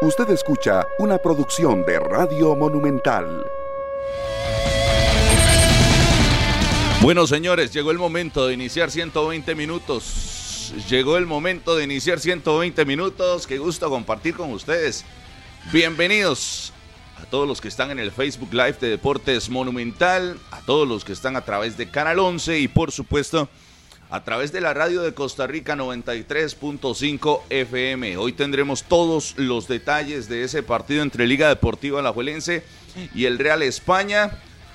Usted escucha una producción de Radio Monumental. Bueno, señores, llegó el momento de iniciar 120 minutos. Llegó el momento de iniciar 120 minutos. Qué gusto compartir con ustedes. Bienvenidos a todos los que están en el Facebook Live de Deportes Monumental, a todos los que están a través de Canal 11 y por supuesto a través de la radio de Costa Rica 93.5 FM. Hoy tendremos todos los detalles de ese partido entre Liga Deportiva Alajuelense y el Real España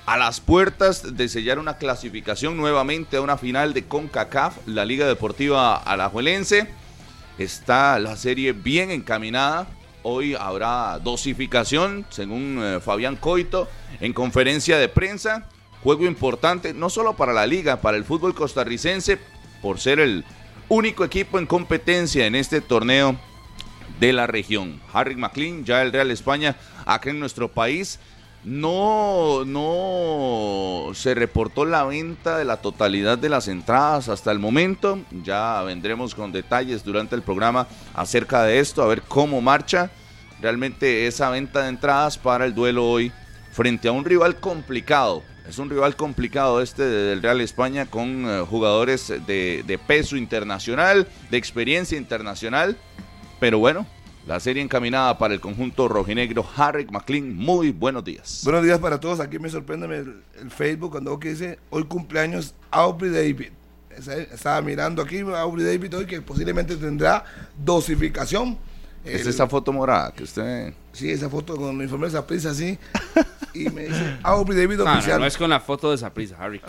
a las puertas de sellar una clasificación nuevamente a una final de CONCACAF, la Liga Deportiva Alajuelense. Está la serie bien encaminada. Hoy habrá dosificación, según eh, Fabián Coito, en conferencia de prensa. Juego importante, no solo para la liga, para el fútbol costarricense, por ser el único equipo en competencia en este torneo de la región. Harry McLean, ya el Real España, acá en nuestro país. No, no se reportó la venta de la totalidad de las entradas hasta el momento. Ya vendremos con detalles durante el programa acerca de esto, a ver cómo marcha realmente esa venta de entradas para el duelo hoy frente a un rival complicado es un rival complicado este del Real España con eh, jugadores de, peso internacional, de experiencia internacional. Pero bueno, la serie encaminada para el conjunto rojinegro Harry McLean. Muy buenos días. Buenos días para todos. Aquí me sorprende el, Facebook cuando que dice hoy cumpleaños Aubrey David. Estaba mirando aquí Aubrey David hoy que posiblemente tendrá dosificación es esa foto morada que usted. Sí, esa foto con mi informe de Zaprisa, así. Y me dice, David no, oficial. No, no, es con la foto de Zaprisa, Harry.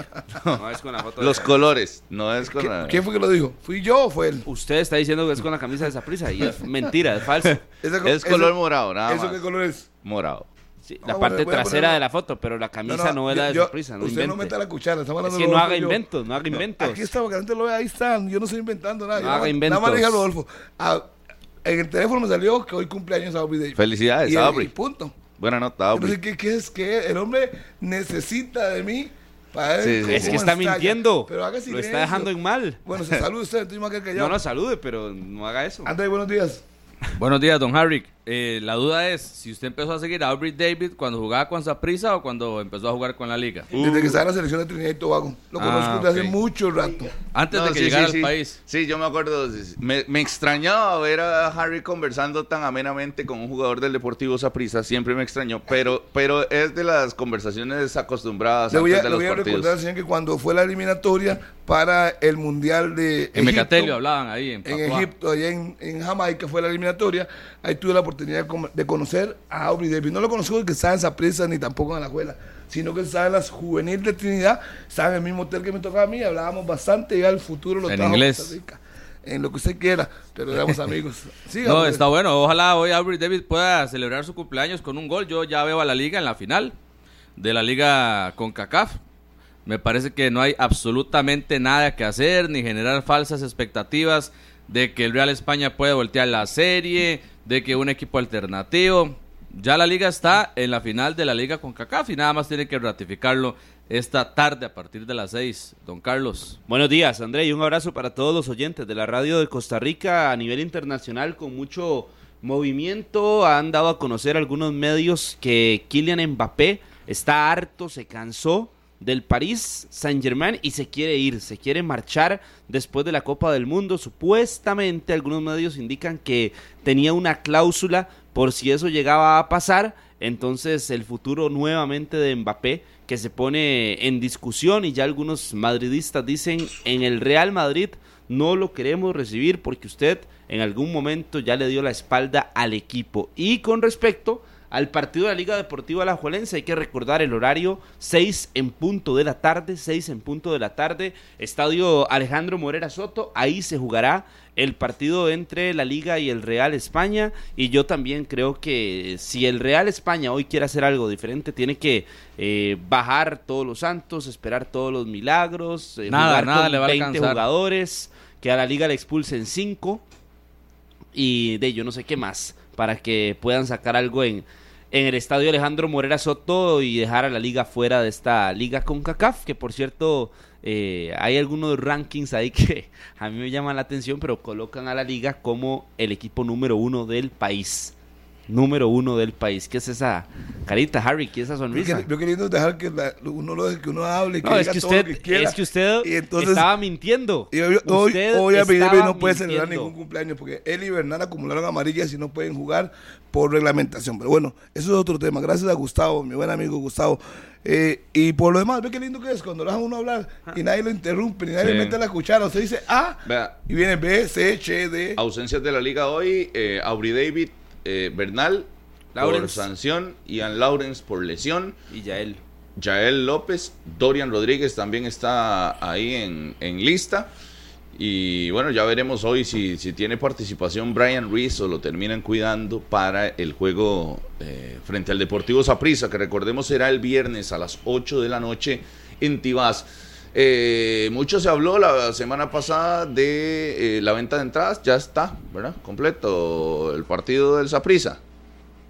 No, es con la foto Los colores, no es con la. ¿Quién fue que lo dijo? ¿Fui yo o fue él? Usted está diciendo que es con la camisa de Zaprisa y es mentira, es falso. es color morado, nada ¿Eso qué color es? Morado. Sí, la ah, parte trasera de la foto, pero la camisa no, es la de Zaprisa. No usted no meta la cuchara, estamos hablando Es que no haga inventos, no haga inventos. Aquí está, porque la gente lo ve, ahí están. Yo no estoy inventando nada. No haga inventos. Nada más diga Rodolfo. Ah, en el teléfono me salió que hoy cumpleaños Aubrey David. Felicidades, y, Aubrey. punto. Buena nota, Aubrey. Entonces, ¿qué, es que el hombre necesita de mí? Para ver es que está mintiendo. Pero haga Lo está dejando en mal. Bueno, se salude usted, estoy más que callado. No, no salude, pero no haga eso. André, buenos días. Buenos días, don Harry. Eh, la duda es si usted empezó a seguir a Aubrey David cuando jugaba con Saprisa o cuando empezó a jugar con la liga. Desde que estaba en la selección de Trinidad y Tobago. Lo ah, conozco desde hace mucho rato. Antes de que llegara al país. Sí, yo me acuerdo. Me, me, extrañaba ver a Harry conversando tan amenamente con un jugador del Deportivo Saprisa. Siempre me extrañó. Pero, pero es de las conversaciones acostumbradas le voy a, antes de le voy a recordar, señor, que cuando fue la eliminatoria para el Mundial de En Mecatelio hablaban ahí, en, en Egipto, allá en, en Jamaica fue la eliminatoria. Ahí tuve la oportunidad de conocer a Aubrey David. No lo conozco porque estaba en Zaprisa ni tampoco en la escuela, sino que estaba en las juveniles de Trinidad, estaba en el mismo hotel que me tocaba a mí, hablábamos bastante, ya el futuro lo en inglés. en lo que usted quiera, pero éramos amigos. no, está bueno. Ojalá hoy Aubrey David pueda celebrar su cumpleaños con un gol. Yo ya veo a la liga en la final de la liga con CACAF. Me parece que no hay absolutamente nada que hacer, ni generar falsas expectativas de que el Real España puede voltear la serie, de que un equipo alternativo. Ya la liga está en la final de la liga con CACAF y nada más tiene que ratificarlo esta tarde a partir de las 6. Don Carlos. Buenos días, André, y un abrazo para todos los oyentes de la radio de Costa Rica a nivel internacional con mucho movimiento. Han dado a conocer algunos medios que Kylian Mbappé está harto, se cansó del París Saint Germain y se quiere ir, se quiere marchar después de la Copa del Mundo. Supuestamente algunos medios indican que tenía una cláusula por si eso llegaba a pasar. Entonces el futuro nuevamente de Mbappé que se pone en discusión y ya algunos madridistas dicen en el Real Madrid no lo queremos recibir porque usted en algún momento ya le dio la espalda al equipo. Y con respecto al partido de la Liga Deportiva Alajuelense. Hay que recordar el horario, 6 en punto de la tarde, 6 en punto de la tarde, Estadio Alejandro Morera Soto, ahí se jugará el partido entre la Liga y el Real España. Y yo también creo que si el Real España hoy quiere hacer algo diferente tiene que eh, bajar todos los santos, esperar todos los milagros, eh, nada, nada le va 20 a jugadores, que a la Liga le expulsen 5 y de yo no sé qué más para que puedan sacar algo en, en el estadio Alejandro Morera Soto y dejar a la liga fuera de esta liga con CACAF, que por cierto eh, hay algunos rankings ahí que a mí me llaman la atención, pero colocan a la liga como el equipo número uno del país. Número uno del país. ¿Qué es esa carita, Harry? ¿Qué es esa sonrisa? yo queriendo dejar que la- uno lo que uno hable, que No, es diga que todo lo usted, que quiera. es que usted Y entonces- estaba mintiendo. Y hoy, hoy, Usted hoy a no puede celebrar ningún cumpleaños porque él y Bernal acumularon amarillas y no pueden jugar por reglamentación. Pero bueno, eso es otro tema. Gracias a Gustavo, mi buen amigo Gustavo. Eh, y por lo demás, ve qué lindo que es cuando lo dejan uno hablar y nadie lo interrumpe, ni nadie Sí. le mete la cuchara. Usted dice A Vea, y viene B, C, H, D. ausencias de la liga hoy, eh, Aubrey David, eh, Bernal por Lawrence. sanción, Ian Lawrence por lesión, Y ya él. Yael López, Dorian Rodríguez también está ahí en, en lista. Y bueno, ya veremos hoy si, si tiene participación Brian Reese o lo terminan cuidando para el juego eh, frente al Deportivo Saprissa, que recordemos será el viernes a las 8 de la noche en Tibás. Eh, mucho se habló la semana pasada de eh, la venta de entradas, ya está, ¿verdad? Completo el partido del Saprissa.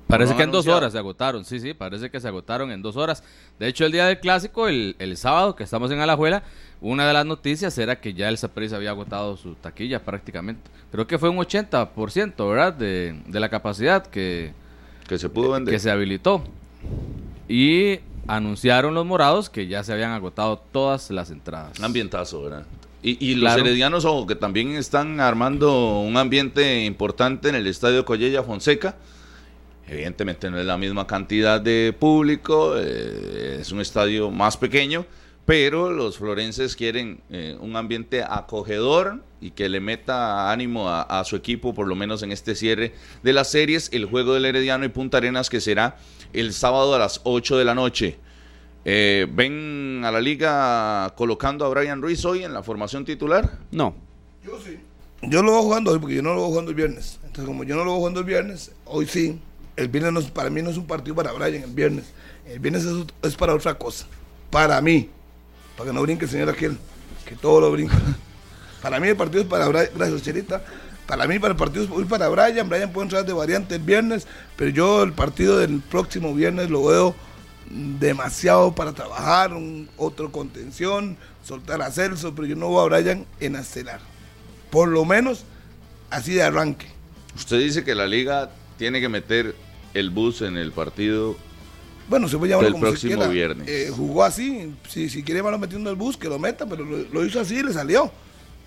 Parece que en dos horas se agotaron, sí, sí, parece que se agotaron en dos horas. De hecho, el día del clásico, el, el sábado que estamos en Alajuela, una de las noticias era que ya el Saprissa había agotado su taquilla prácticamente. Creo que fue un 80%, ¿verdad? De, de la capacidad que, Que se pudo vender. que se habilitó. Y anunciaron los morados que ya se habían agotado todas las entradas. Un ambientazo, ¿verdad? Y, y los heredianos, ojo, que también están armando un ambiente importante en el estadio Collella Fonseca. Evidentemente no es la misma cantidad de público, eh, es un estadio más pequeño, pero los florenses quieren eh, un ambiente acogedor y que le meta ánimo a, a su equipo, por lo menos en este cierre de las series, el juego del Herediano y Punta Arenas que será el sábado a las 8 de la noche. Eh, ¿Ven a la liga colocando a Brian Ruiz hoy en la formación titular? No. Yo sí. Yo lo voy jugando hoy porque yo no lo voy jugando el viernes. Entonces, como yo no lo voy jugando el viernes, hoy sí. El viernes no es- para mí no es un partido para Brian, el viernes. El viernes es, es para otra cosa. Para mí. Para que no brinque el señor aquel, que todo lo brinca. Para mí el partido es para Brian. Gracias, Cherita. Para mí para el partido es para Brian. Brian puede entrar de variante el viernes, pero yo el partido del próximo viernes lo veo demasiado para trabajar, un, otro contención, soltar a Celso, pero yo no voy a Brian en acelerar. Por lo menos así de arranque. Usted dice que la liga tiene que meter el bus en el partido. Bueno, se puede llamar como próximo quiera. viernes. Eh, jugó así, si, si quiere malo metiendo el bus, que lo meta, pero lo, lo hizo así y le salió.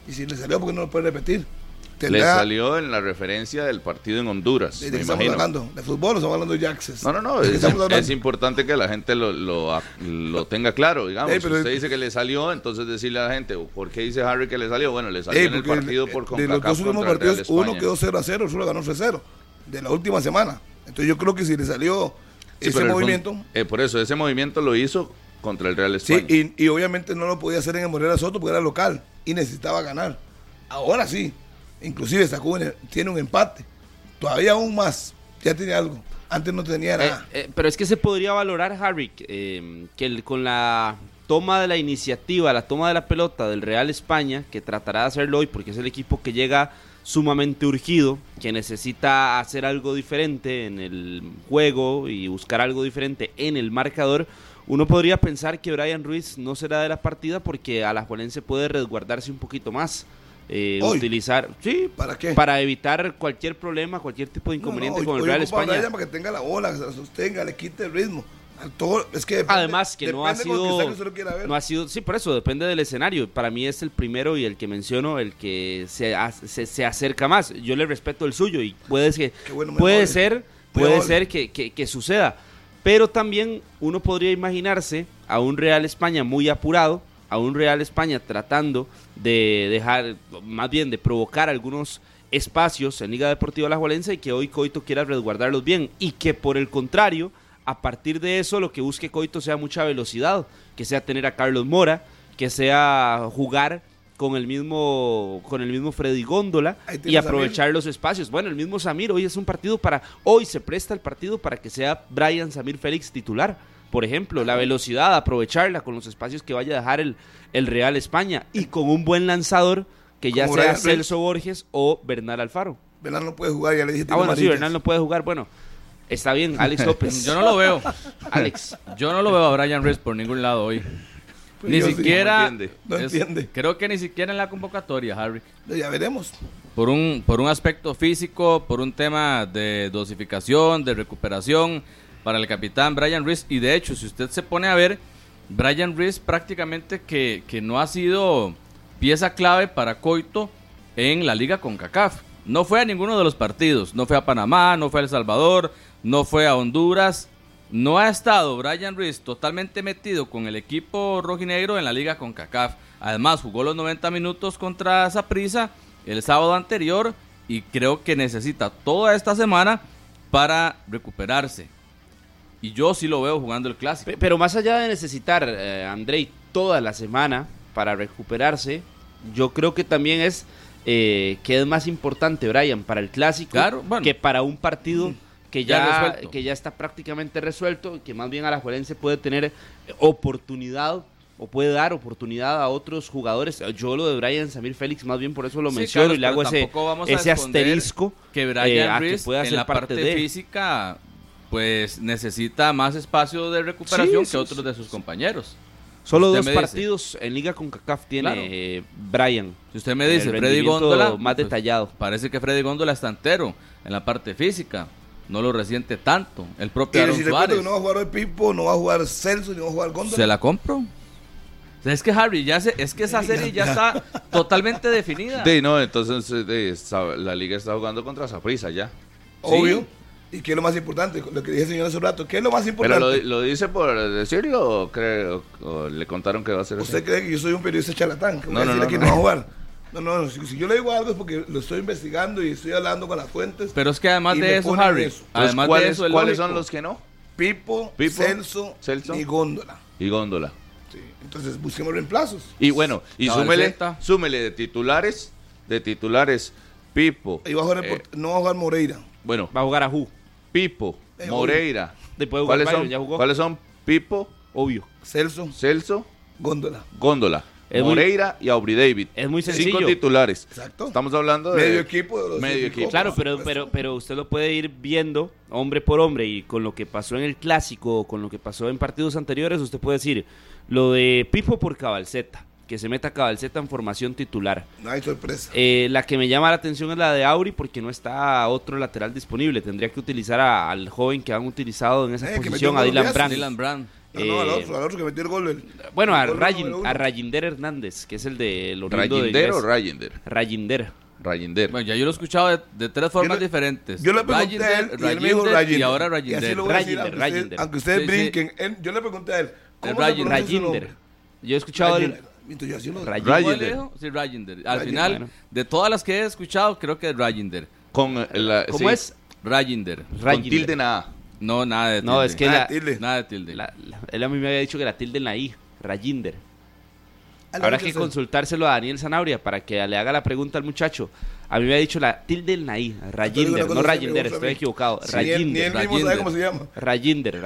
Y si le salió, porque no lo puede repetir? Le salió en la referencia del partido en Honduras, ¿De me qué estamos imagino. hablando? ¿De fútbol o estamos hablando de Jaxes? No, no, no, ¿De qué es, importante que la gente lo, lo, lo tenga claro, digamos. Ey, pero- si usted dice que le salió, entonces decirle a la gente, ¿por qué dice Harry que le salió? Bueno, le salió Ey, en el partido de- por de los dos últimos el partidos, uno quedó 0 a 0, el otro ganó 3 0 de la última semana. Entonces yo creo que si le salió Sí, ese movimiento, fon- eh, por eso, ese movimiento lo hizo contra el Real sí, España. y, y obviamente no lo podía hacer en el Morera Soto porque era local y necesitaba ganar. Ahora sí, inclusive sacó un- tiene un empate, todavía aún más, ya tiene algo. Antes no tenía Eh, nada. eh, pero es que se podría valorar, Harry, eh, que el- con la toma de la iniciativa, la toma de la pelota del Real España, que tratará de hacerlo hoy porque es el equipo que llega sumamente urgido, que necesita hacer algo diferente en el juego y buscar algo diferente en el marcador, uno podría pensar que Brian Ruiz no será de la partida porque a la Juelense puede resguardarse un poquito más. eh, Hoy. utilizar, sí, ¿Para qué? para evitar cualquier problema, cualquier tipo de inconveniente No, no, con el Real España. Para que tenga la bola, que se la sostenga, le quite el ritmo. Todo, es que depende- Además que no ha el que sido, usted lo quiera ver. no ha sido, sí, por eso depende del escenario. Para mí es el primero y el que menciono el que se, se, se acerca más. Yo le respeto el suyo y puede que bueno, puede ser, puede ser que, que- que suceda. Pero también uno podría imaginarse a un Real España muy apurado, a un Real España tratando de dejar, más bien de provocar algunos espacios en Liga Deportiva Alajuelense y que hoy Coito quiera resguardarlos bien y que por el contrario, a partir de eso lo que busque Coito sea mucha velocidad, que sea tener a Carlos Mora, que sea jugar con el mismo con el mismo Freddy Góndola y aprovechar los espacios. Bueno, el mismo Samir hoy es un partido para hoy se presta el partido para que sea Brian Samir Félix titular. Por ejemplo, la velocidad, aprovecharla con los espacios que vaya a dejar el, el Real España y con un buen lanzador que ya Como sea Brian. Celso Borges o Bernal Alfaro. Bernal no puede jugar, ya le dije. Ah, bueno, sí. Bernal no puede jugar. Bueno, está bien, Alex López. Yo no lo veo. Alex. Yo no lo veo a Brian Reese por ningún lado hoy. Pues Ni sí, siquiera. no entiende. No es- entiende. Creo que ni siquiera en la convocatoria, Harry. Ya veremos. Por un, por un aspecto físico, por un tema de dosificación, de recuperación para el capitán Brian Reese. Y de hecho, si usted se pone a ver, Brian Reese prácticamente que, que no ha sido pieza clave para Coito en la liga con CACAF. No fue a ninguno de los partidos. No fue a Panamá, no fue a El Salvador, no fue a Honduras. No ha estado Brian Reese totalmente metido con el equipo rojinegro en la liga con CACAF. Además, jugó los 90 minutos contra Saprissa el sábado anterior y creo que necesita toda esta semana para recuperarse. Y yo sí lo veo jugando el clásico. Pe- Pero más allá de necesitar, eh, Andrei, toda la semana para recuperarse, yo creo que también es eh, que es más importante, Brian, para el clásico Claro, bueno. que para un partido que Ya que ya está prácticamente resuelto y que más bien Alajuelense puede tener eh, oportunidad o puede dar oportunidad a otros jugadores. Yo lo de Brian Samir Félix, más bien por eso lo Sí, menciono Carlos, y le hago ese, tampoco vamos a ese asterisco que eh, Brian que pueda en la parte parte de. física pues necesita más espacio de recuperación Sí, que otros de sus compañeros. Solo Usted dos dice. partidos en Liga con CACAF tiene Claro. eh, Brian. Si usted me dice Freddy Góndola, más pues, detallado. Parece que Freddy Góndola está entero en la parte física. No lo resiente tanto. El propio Y Aaron si Suárez. que no va a jugar hoy Pipo, no va a jugar Celso, ni va a jugar Góndola. ¿Se la compro? O sea, es que Harry, ya se, es que esa serie ya está totalmente definida. Sí, no, entonces eh, de- la liga está jugando contra Saprissa ya. Obvio. ¿Y qué es lo más importante? Lo que dije el señor hace un rato. ¿Qué es lo más Pero importante? lo, lo dice por decirlo o, cree- o- o le contaron que va a ser ¿Usted así? cree que yo soy un periodista charlatán? Que voy No, a no, decir no, aquí no. no va a jugar. No, no, si, si yo le digo algo es porque lo estoy investigando y estoy hablando con las fuentes. Pero es que además Y de eso, Harry, eso. Además de ¿cuáles, eso, es ¿cuáles son los que no? Pipo, Pipo, Celso, Celso. y Góndola. Y Góndola. Sí. Entonces busquemos reemplazos. Y bueno, y súmele, súmele de titulares, de titulares, Pipo, Ahí va a jugar eh, no va a jugar Moreira. bueno, Va a jugar a Ju. Pipo, Eh, Moreira. Después de jugar ¿Cuáles son, ya jugó. ¿Cuáles son? Pipo, Obvio. Celso, Celso, Góndola. Góndola, Es muy- y Aubrey David. Es muy Cinco sencillo. titulares. Exacto. Estamos hablando de Medio equipo de los medio cinco. equipo. Claro, pero, pero, pero usted lo puede ir viendo hombre por hombre y con lo que pasó en el clásico, con lo que pasó en partidos anteriores, usted puede decir lo de Pipo por Cabalceta, que se meta Cabalceta en formación titular. No hay sorpresa. Eh, la que me llama la atención es la de Auri porque no está otro lateral disponible. Tendría que utilizar a- al joven que han utilizado en esa Eh, posición, a Dylan. Brand. Dylan Brand. No, no, al eh, otro, al otro que metió el gol. el- Bueno, a, el gol uno. a Rayinder Hernández, que es el de los de Rayinder o. Rayinder. Rayinder. Rayinder. Bueno, ya yo lo he escuchado de, de tres formas Yo le- diferentes. Yo le pregunté a él Rayinder, y él me dijo Rayinder Rayinder. y ahora Y así Rayinder. lo voy a decir, Rayinder, aunque ustedes- Rayinder. Aunque ustedes Sí, sí. brinquen. él- yo le pregunté a él. ¿Cómo se Rayinder. Rayinder. Yo he escuchado el... Rayinder. Entonces, yo así lo- Rayinder. ¿Cómo Rayinder. Sí, Rayinder. Al Rayinder, final, bueno. de todas las que he escuchado, creo que es Rayinder. Con la, ¿Cómo sí, es? Rayinder. Con Rayinder. tilde nada. No, nada de tilde. No, es que Ah, la, tilde. Nada de tilde. la- la- él a mí me había dicho que la tilde en la I, Rayinder. Ah, Habrá que consultárselo a Daniel Zanabria para que le haga la pregunta al muchacho. A mí me había dicho la tilde en la I, Rayinder, no Rayinder, estoy equivocado. Sí, ni él- Ni él Rayinder, mismo sabe Rayinder. cómo se llama. Rayinder,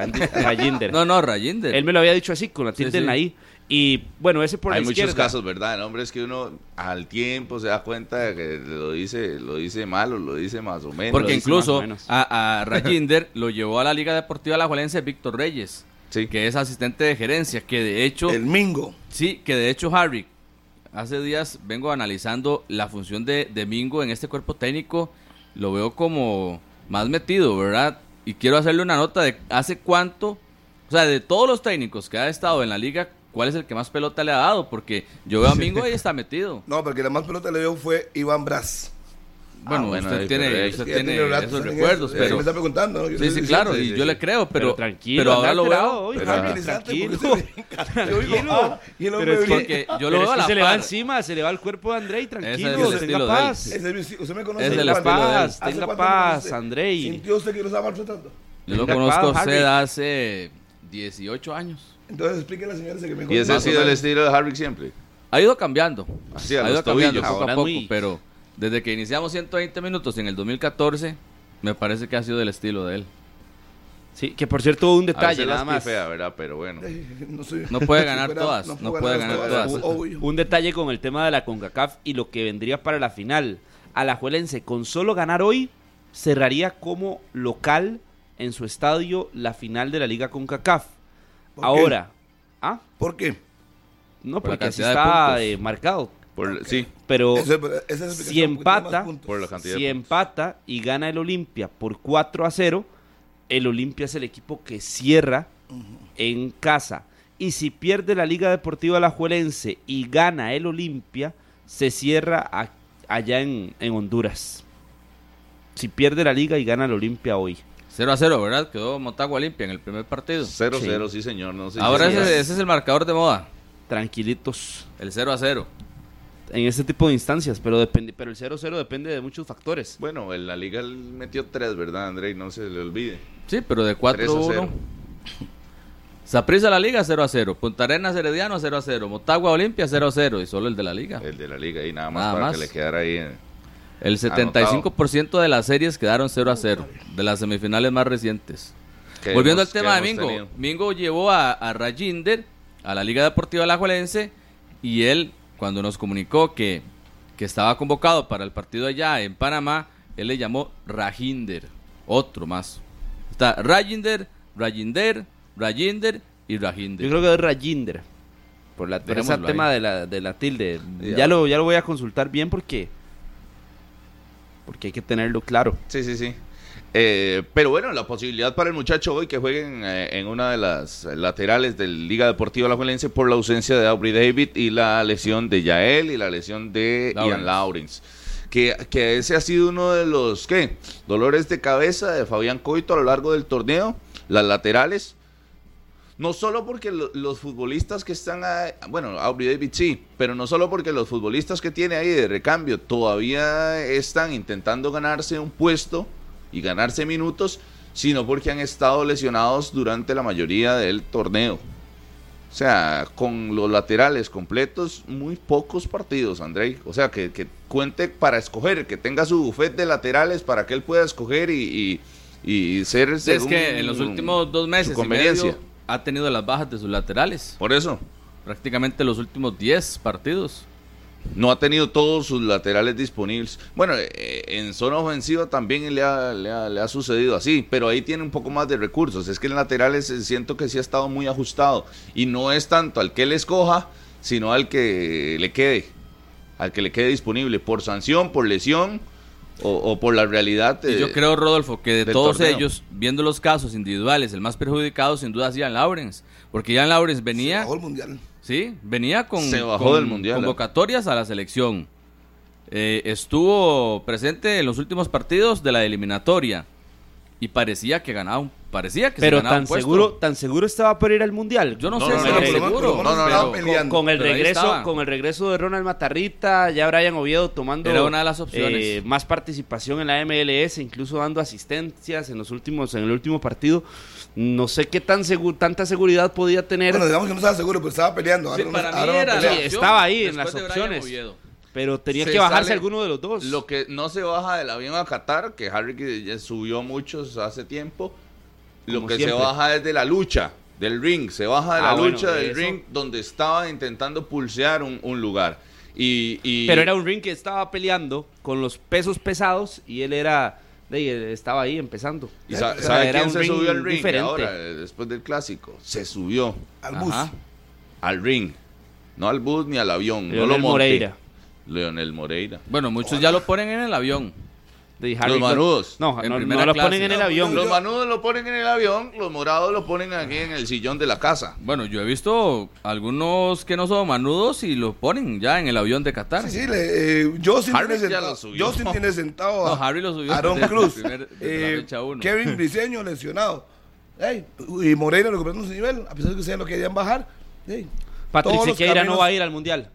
Rayinder. No, no, Rayinder. Él me lo había dicho así, con la tilde Sí, en la sí. I. Y bueno, ese por Hay la muchos casos, ¿verdad? En hombres que uno al tiempo se da cuenta de que lo dice, lo dice mal o lo dice más o menos. Porque incluso menos. a, a Rayinder lo llevó a la Liga Deportiva La Juelense Víctor Reyes, Sí. que es asistente de gerencia, que de hecho, El Mingo. sí, que de hecho Harry, hace días vengo analizando la función de, de Mingo en este cuerpo técnico, lo veo como más metido, ¿verdad? Y quiero hacerle una nota de hace cuánto, o sea, de todos los técnicos que ha estado en la liga, ¿cuál es el que más pelota le ha dado? Porque yo veo a Mingo ahí está metido. No, porque la más pelota le dio fue Iván Brás. Bueno, bueno, usted ahí, tiene, usted tiene tiene rato esos recuerdos, eso. Pero... Me está preguntando. Sí, sí, claro, diciendo. y yo le creo, pero, Pero tranquilo, pero ahora lo veo. hoy, Pero tranquilizante, Tranquilo. se- Yo ah, Pero es porque yo lo es veo a la se le va par. encima, se le va el cuerpo de Andrei, tranquilo, el tenga paz. Es ¿Usted me conoce? Es el ¿Hace estilo de él. paz, ¿Hace tenga paz? Andrei. ¿Sintió usted que lo estaba maltratando? Yo lo conozco a usted hace 18 años. Entonces explíquenle a la señora que me Y ese ha sido el estilo de Harvick siempre. Ha ido cambiando. Así, ha ido cambiando tobillos. poco Ahora a es poco, muy- pero desde que iniciamos 120 minutos en el 2014, me parece que ha sido el estilo de él. Sí, que por cierto, un detalle nada más. ¿verdad? Pero bueno. No, soy- No puede ganar fuera- todas, no puede ganar todas. obvio. Un detalle con el tema de la CONCACAF y lo que vendría para la final. Alajuelense, con solo ganar hoy, cerraría como local en su estadio la final de la Liga CONCACAF. ¿Por qué? Ahora, ¿ah? ¿Por qué? No, Por porque así cantidad de está eh, marcado. Por- Sí, Pero Esa- esa es la explicación, si empata, más puntos. por la cantidad si de empata y gana el Olimpia por 4 a 0, el Olimpia es el equipo que cierra en casa. Y si pierde la Liga Deportiva Alajuelense y gana el Olimpia, se cierra a- allá en, en Honduras. Si pierde la Liga y gana el Olimpia hoy. 0 a 0, ¿verdad? Quedó Motagua limpia en el primer partido. 0-0, sí. señor. No Ahora sí ese, es. ese es el marcador de moda, Tranquilitos el 0 a 0. en este tipo de instancias, pero depende, pero el 0-0 depende de muchos factores. Bueno, en la liga él metió 3, ¿verdad, André? No se le olvide. Sí, pero de 4 3 a a 1. 0. Saprissa la Liga 0 a 0. Punta Arenas Herediano 0 a 0. Motagua Olimpia 0 a 0. Y solo el de la Liga. El de la liga y nada más Nada para más. que le quedara ahí. eh. El 75% de las series quedaron 0 a 0. De las semifinales más recientes. Volviendo al tema de Mingo. tenido. Mingo llevó a, a Rajinder a la Liga Deportiva Alajuelense. Y él, cuando nos comunicó que, que estaba convocado para el partido allá en Panamá, él le llamó Rajinder. Otro más. Está Rajinder, Rajinder, Rajinder y Rajinder. Yo creo que es Rajinder. Por, la, por ese tema de la, de la tilde. Ya. Ya lo, ya lo voy a consultar bien porque. Porque hay que tenerlo claro. Sí, sí, sí. Eh, pero bueno, la posibilidad para el muchacho hoy que jueguen eh, en una de las laterales del Liga Deportiva Alajuelense por la ausencia de Aubrey David y la lesión de Yael y la lesión de Lawrence. Ian Lawrence. Que, que ese ha sido uno de los ¿qué? dolores de cabeza de Fabián Coito a lo largo del torneo, las laterales. No solo porque lo- los futbolistas que están ahí, bueno, Aubrey David sí, pero no solo porque los futbolistas que tiene ahí de recambio todavía están intentando ganarse un puesto y ganarse minutos, sino porque han estado lesionados durante la mayoría del torneo. O sea, con los laterales completos, muy pocos partidos, Andrei. O sea, que, que cuente para escoger, que tenga su buffet de laterales para que él pueda escoger y, y, y ser es según que en los últimos dos su meses y conveniencia. medio ha tenido las bajas de sus laterales. Por eso, Prácticamente los últimos 10 partidos. no ha tenido todos sus laterales disponibles. Bueno, eh, en zona ofensiva también le ha, le, ha, le ha sucedido así, pero ahí tiene un poco más de recursos. Es que en laterales eh, siento que sí ha estado muy ajustado. Y no es tanto al que él escoja, sino al que le quede. Al que le quede disponible por sanción, por lesión o, o por la realidad. Eh, yo creo, Rodolfo, que de todos torneo. ellos, viendo los casos individuales, el más perjudicado sin duda es Ian Lawrence. Porque Ian Lawrence Se venía, bajó el mundial. sí, venía con, Se bajó con del Mundial, ¿eh? convocatorias a la selección. Eh, estuvo presente en los últimos partidos de la eliminatoria. Y parecía que ganaba un, parecía que Pero se ganaba tan un puesto. seguro, tan seguro estaba por ir al mundial. Yo no, No, sé no, si no, era pero- seguro. peleando. con el Pero regreso con el regreso de Ronald Matarrita ya Brian Oviedo tomando Era una de las opciones. eh, más participación en la MLS incluso dando asistencias en los últimos en el último partido no sé qué tan segu- tanta seguridad podía tener Bueno, digamos que no estaba seguro, pero estaba peleando. Sí, para mí era. Sí, estaba ahí en las opciones. Pero tenía Se que bajarse sale alguno de los dos Lo que no se baja del avión a Qatar, que Harry subió muchos hace tiempo, lo que siempre. se baja es de la lucha, del ring, se baja de Ah, la bueno, lucha de del eso. ring donde estaba intentando pulsear un, un lugar. Y, y- pero era un ring que estaba peleando con los pesos pesados y él era de- estaba ahí empezando ¿y sa- O sea, ¿Sabe era quién un se ring subió al ring diferente. ahora, eh, después del clásico? Se subió Al bus. Ajá. al ring, no al bus ni al avión, no Leonel lo. Moreira Leonel Moreira. Bueno, muchos ya lo ponen en el avión. De Los manudos. no, En no, no lo clase. ponen en el avión Los manudos lo ponen en el avión, los morados lo ponen aquí en el sillón de la casa. Bueno, yo he visto algunos que no son manudos y lo ponen ya en el avión de Qatar. Sí, sí, le, eh, Justin, Harry tiene sentado. Justin tiene sentado a No, Harry lo subió Aaron desde Cruz, primer- eh. Kevin Briseño lesionado. Ey, y Moreira recuperando su nivel, a pesar de que ustedes lo querían bajar. ey, todos Patrick los Siqueira no va a ir al mundial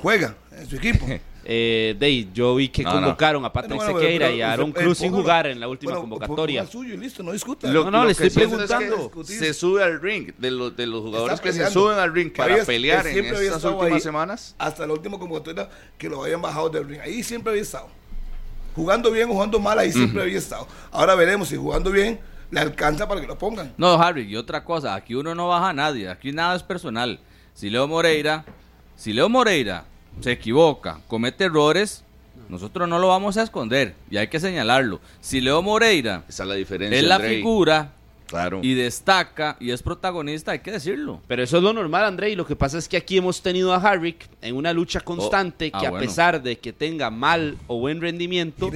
Juega en su equipo. Eh, Dey, yo vi que No, no. convocaron a Patrick Bueno, Sequeira pero y a Aaron eh, Cruz sin jugar en la última Bueno, convocatoria. suyo listo, no discuta. Lo- no, le lo estoy que siento es que preguntando. se sube al ring de los, de los jugadores que se suben al ring para había- pelear en estas últimas ahí semanas. Hasta la última convocatoria que lo habían bajado del ring. Ahí siempre había estado. Jugando bien o jugando mal, ahí siempre había estado. Ahora veremos si jugando bien le alcanza para que lo pongan. No, Harry, y otra cosa, aquí uno no baja a nadie, aquí nada es personal. Si Leo Moreira, si Leo Moreira se equivoca, comete errores, nosotros no lo vamos a esconder y hay que señalarlo. Si Leo Moreira Esa es la diferencia. es la Andrei. figura, Claro. y destaca y es protagonista, hay que decirlo. Pero eso es lo normal, André, y lo que pasa es que aquí hemos tenido a Harrick en una lucha constante ah, que a bueno. pesar de que tenga mal o buen rendimiento,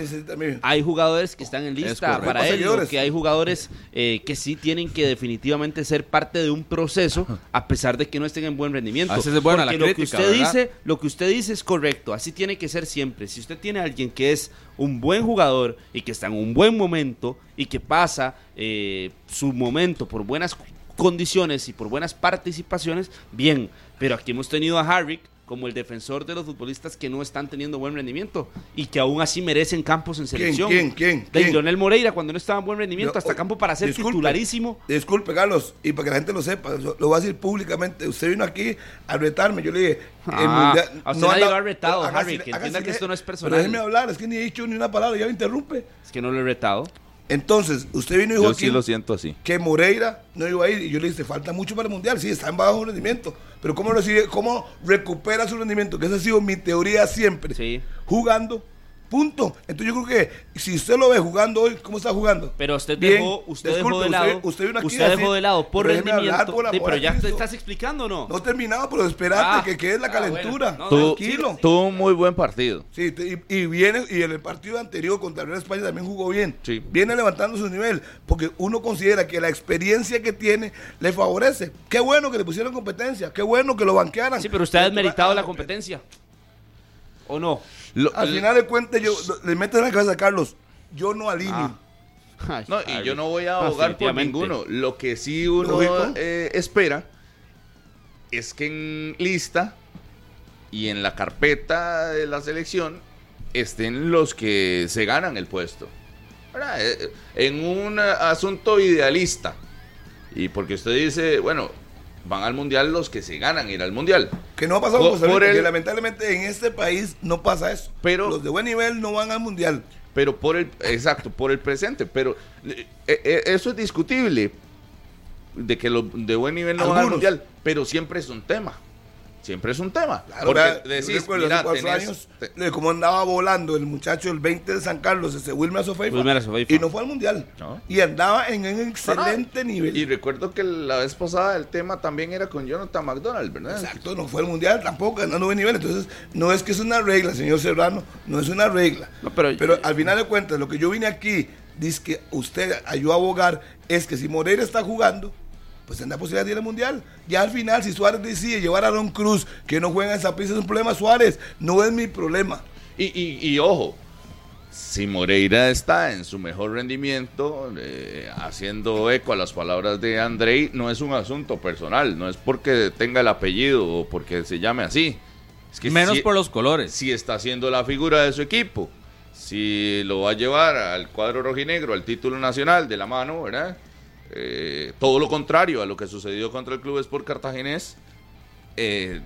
hay jugadores que están en lista para él, Seguidores. que hay jugadores eh, que sí tienen que definitivamente ser parte de un proceso a pesar de que no estén en buen rendimiento. Es buena la lo que usted ¿verdad? dice, lo que usted dice es correcto, así tiene que ser siempre. Si usted tiene a alguien que es un buen jugador y que está en un buen momento y que pasa eh, su momento por buenas condiciones y por buenas participaciones, bien. Pero aquí hemos tenido a Harrick como el defensor de los futbolistas que no están teniendo buen rendimiento y que aún así merecen campos en ¿Quién, selección. quién, quién, De quién? Lionel Moreira cuando no estaba en buen rendimiento, hasta campo para ser disculpe, titularísimo. Disculpe, Carlos, y para que la gente lo sepa, lo voy a decir públicamente. Usted vino aquí a retarme. Yo le dije. Ah, a usted nadie anda- lo ha retado, Harry, que entienda que esto no es Pero personal. déjeme hablar, es que ni he dicho ni una palabra, ya me interrumpe. Es que no lo he retado. Entonces, usted vino y dijo Yo aquí sí lo siento así. que Moreira no iba a ir. Y yo le dije, falta mucho para el Mundial. Sí, está en bajo rendimiento. Pero ¿cómo, recibe, cómo recupera su rendimiento? Que esa ha sido mi teoría siempre. Sí. Jugando. Punto. Entonces yo creo que si usted lo ve jugando hoy, ¿cómo está jugando? Pero usted Bien. dejó, usted dejó Disculpe, de lado, usted- usted vino aquí usted dejó de lado por rendimiento. por Sí, pero ya te estás explicando o no. No terminado, pero esperate Ah. que quede la Ah, calentura. bueno. No, Tuvo, Tranquilo. tuvo un muy buen partido. Sí, y, y viene, y en el partido anterior contra Real España también jugó bien. Sí. Viene levantando su nivel, porque uno considera que la experiencia que tiene le favorece. Qué bueno que le pusieron competencia, qué bueno que lo banquearan. Sí, pero usted ha desmeritado ah, la no, competencia. ¿O no? Lo- Al final de cuentas, yo le meto en la cabeza a Carlos, yo no alineo. Ah. No, y yo no voy a abogar por ninguno. Lo que sí uno eh, espera es que en lista y en la carpeta de la selección estén los que se ganan el puesto. Eh, En un asunto idealista. Y porque usted dice, bueno, van al mundial los que se ganan ir al mundial. Que no ha pasado Por- el- que lamentablemente en este país no pasa eso. Pero- los de buen nivel no van al mundial. pero por el exacto por el presente pero eh, eh, eso es discutible de que los de buen nivel no van al mundial pero siempre es un tema siempre es un tema Claro, porque decís recuerdo mira hace cuatro tenés- años, te- de cómo andaba volando el muchacho el 20 de San Carlos, ese Wilmer Sofeifa, Wilmer Sofeifa. y no fue al mundial. No. Y andaba en un excelente nivel. y recuerdo que la vez pasada el tema también era con Jonathan McDonald verdad Exacto, no fue al mundial tampoco, andando buen nivel. Entonces, no es que es una regla, señor Serrano, no es una regla. No, pero- al final de cuentas, lo que yo vine aquí, dice que usted ayudó a abogar, es que si Moreira está jugando, pues tendrá posibilidad de ir al mundial. Ya al final, si Suárez decide llevar a Aaron Cruz, que no juega en esa pista, es un problema Suárez, no es mi problema. y, y- y ojo si Moreira está en su mejor rendimiento, eh, haciendo eco a las palabras de Andrei, no es un asunto personal, no es porque tenga el apellido o porque se llame así. Es que Menos si- por los colores. si está haciendo la figura de su equipo, si lo va a llevar al cuadro rojinegro, al título nacional de la mano, ¿verdad? Eh, todo lo contrario a lo que sucedió contra el Club Sport Cartaginés. eh,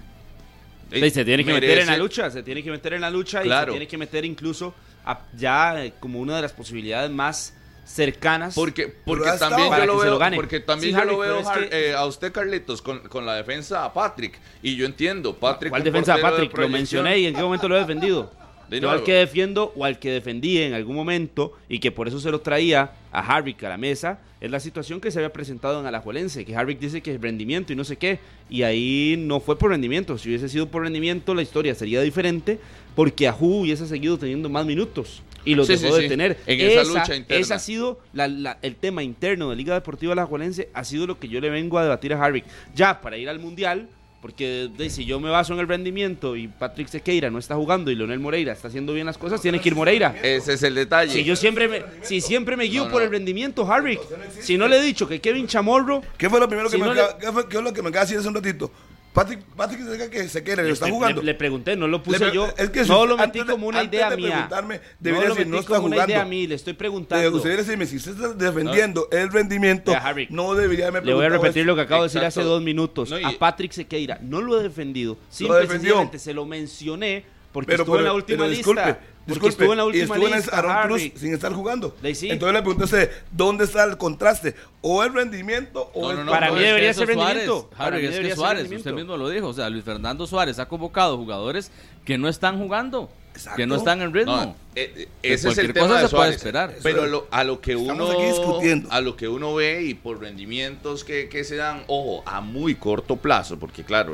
Sí, se tiene que meter en la lucha, se tiene que meter en la lucha y se tiene que meter incluso a- ya eh, como una de las posibilidades más cercanas. Porque, porque también yo lo veo, porque también Sí, yo Harry, lo veo pero es que- Har- eh, a usted Carlitos con, con la defensa a Patrick y yo entiendo Patrick ¿Cuál defensa, de Patrick? Lo mencioné y en qué momento lo he defendido. De Yo al que defiendo o al que defendí en algún momento y que por eso se lo traía a Harvick a la mesa es la situación que se había presentado en Alajuelense, que Harvick dice que es rendimiento y no sé qué, y ahí no fue por rendimiento. Si hubiese sido por rendimiento, la historia sería diferente porque Ajú hubiese seguido teniendo más minutos y los Sí, dejó sí, de sí. tener. En esa lucha interna. Ese ha sido la- la- el tema interno de Liga Deportiva Alajuelense, ha sido lo que yo le vengo a debatir a Harvick. Ya, para ir al Mundial, porque de, si yo me baso en el rendimiento y Patrick Sequeira no está jugando y Leonel Moreira está haciendo bien las cosas, tiene que ir Moreira. Ese es el detalle. Si yo siempre me, si siempre me guío No, por el rendimiento, Harvick, si no le he dicho que Kevin Chamorro, ¿Qué fue lo primero que Si me fue, lo que me acaba de decir hace un ratito? Patrick, Patrick se, que se quiere, lo está le, jugando. le- le pregunté, no lo puse Le yo, es que no lo metí antes como una idea de mía. preguntarme, No debería lo decir, metí no está como una idea jugando. mí, le estoy Eh, preguntando. usted debería decirme, si usted está defendiendo el rendimiento, Harry, no debería haberme Le voy a repetir eso. lo que acabo de decir Exacto. hace dos minutos. No, y- A Patrick Sequeira no lo he defendido. Simple y defendió. sencillamente se lo mencioné porque Pero, estuvo en la pero- última pero lista. disculpe, disculpe, estuvo en la y última estuvo en lista. Aaron Harry. Cruz sin estar jugando. Le- sí. Entonces le pregunté a usted, ¿dónde está el contraste? ¿O el rendimiento o No, el no, no, Para no, mí debería ser rendimiento. Suárez, es que Suárez, usted mismo lo dijo, o sea, Luis Fernando Suárez ha convocado jugadores que no están jugando. Exacto. que no están en ritmo. No, eh, eh, ese es el cualquier tema cosa de se puede esperar. Pero lo- a lo que Estamos uno aquí discutiendo. a lo que uno ve y por rendimientos que, que se dan, ojo, a muy corto plazo, porque claro.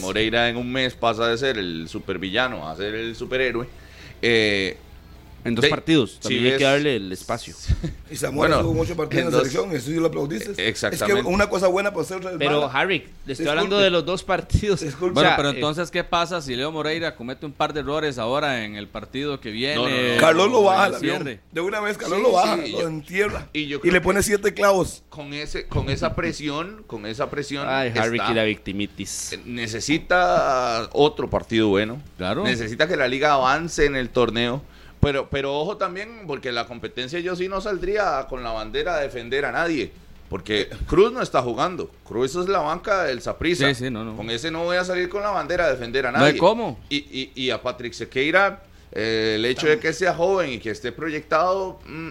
Moreira en un mes pasa de ser el supervillano a ser el superhéroe. Eh, En dos de- partidos. si También hay ves- que darle el espacio. Y Samuel Bueno, estuvo mucho partido en la selección, eso sí lo aplaudiste. Exactamente. Es que una cosa buena otra Pero, mala. Harry, le estoy Disculpe. hablando de los dos partidos. Disculpe. Bueno, O sea, pero eh, entonces, ¿qué pasa si Leo Moreira comete un par de errores ahora en el partido que viene? No, no, no. Carlos lo baja? De una vez, Carlos Sí, lo baja, sí, lo yo- entierra. y yo le pone siete clavos. con ese con esa presión, con esa presión Ay, Harry, está- que la victimitis. Eh, necesita otro partido bueno. Claro. Necesita que la liga avance en el torneo. Pero, pero ojo también, porque la competencia yo sí no saldría con la bandera a defender a nadie. Porque Cruz no está jugando. Cruz es la banca del Saprissa. Sí, sí, no, no. Con ese no voy a salir con la bandera a defender a nadie. cómo. Y, y, y a Patrick Sequeira, eh, el hecho de que sea joven y que esté proyectado, mm,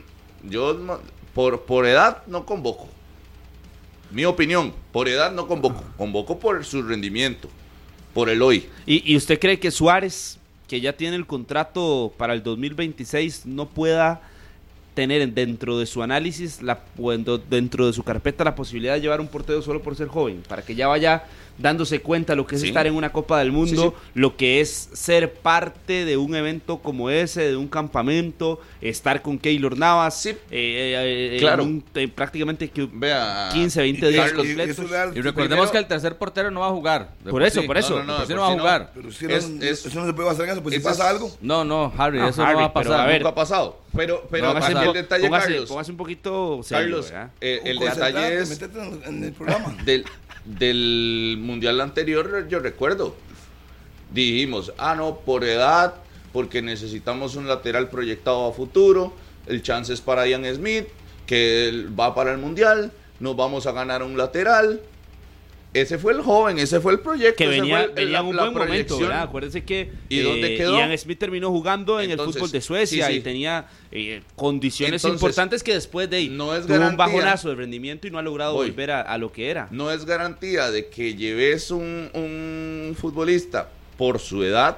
yo no- por, por edad no convoco. Mi opinión, por edad no convoco. Convoco por su rendimiento, por el hoy. ¿Y, y usted cree que Suárez, que ya tiene el contrato para el 2026, no pueda tener dentro de su análisis, la, dentro de su carpeta, la posibilidad de llevar un portero solo por ser joven? Para que ya vaya dándose cuenta lo que es Sí. estar en una Copa del Mundo, lo que es ser parte de un evento como ese, de un campamento, estar con Keylor Navas, Sí. eh, eh, eh, Claro. en un- eh, prácticamente que Vea. 15, 20 Y- días y- y- completos. Y recordemos Primero- que el tercer portero no va a jugar. Por eso, sí. por eso. No, no, no, por va a jugar. Pero si Es- no, es- eso no se puede en eso, pues si pasa es- algo. No, no, Harry, No, eso Harry, no va a pero pasar. a ver, Nunca ha pasado. Pero, pero Póngase el po- detalle, póngase- Carlos. póngase un poquito serio, Carlos, eh, el detalle es en, en el programa. del, del mundial anterior, yo recuerdo. Dijimos, ah, no, por edad, porque necesitamos un lateral proyectado a futuro. El chance es para Ian Smith, que va para el mundial. Nos vamos a ganar un lateral. Ese fue el joven, ese fue el proyecto. que ese venía, fue el- venía la- en un buen momento. ¿verdad? Acuérdense que ¿Y dónde quedó? Ian Smith terminó jugando en Entonces, el fútbol de Suecia sí, sí. y tenía eh, condiciones Entonces, importantes que después de ahí no es tuvo un garantía. bajonazo de rendimiento y no ha logrado Voy. volver a, a lo que era. no es garantía de que lleves un, un futbolista por su edad,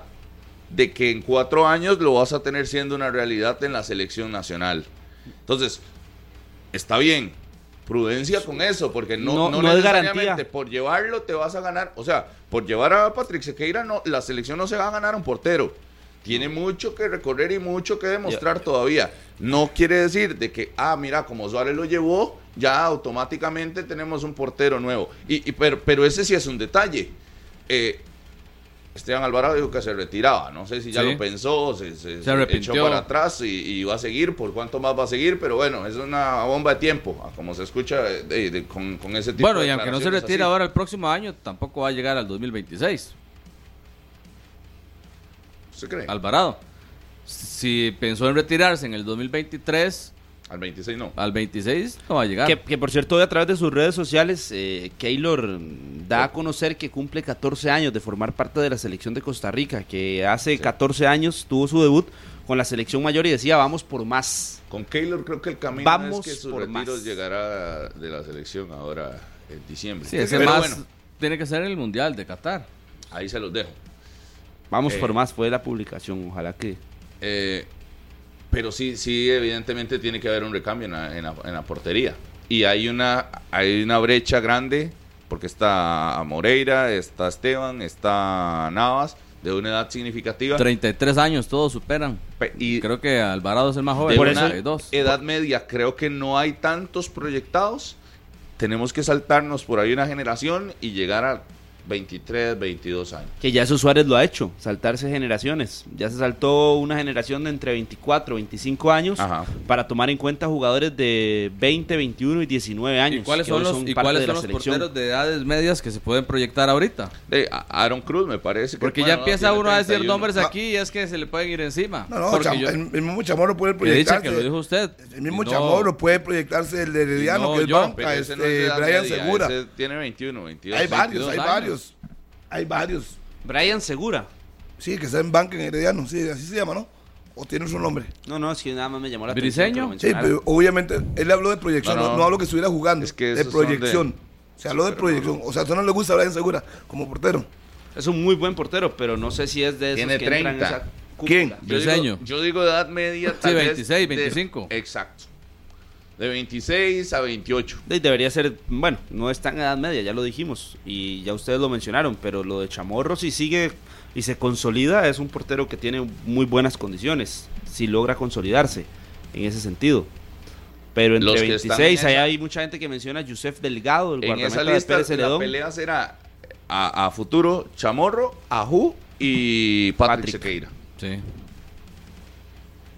de que en cuatro años lo vas a tener siendo una realidad en la selección nacional. Entonces, está bien, prudencia con eso, porque no, No- no, no es necesariamente garantía. por llevarlo te vas a ganar. O sea, por llevar a Patrick Sequeira, no, la selección no se va a ganar un portero. Tiene mucho que recorrer y mucho que demostrar todavía. No quiere decir de que, ah, mira, como Suárez lo llevó, ya automáticamente tenemos un portero nuevo. Y, y- pero, pero ese sí es un detalle. Eh, Esteban Alvarado dijo que se retiraba. No sé si ya Sí. lo pensó, se, se- Se se echó para atrás y, y va a seguir. ¿Por cuánto más va a seguir? Pero bueno, es una bomba de tiempo, como se escucha de- de- de- con, con ese tipo Bueno, de y aunque no se retire ahora el próximo año, tampoco va a llegar al 2026. ¿Usted cree? Al, Alvarado. Si pensó en retirarse en el 2023, 26 no. al 26 no va a llegar. Que, que, por cierto, hoy a través de sus redes sociales, eh, Keylor da a conocer que cumple 14 años de formar parte de la selección de Costa Rica, que hace 14 años tuvo su debut con la selección mayor y decía, vamos por más. Con Keylor creo que el camino Vamos es que su por retiro más. llegará de la selección ahora en diciembre. Sí, ese Pero más bueno, tiene que ser el Mundial de Qatar. ahí se los dejo. Vamos Eh. por más, fue la publicación, ojalá que... Eh, pero sí, sí, evidentemente tiene que haber un recambio en la, en la- en la portería. Y hay una, hay una brecha grande, porque está Moreira, está Esteban, está Navas, de una edad significativa. 33 años, todos superan. Pe- y Creo que Alvarado es el más joven. Por eso- 32. edad media, creo que no hay tantos proyectados. Tenemos que saltarnos por ahí una generación y llegar a 23, 22 años. Que ya eso Suárez lo ha hecho, saltarse generaciones. Ya se saltó una generación de entre 24 25 años Ajá. para tomar en cuenta jugadores de 20, 21 y 19 años. ¿Y cuáles son los, y parte cuáles de son los porteros de edades medias que se pueden proyectar ahorita? De Aaron Cruz me parece que Porque bueno, ya empieza uno a decir 31. nombres aquí y es que se le pueden ir encima. No, no, Porque yo- el, el mismo Chamorro puede proyectarse. que lo dijo usted. El mismo Y no- Chamorro puede proyectarse el de Herediano, no que es yo, banca, este, no es Brian media, Segura. tiene 21, 22. Hay varios, 22 hay años. varios. Hay varios. Brian Segura. Sí, que está en banca en Herediano, sí, así se llama, ¿no? O tiene su nombre. No, no, es que nada más me llamó la ¿Briseño? atención. Sí, pero obviamente él habló de proyección, No, no, no. no, habló que estuviera jugando, Es que de de- proyección. Se habló de proyección. O sea, a usted no le gusta a Brian Segura como portero. Es un muy buen portero, pero no sé si es de esos Tiene que entran en 30. esa ¿Quién? Yo Briseño. digo, yo digo edad media. tal vez 26, de- 25. exacto. De 26 a 28. De- Debería ser, bueno, no está en edad media, ya lo dijimos, y ya ustedes lo mencionaron, pero lo de Chamorro si sigue y se consolida, es un portero que tiene muy buenas condiciones, si logra consolidarse en ese sentido. Pero entre Los que están 26, en ahí esa- hay mucha gente que menciona a Yusef Delgado, el En esa guardameta de lista Pérez la Celedón. pelea será a, a futuro Chamorro, Ajú y Patrick, Patrick. Sequeira. Sí.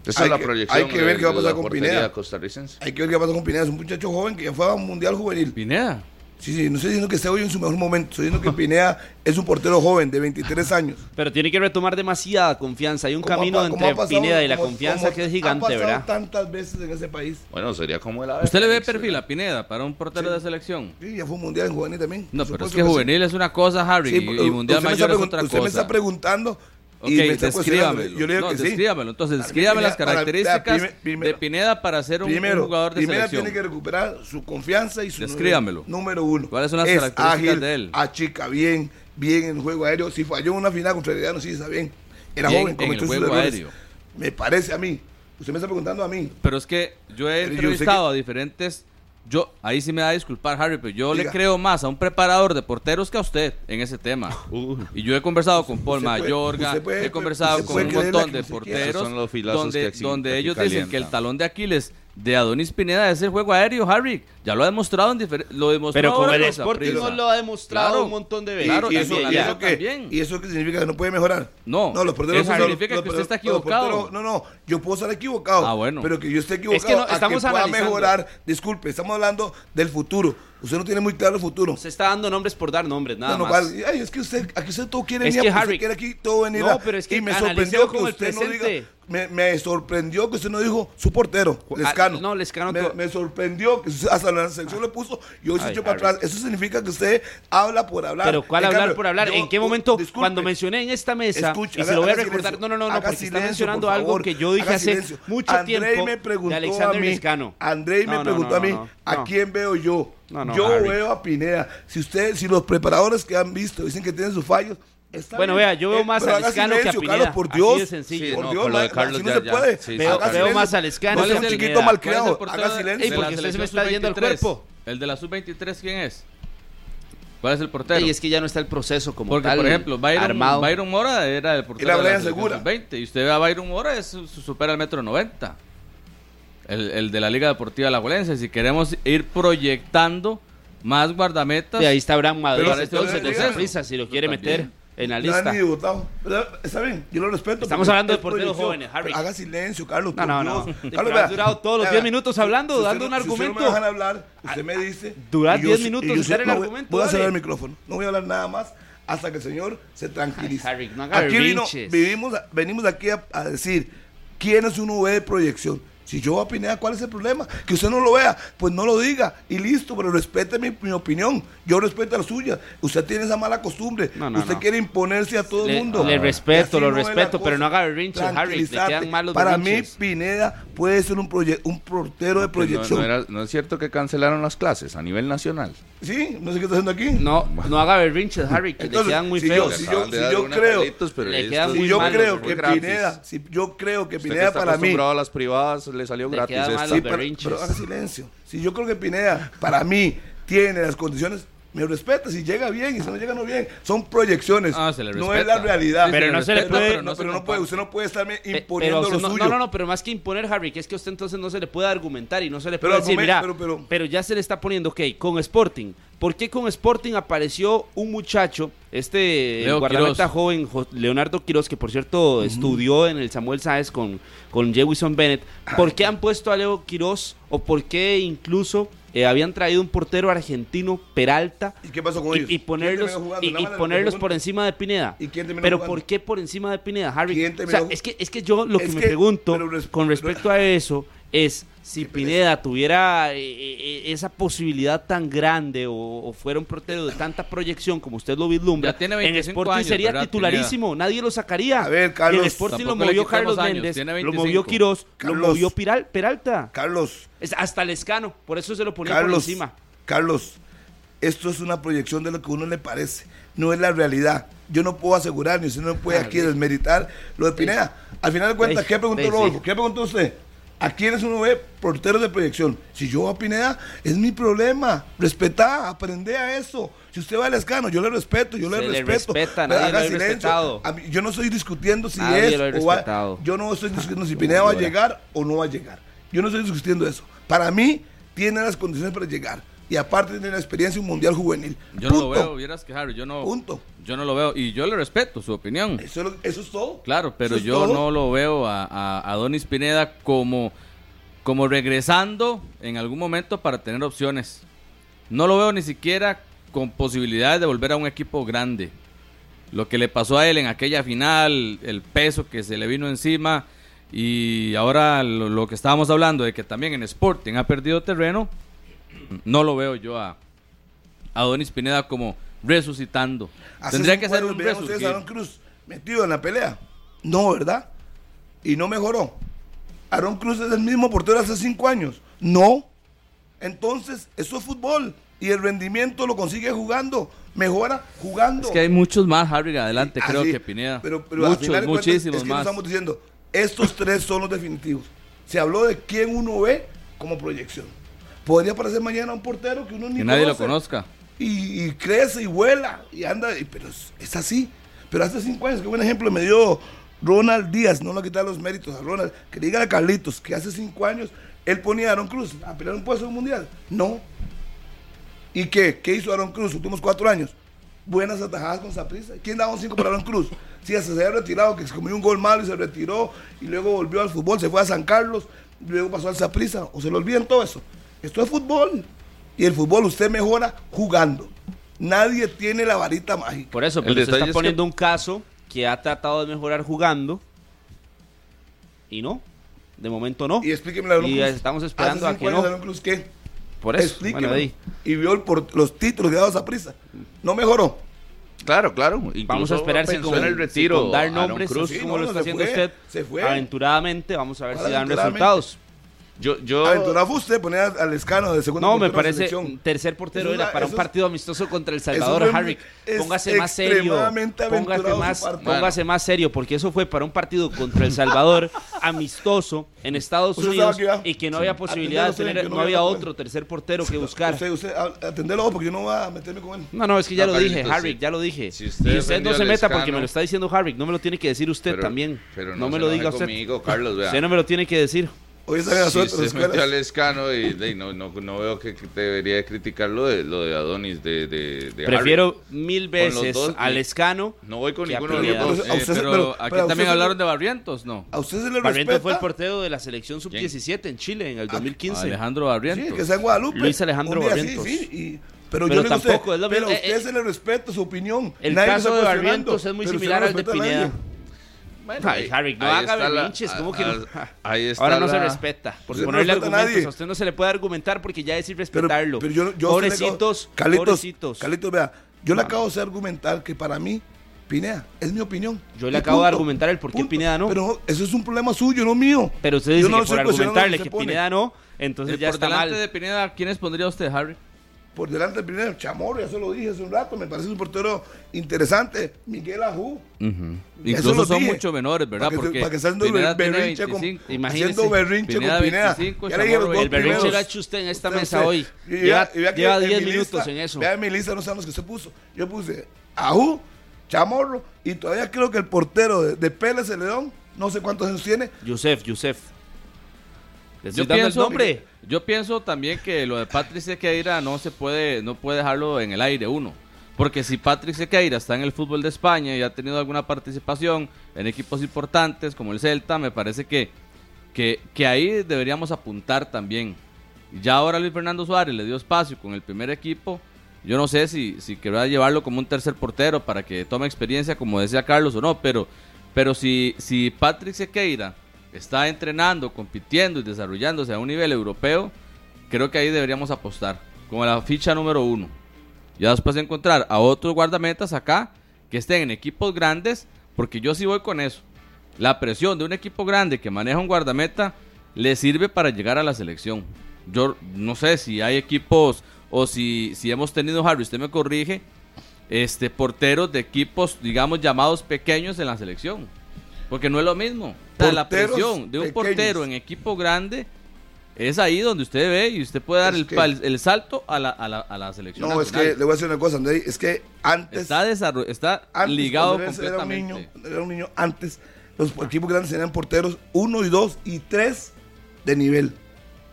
Esa Hay es la que- proyección. hay que ver de- qué va a pasar con Pineda. costarricense. Hay que ver qué pasa con Pineda. Es un muchacho joven que ya fue a un mundial juvenil. Pineda. Sí, sí, no estoy diciendo que esté hoy en su mejor momento. Estoy diciendo que Pineda es un portero joven de 23 años. Pero tiene que retomar demasiada confianza. Hay un ha camino entre ha pasado- Pineda y la como- confianza como que es Ha gigante, pasado ¿verdad? tantas veces en ese país. Bueno, sería como el ave ¿Usted le ve perfil ¿verdad? a Pineda para un portero Sí. de selección? Sí, ya fue un mundial en juvenil también. No, pero es que sí. juvenil es una cosa, Harry, Sí, y, y mundial mayor es otra Usted me está cosa. preguntando Ok, y descríbamelo. Yo le digo no, que sí. descríbamelo. Entonces, Para mí descríbame las Pineda- para- características primero- de Pineda para ser un, jugador de Pineda selección. tiene que recuperar su confianza y su Descríbamelo. número, número uno. ¿Cuáles son las Es características ágil, de él? Achica bien, bien en el juego aéreo. Si falló en una final contra Herediano, sí está bien. Era Bien joven, en cometió el sus juego aéreo. Me parece a mí. Usted me está preguntando a mí. Pero es que yo he Pero yo sé entrevistado que- a diferentes. Yo, ahí sí me da a disculpar, Harry, pero yo Diga. le creo más a un preparador de porteros que a usted en ese tema. Y yo he conversado con Paul Mayorga, puede- he conversado con un montón de porteros donde, donde ellos dicen que el talón de Aquiles de Adonis Pineda es el juego aéreo, Harry. Ya lo ha demostrado en diferentes. Lo demostró Pero con el Sporting no lo ha demostrado Claro. un montón de veces. Claro, y, y eso, y, eso que. ¿Y eso qué significa? ¿Que no puede mejorar? No, los porteros eso son los- significa los que usted está equivocado. porteros- no, no, yo puedo estar equivocado. Ah, bueno. Pero que yo esté equivocado. Es que no, a estamos que pueda analizando. mejorar. Disculpe, estamos hablando del futuro. Usted no tiene muy claro el futuro. Se está dando nombres por dar nombres, nada No, no, más. vale. Ay, es que usted, aquí usted todo quiere Es venir, que, a- usted Harry, quiere aquí todo venir no, pero es que y me sorprendió que usted no diga, me, me sorprendió que usted no dijo su portero, Ah, Lescano. no, Lescano Me, me sorprendió que hasta la sección le puso y hoy se echó para atrás. Eso significa que usted habla por hablar. Pero ¿cuál En hablar cambio, por hablar? yo- ¿En qué momento? disculpe, cuando mencioné en esta mesa, Escuche, y se lo voy a recordar, silencio, no, no, no, porque está silencio, mencionando por algo que yo dije hace mucho Andrei tiempo me preguntó de Alexander a mí, Lescano. Andrei me preguntó a mí, ¿a quién veo yo? No, no, yo Harry. veo a Pineda. Si usted, si los preparadores que han visto dicen que tienen sus fallos, está Bueno, bien. vea, yo veo Eh, más pero a haga Lescano que a Pineda. Carlos, por Así Dios. de sencillo. Sí, por no, Dios, lo de Carlos así no ya- se ya. puede. Sí, sí, Veo- Haga veo silencio. más a Lescano No a un chiquito ¿Cuál ¿Cuál malcriado. es el portero Haga de- silencio. Ey, porque la usted se me está yendo al sub-23? cuerpo. El de la sub-23, ¿quién es? ¿Cuál es el portero? Y es que ya no está el proceso como Porque, tal por ejemplo, Byron, armado. Byron Mora era el portero Era de la Segura. sub-20. Y usted ve a Byron Mora, es, su- supera el metro 90. El, el de la Liga Deportiva La Juelense. Si queremos ir proyectando más guardametas. Y ahí está Abraham Madrid, Pero entonces dígame. Saprissa, si lo quiere También. meter en la No han lista. ni debutado. Pero, Está bien, yo lo respeto. Estamos hablando de porteros proyección. jóvenes, Harry. Pero Haga silencio, Carlos. No, no, no. Carlos, has durado todos los vea, 10 minutos hablando, si dando un Si usted no argumento. me dejan hablar, usted me dice. Durar y yo 10 sé- minutos y el no voy- argumento, Voy a cerrar el micrófono. No voy a hablar nada más hasta que el señor se tranquilice. Ay, Harry, no haga aquí vino, vivimos, venimos aquí a, a decir quién es un V de proyección. Si yo a Pineda, ¿cuál es el problema? Que usted no lo vea, pues no lo diga y listo, pero respete mi, mi opinión. Yo respeto la suya. Usted tiene esa mala costumbre. No, no, usted no. quiere imponerse a todo el mundo. le respeto, lo respeto, pero no haga berrinches, Harry, le quedan mal los Para berrinches. mí, Pineda puede ser un, proye- un portero de Pues no- proyección. no, era- no es cierto que cancelaron las clases a nivel nacional. Sí, no sé qué está haciendo aquí. No, no haga berrinches, Harry, que Entonces, le quedan muy si yo- feos. si de si yo creo- pero le quedan Si muy yo creo que gratis. Pineda, si yo creo que Pineda para mí, a las privadas le salió Le gratis Sí, pero haga silencio. Si yo creo que Pineda, para mí, tiene las condiciones, me respeta. Si llega bien y si no llega no bien. Son proyecciones. Ah, se le no es la realidad. Pero no se le puede- Pero, no, pero no puede, usted no puede estarme Pe- imponiendo pero lo no, suyo. no, no, no, pero más que imponer, Harry, que es que a usted entonces no se le puede argumentar y no se le Pero puede decir, argumen- mira, pero- pero, pero- ya se le está poniendo, ok, con Sporting. ¿Por qué con Sporting apareció un muchacho, este Leo guardameta Quiroz. joven, Jo- Leonardo Quiroz, que por cierto estudió en el Samuel Sáez con, con Jewison Bennett? ¿Por qué han puesto a Leo Quiroz o por qué incluso eh, habían traído un portero argentino, Peralta, ¿Y qué pasó con ellos? y, ponerlos, y, ponerlos por encima de Pineda. ¿Y quién terminó Pero jugando? ¿por qué por encima de Pineda, Harry? ¿Quién O sea, es que, es que yo lo que me pregunto pero con respecto a eso es si Pineda tuviera eh, eh, esa posibilidad tan grande o, o fuera un portero de tanta proyección como usted lo vislumbra, en 25 Sporting años, sería ¿verdad, titularísimo, nadie lo sacaría. A ver, Carlos, en Sporting lo movió Carlos Méndez, lo 25. movió Quiroz, lo movió Piral, Peralta. Carlos, Es hasta Lescano, por eso se lo ponía por Carlos, encima. Carlos, esto es una proyección de lo que a uno le parece. No es la realidad. yo no puedo asegurar, ni usted no puede aquí desmeritar lo de Pineda. Al final de cuentas, ¿qué preguntó Rodolfo? ¿Qué preguntó usted? ¿A quiénes uno ve porteros de proyección? Si yo a Pineda, es mi problema. Respetá, aprende a eso. Si usted va al escano, yo le respeto, yo le Se le respeto. respeta, nadie haga lo silencio. respetado. A mí- yo no estoy discutiendo si Nadie es o va-. Yo no estoy discutiendo si Pineda va a llegar o no va a llegar. Yo no estoy discutiendo eso. Para mí, tiene las condiciones para llegar. Y aparte tiene la experiencia en un mundial juvenil. Yo no lo Punto. veo, vieras que Harry, yo no, Punto. yo no lo veo. Y yo le respeto su opinión. Eso, es lo- eso es todo. Claro, pero yo todo. no lo veo a, a, a Donis Pineda como, como regresando en algún momento para tener opciones. No lo veo ni siquiera con posibilidades de volver a un equipo grande. Lo que le pasó a él en aquella final, el peso que se le vino encima y ahora lo, lo que estábamos hablando de que también en Sporting ha perdido terreno, no lo veo yo a, a Donis Pineda como resucitando. Tendría que ser un resucito. Aaron Cruz metido en la pelea. No, ¿verdad? Y no mejoró. Aaron Cruz es el mismo portero hace cinco años. No. Entonces, eso es fútbol. Y el rendimiento lo consigue jugando. Mejora jugando. Es que hay muchos más, Harry, adelante, creo que Pineda. Pero, pero muchos, final muchísimos es que más. estamos diciendo, estos tres son los definitivos. Se habló de quién uno ve como proyección. Podría aparecer mañana un portero que uno ni Que nadie lo conozca. y, y crece y vuela y anda, y- pero es, es así. Pero hace cinco años, qué buen ejemplo me dio Ronald Díaz, no le quitar los méritos a Ronald, que le diga a Carlitos que hace cinco años él ponía a Aaron Cruz a pelear un puesto en un mundial. No. ¿Y qué? ¿Qué hizo Aaron Cruz los últimos cuatro años? Buenas atajadas con Saprissa. ¿Quién daba un cinco para Aaron Cruz? Sí, hasta se había retirado, que se comió un gol malo y se retiró, y luego volvió al fútbol, se fue a San Carlos, y luego pasó al Saprissa. ¿O se le olvidan todo eso? Esto es fútbol. Y el fútbol usted mejora jugando. Nadie tiene la varita mágica. Por eso, pero detalle está es que- poniendo un caso que ha tratado de mejorar jugando y no. De momento no. Y explíqueme la Y Cruz. estamos esperando Hace a que años no. ¿qué? Por eso. Explíqueme. Bueno, y vio el por, los títulos que daba esa prisa. No mejoró. Claro, claro. Vamos a esperar si en el retiro. sin dar nombres, Cruz. Sí, como no, lo está se haciendo fue, usted. se fue. Aventuradamente, vamos a ver si dan resultados. Yo, yo, usted poner al escano de segundo No, me parece selección. tercer portero era una- para un es- partido amistoso contra El Salvador, es- Harry. Póngase más serio. Póngase más, póngase más serio, porque eso fue para un partido contra El Salvador amistoso en Estados Unidos y que no había posibilidad de tener, no no había otro tercer portero que buscar. Usted, usted, a- atendelo porque yo no voy a meterme con él. No, no, es que ya No, lo dije, Carlitos, Harry, sí. ya lo dije. Si usted y usted no se meta porque me lo está diciendo Harry, no me lo tiene que decir usted pero- también. pero no, no me lo diga usted. Carlos, vea. Usted no me lo tiene que decir. Hoy están en las Si otras usted metió al escano y, de- no, no, no veo que, debería de criticar lo de, lo de Adonis de, de, de Prefiero Harry. mil veces dos, al Escano. No voy con ninguno de los dos. Se- pero, pero- aquí pero también se- hablaron de Barrientos, ¿no? A usted se le Barrientos respeta. fue el portero de la selección sub-17 en Chile en el 2015. Alejandro Sí, Barrientos. que está en Guadalupe. Luis Alejandro Un día Barrientos. Sí, sí, y- pero, Pero yo le tampoco usted, es lo pero a usted eh, se le respeta su opinión. El Nadie caso de Barrientos es muy similar al de Pineda. Bueno, ahí- Harry, no haga berrinches, ¿cómo que no? Ahí está Ahora no se la- respeta. Por no ponerle respeta a argumentos. nadie. a usted no se le puede argumentar porque ya es Pero, irrespetarlo. pero yo, yo usted le acabo- pobrecitos, Carlitos, pobrecitos. Carlitos, vea, yo le acabo de argumentar que para mí, Pineda, es mi opinión. Yo le acabo de punto, argumentar el por qué punto. Pineda no. Pero eso es un problema suyo, no mío. Pero usted Yo dice no que por argumentarle que se pone. Pineda no, entonces Y ya por está delante mal. de Pineda, ¿quiénes pondría usted, Harry? Por delante de Pineda, Chamorro, ya se lo dije hace un rato, me parece un portero interesante. Miguel Ajú. Eso Incluso son mucho menores, ¿verdad? Para que, Porque para que tiene berrinche con, 25. Imagínese. haciendo berrinche Pineda con Pineda. 25, Ya le dije los dos El berrinche lo ha hecho usted en esta Usted, mesa usted. hoy. Y Lleva, y vea lleva en 10 mi minutos lista- en eso. Vea mi lista, no saben los que usted puso. Yo puse Ajú, Chamorro, y todavía creo que el portero de, de Pérez de León, no sé cuántos años tiene, Yusef, Yusef. Yo el pienso, nombre. yo pienso también que lo de Patrick Sequeira no se puede, no puede dejarlo en el aire uno. Porque si Patrick Sequeira está en el fútbol de España y ha tenido alguna participación en equipos importantes como el Celta, me parece que, que, que ahí deberíamos apuntar también. Ya ahora Luis Fernando Suárez le dio espacio con el primer equipo. Yo no sé si, si querrá llevarlo como un tercer portero para que tome experiencia, como decía Carlos o no, pero, pero si, si Patrick Sequeira está entrenando, compitiendo y desarrollándose a un nivel europeo, creo que ahí deberíamos apostar, como la ficha número uno. Ya después de encontrar a otros guardametas acá que estén en equipos grandes, porque yo sí voy con eso. La presión de un equipo grande que maneja un guardameta le sirve para llegar a la selección. Yo no sé si hay equipos o si, si hemos tenido, Harry, usted me corrige, este, porteros de equipos, digamos, llamados pequeños en la selección. Porque no es lo mismo. Sea, la presión de un pequeños. portero en equipo grande es ahí donde usted ve y usted puede dar el, que- el salto a la, a la, a la selección. No, es que le voy a decir una cosa, Andrei, es que antes... está, está antes, ligado cuando era- un niño, completamente. era un niño antes, los equipos grandes tenían porteros 1 y 2 y 3 de nivel.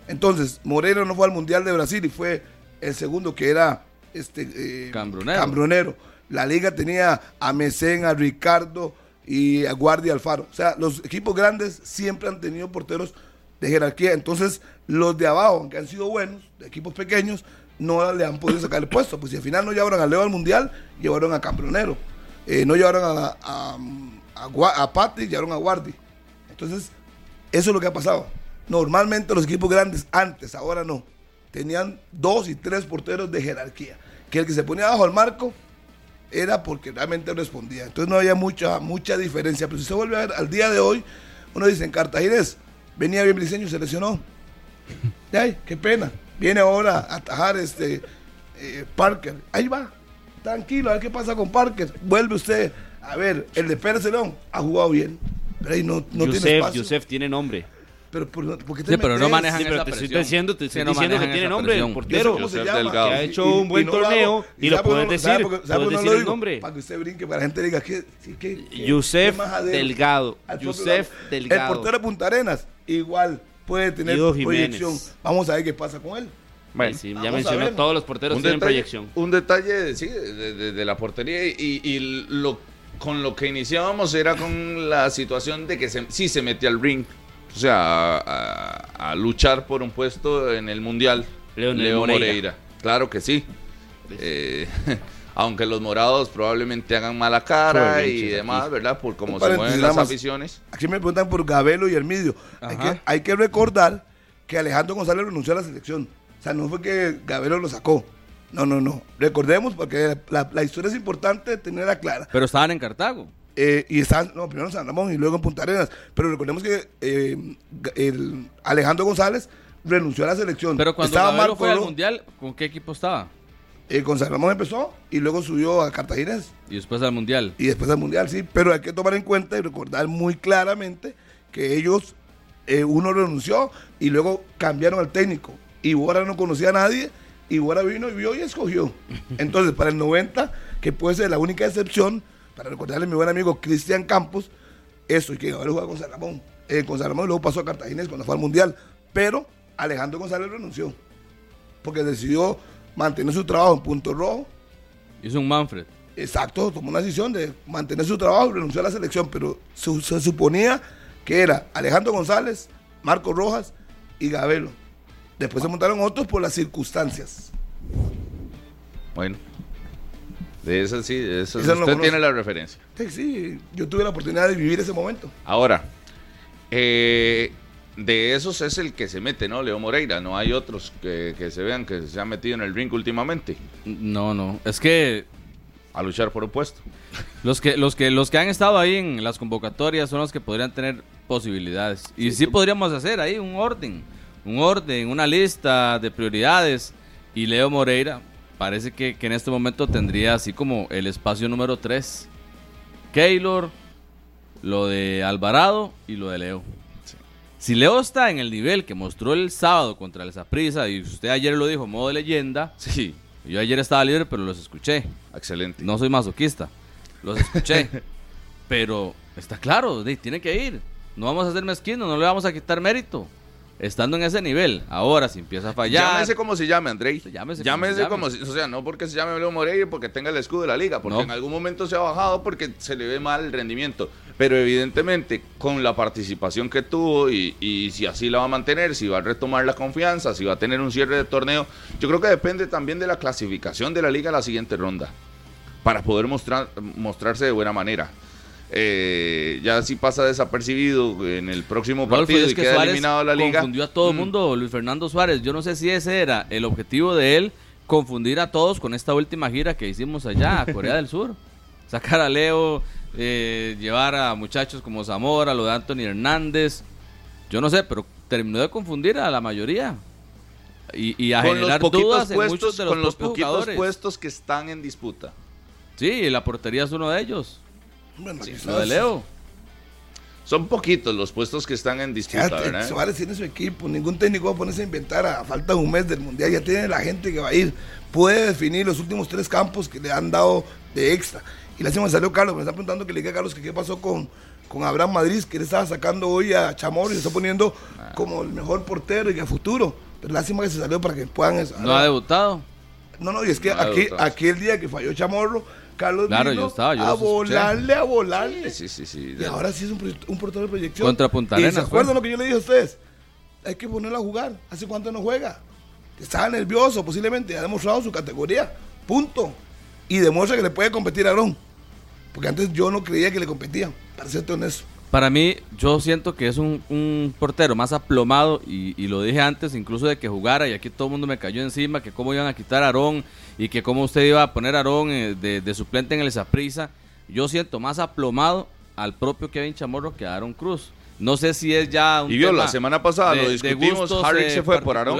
Entonces, Moreno no fue al Mundial de Brasil y fue el segundo que era este eh, Cambronero. Cambronero. La liga tenía a Mesén, a Ricardo y a Guardia Alfaro. O sea, los equipos grandes siempre han tenido porteros de jerarquía. Entonces, los de abajo, aunque han sido buenos, de equipos pequeños, no le han podido sacar el puesto. Pues si al final no llevaron a Leo al Mundial, llevaron a Cambronero. Eh, no llevaron a, a, a, Pati, llevaron a Guardi. Entonces, eso es lo que ha pasado. Normalmente los equipos grandes, antes, ahora no, tenían dos y tres porteros de jerarquía. Que el que se ponía bajo el marco era porque realmente respondía. Entonces no había mucha, mucha diferencia. Pero si se vuelve a ver al día de hoy, uno dice en Cartaginés, venía bien Briseño y se lesionó. Ay, qué pena. Viene ahora a atajar este eh, Parker. Ahí va. Tranquilo, a ver qué pasa con Parker. Vuelve usted. A ver, el de Pérez León ha jugado bien. Pero ahí no, no tiene Yusef, espacio. Yusef tiene nombre. Pero, ¿por, por qué te Sí, pero no metes? manejan Sí, pero esa te estoy presión. diciendo, te Sí, estoy no diciendo que tiene nombre, sé portero. Que ha hecho un buen no lo torneo hago. y lo puedes no- sabe decir, sabe puedes qué no decir el nombre. Para que usted brinque, para la gente diga que, sí, que, que- Yusef que. Delgado. Yusef. Delgado. El portero de Punta Arenas, igual, puede tener proyección. Vamos a ver qué pasa con él. Bueno, sí, ya mencionó, todos los porteros un tienen detalle, proyección. un detalle sí, de, de- de la portería y, y lo, con lo que iniciábamos era con la situación de que se, sí se mete al ring, o sea, a, a- a luchar por un puesto en el Mundial. Leonel Leo Moreira. Moreira. Claro que sí. Eh, aunque los morados probablemente hagan mala cara Joder, y demás, aquí. ¿verdad? Por cómo se mueven las aficiones. Aquí me preguntan por Gabelo y Hermidio. Hay Ajá. que, hay que recordar que Alejandro González renunció a la selección. O sea, no fue que Gabelo lo sacó. No, no, no. Recordemos, porque la, la historia es importante tenerla clara. Pero estaban en Cartago. Eh, y están, no, primero en San Ramón y luego en Punta Arenas. Pero recordemos que eh, el Alejandro González renunció a la selección. Pero cuando estaba Marco fue al Mundial, ¿con qué equipo estaba? eh, con San Ramón empezó y luego subió a Cartaginés Y después al Mundial. y después al Mundial, sí. Pero hay que tomar en cuenta y recordar muy claramente que ellos, eh, uno renunció y luego cambiaron al técnico. Y Bora no conocía a nadie y Bora vino y vio y escogió. Entonces, para el 90, que puede ser la única excepción, para recordarle a mi buen amigo Cristian Campos, eso, y que Gabelo jugaba con San Ramón. Eh, con San Ramón luego pasó a Cartaginés cuando fue al Mundial. Pero Alejandro González renunció porque decidió mantener su trabajo en punto rojo Hizo un Manfred. Exacto, tomó una decisión de mantener su trabajo y renunció a la selección, pero su- se suponía que era Alejandro González, Marco Rojas y Gabelo. Después se montaron otros por las circunstancias. Bueno, de eso sí, de eso Esa no usted tiene la referencia. Sí, sí, yo tuve la oportunidad de vivir ese momento. Ahora, eh, de esos es el que se mete, ¿no? Leo Moreira. No hay otros que, que se vean que se han metido en el ring últimamente No, no. Es que a luchar por un puesto. los que los que los que han estado ahí en las convocatorias son los que podrían tener posibilidades. Y sí, podríamos hacer ahí un orden, un orden, una lista de prioridades. Y Leo Moreira parece que, que en este momento tendría así como el espacio número 3. Keylor, lo de Alvarado y lo de Leo. Si Leo está en el nivel que mostró el sábado contra el Zaprisa, y usted ayer lo dijo, modo de leyenda, Sí, yo ayer estaba libre, pero los escuché. excelente. No soy masoquista. Los escuché. pero está claro, tiene que ir. No vamos a ser mezquinos, no le vamos a quitar mérito. Estando en ese nivel. Ahora, si empieza a fallar. Llámese como se llame, Andrei. Llámese Llámese, como se como, si- o sea, no porque se llame Leo Moreira porque tenga el escudo de la liga, porque No. en algún momento se ha bajado porque se le ve mal el rendimiento. Pero evidentemente, con la participación que tuvo y, y si así la va a mantener, si va a retomar la confianza, si va a tener un cierre de torneo, yo creo que depende también de la clasificación de la liga a la siguiente ronda, para poder mostrar, mostrarse de buena manera. Eh, ya si pasa desapercibido en el próximo partido y que queda Suárez eliminado de la liga. confundió a todo el mm, mundo, Luis Fernando Suárez. Yo no sé si ese era el objetivo de él, confundir a todos con esta última gira que hicimos allá a Corea del Sur. Sacar a Leo, eh, llevar a muchachos como Zamora, lo de Anthony Hernández. Yo no sé, pero terminó de confundir a la mayoría. Y, y a con los generar poquitos dudas en puestos, muchos de los con los poquitos jugadores. puestos que están en disputa. Sí, la portería es uno de ellos. Bueno, Sí, lo de Leo. Son poquitos los puestos que están en disputa, Fíjate, ¿verdad? Suárez tiene su equipo, ningún técnico va a ponerse a inventar a falta de un mes del Mundial, ya tiene la gente que va a ir, puede definir los últimos tres campos que le han dado de extra. Y lástima que salió Carlos, me está preguntando que le diga a Carlos que qué pasó con, con Abraham Madrid, que le estaba sacando hoy a Chamorro y le está poniendo Ah. como el mejor portero y a futuro. Pero lástima que se salió para que puedan... No ha debutado. No, no, y es que No aquí, debutado. aquí el día que falló Chamorro, Carlos Claro, vino yo estaba, yo a volarle, a volarle. Sí, sí, sí. Y ahora sí es un, un portero de proyección. Contra Punta ¿Y Arenas, se acuerdan fue. lo que yo le dije a ustedes? Hay que ponerlo a jugar. ¿Hace cuánto no juega? Estaba nervioso, posiblemente. Ha demostrado su categoría. Punto. Y demuestra que le puede competir a Aarón. Porque antes yo no creía que le competía. Para serte honesto. Para mí, yo siento que es un, un portero más aplomado y, y lo dije antes incluso de que jugara y aquí todo el mundo me cayó encima, que cómo iban a quitar a Aarón y que cómo usted iba a poner a Aarón eh, de, de suplente en el Saprissa. Yo siento más aplomado al propio Kevin Chamorro que a Aaron Cruz. No sé si es ya un Y vio, la semana pasada lo de- discutimos, Harry eh, se fue por Aarón.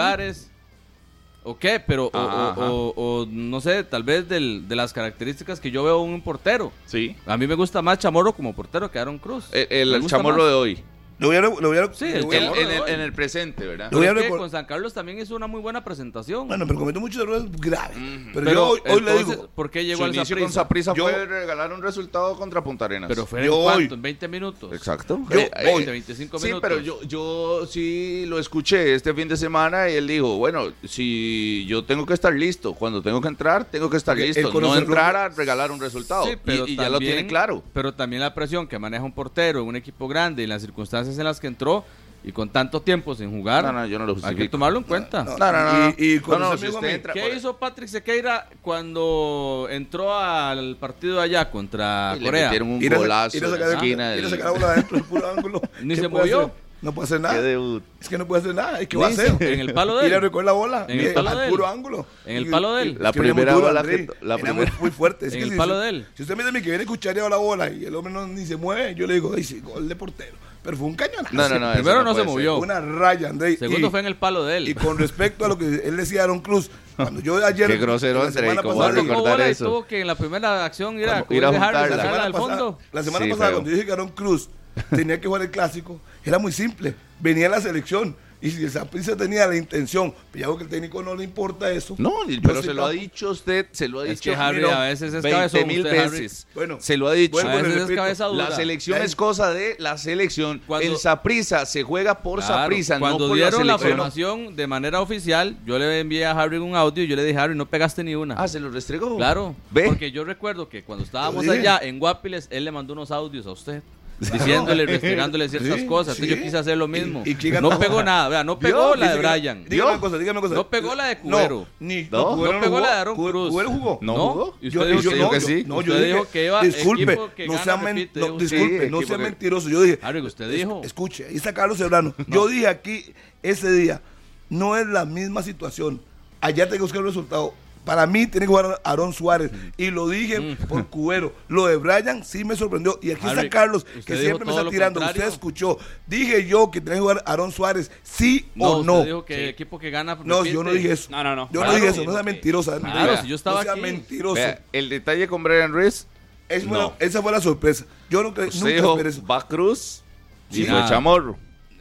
¿O qué? Pero, o- Ajá, o, o- o no sé, tal vez del- de las características que yo veo en un portero. Sí. A mí me gusta más Chamorro como portero que Aaron Cruz. El, el, chamorro más. de hoy. Lo voy a, lo voy a- Sí, lo el voy a- El- Chamorro en, el, hoy. en el presente, ¿verdad? Lo voy a Pero es que con San Carlos también hizo una muy buena presentación. Bueno, pero cometió muchos errores graves. Pero, Pero yo hoy, hoy le digo. ¿por qué llegó al inicio con Yo- fue regalar un resultado contra Punta Arenas. Pero fue Yo en cuánto, hoy- en 20 minutos. Exacto. Yo Eh, hoy- eh, 25 sí, minutos. pero yo, yo sí lo escuché este fin de semana y él dijo, bueno, si yo tengo que estar listo, cuando tengo que entrar, tengo que estar Porque listo, no entrar a regalar un resultado. Sí, Y- pero ya lo tiene claro. Pero también la presión que maneja un portero en un equipo grande y las circunstancias en las que entró y con tanto tiempo sin jugar, No, no, yo no lo hay que tomarlo en cuenta. No, No, no, no. Y, y cuando si usted entra- ¿Qué hizo Patrick Sequeira cuando entró al partido allá contra y le Corea? metieron un golazo en la esquina ir a del... sacar la bola adentro del puro ángulo. Ni ¿Qué se movió. hacer? No puede hacer Qué nada. debut. Es que no puede hacer nada. ¿Y qué va a hacer? en el palo de Ir a él. recoger la bola. En el palo al de él. puro ángulo. En el Y- palo de él. y- La es que primera bola que- la primera- muy, muy fuerte. Es En que el si- palo de él. Si usted me dice que viene cuchareado la bola y el hombre no, ni se mueve, yo le digo, ay, sí, gol de portero. Pero fue un cañonazo. No, no, no. Primero no se movió. Una raya, André. Segundo Y- fue en el palo de él. Y con respecto a lo que él decía a Aaron Cruz, cuando yo ayer. Qué grosero, André, ¿cómo va a recordar bola y eso. tuvo que en la primera acción ir a, semana al pasada, fondo. la semana pasada cuando dije que Aaron Cruz tenía que jugar el clásico, era muy simple. Venía la selección. Y si el Saprissa tenía la intención, pero ya veo que el técnico no le importa eso. No, pero se lo ha dicho usted, se lo ha Es dicho que Harry mira, a veces es 20 cabezón. mil usted, Harry. veces. Bueno, se lo ha dicho. A veces es repito, cabeza dura. La selección es cosa de la selección. Cuando- el Saprissa se juega por Claro, Saprissa, no Cuando por dieron la formación de manera oficial, yo le envié a Harry un audio y yo le dije, Harry, no pegaste ni una. Ah, se lo restregó. Claro, Ve. porque yo recuerdo que cuando estábamos allá en Guapiles, él le mandó unos audios a usted. Diciéndole, restregándole ciertas Sí, cosas. Entonces sí. yo quise hacer lo mismo. ¿Y- no pegó nada, vea, no pegó la de Brian. Dígame una cosa, dígame una cosa. No pegó la de Cubero. No, ni, No, Cubero no pegó la de Aaron Cruz. Cubero jugó. No ¿No? ¿Y usted yo, dijo no, que sí. no, yo dijo que iba disculpe, no sea, no, disculpe, no sea mentiroso. Yo dije, Harry, usted dijo. escuche, ahí está Carlos Serrano. Yo dije aquí ese día, no es la misma situación. Allá tengo que buscar un resultado. Para mí tiene que jugar Aarón Suárez. Y lo dije por Cubero. Lo de Brian sí me sorprendió. Y aquí Harry, está Carlos, que siempre me está lo tirando. contrario. Usted escuchó. Dije yo que tenía que jugar Aarón Suárez, sí No, o no. usted dijo que el equipo que gana No, repite. yo no dije eso. No, no, no. Yo Claro, no dije eso, no sea mentirosa. Claro, si yo estaba no sea aquí. mentiroso. Vea, el detalle con Brian Ruiz, Es no. buena- esa fue la sorpresa. Yo no cre- usted nunca eso. va Cruz y Sí. fue Nada. Chamorro.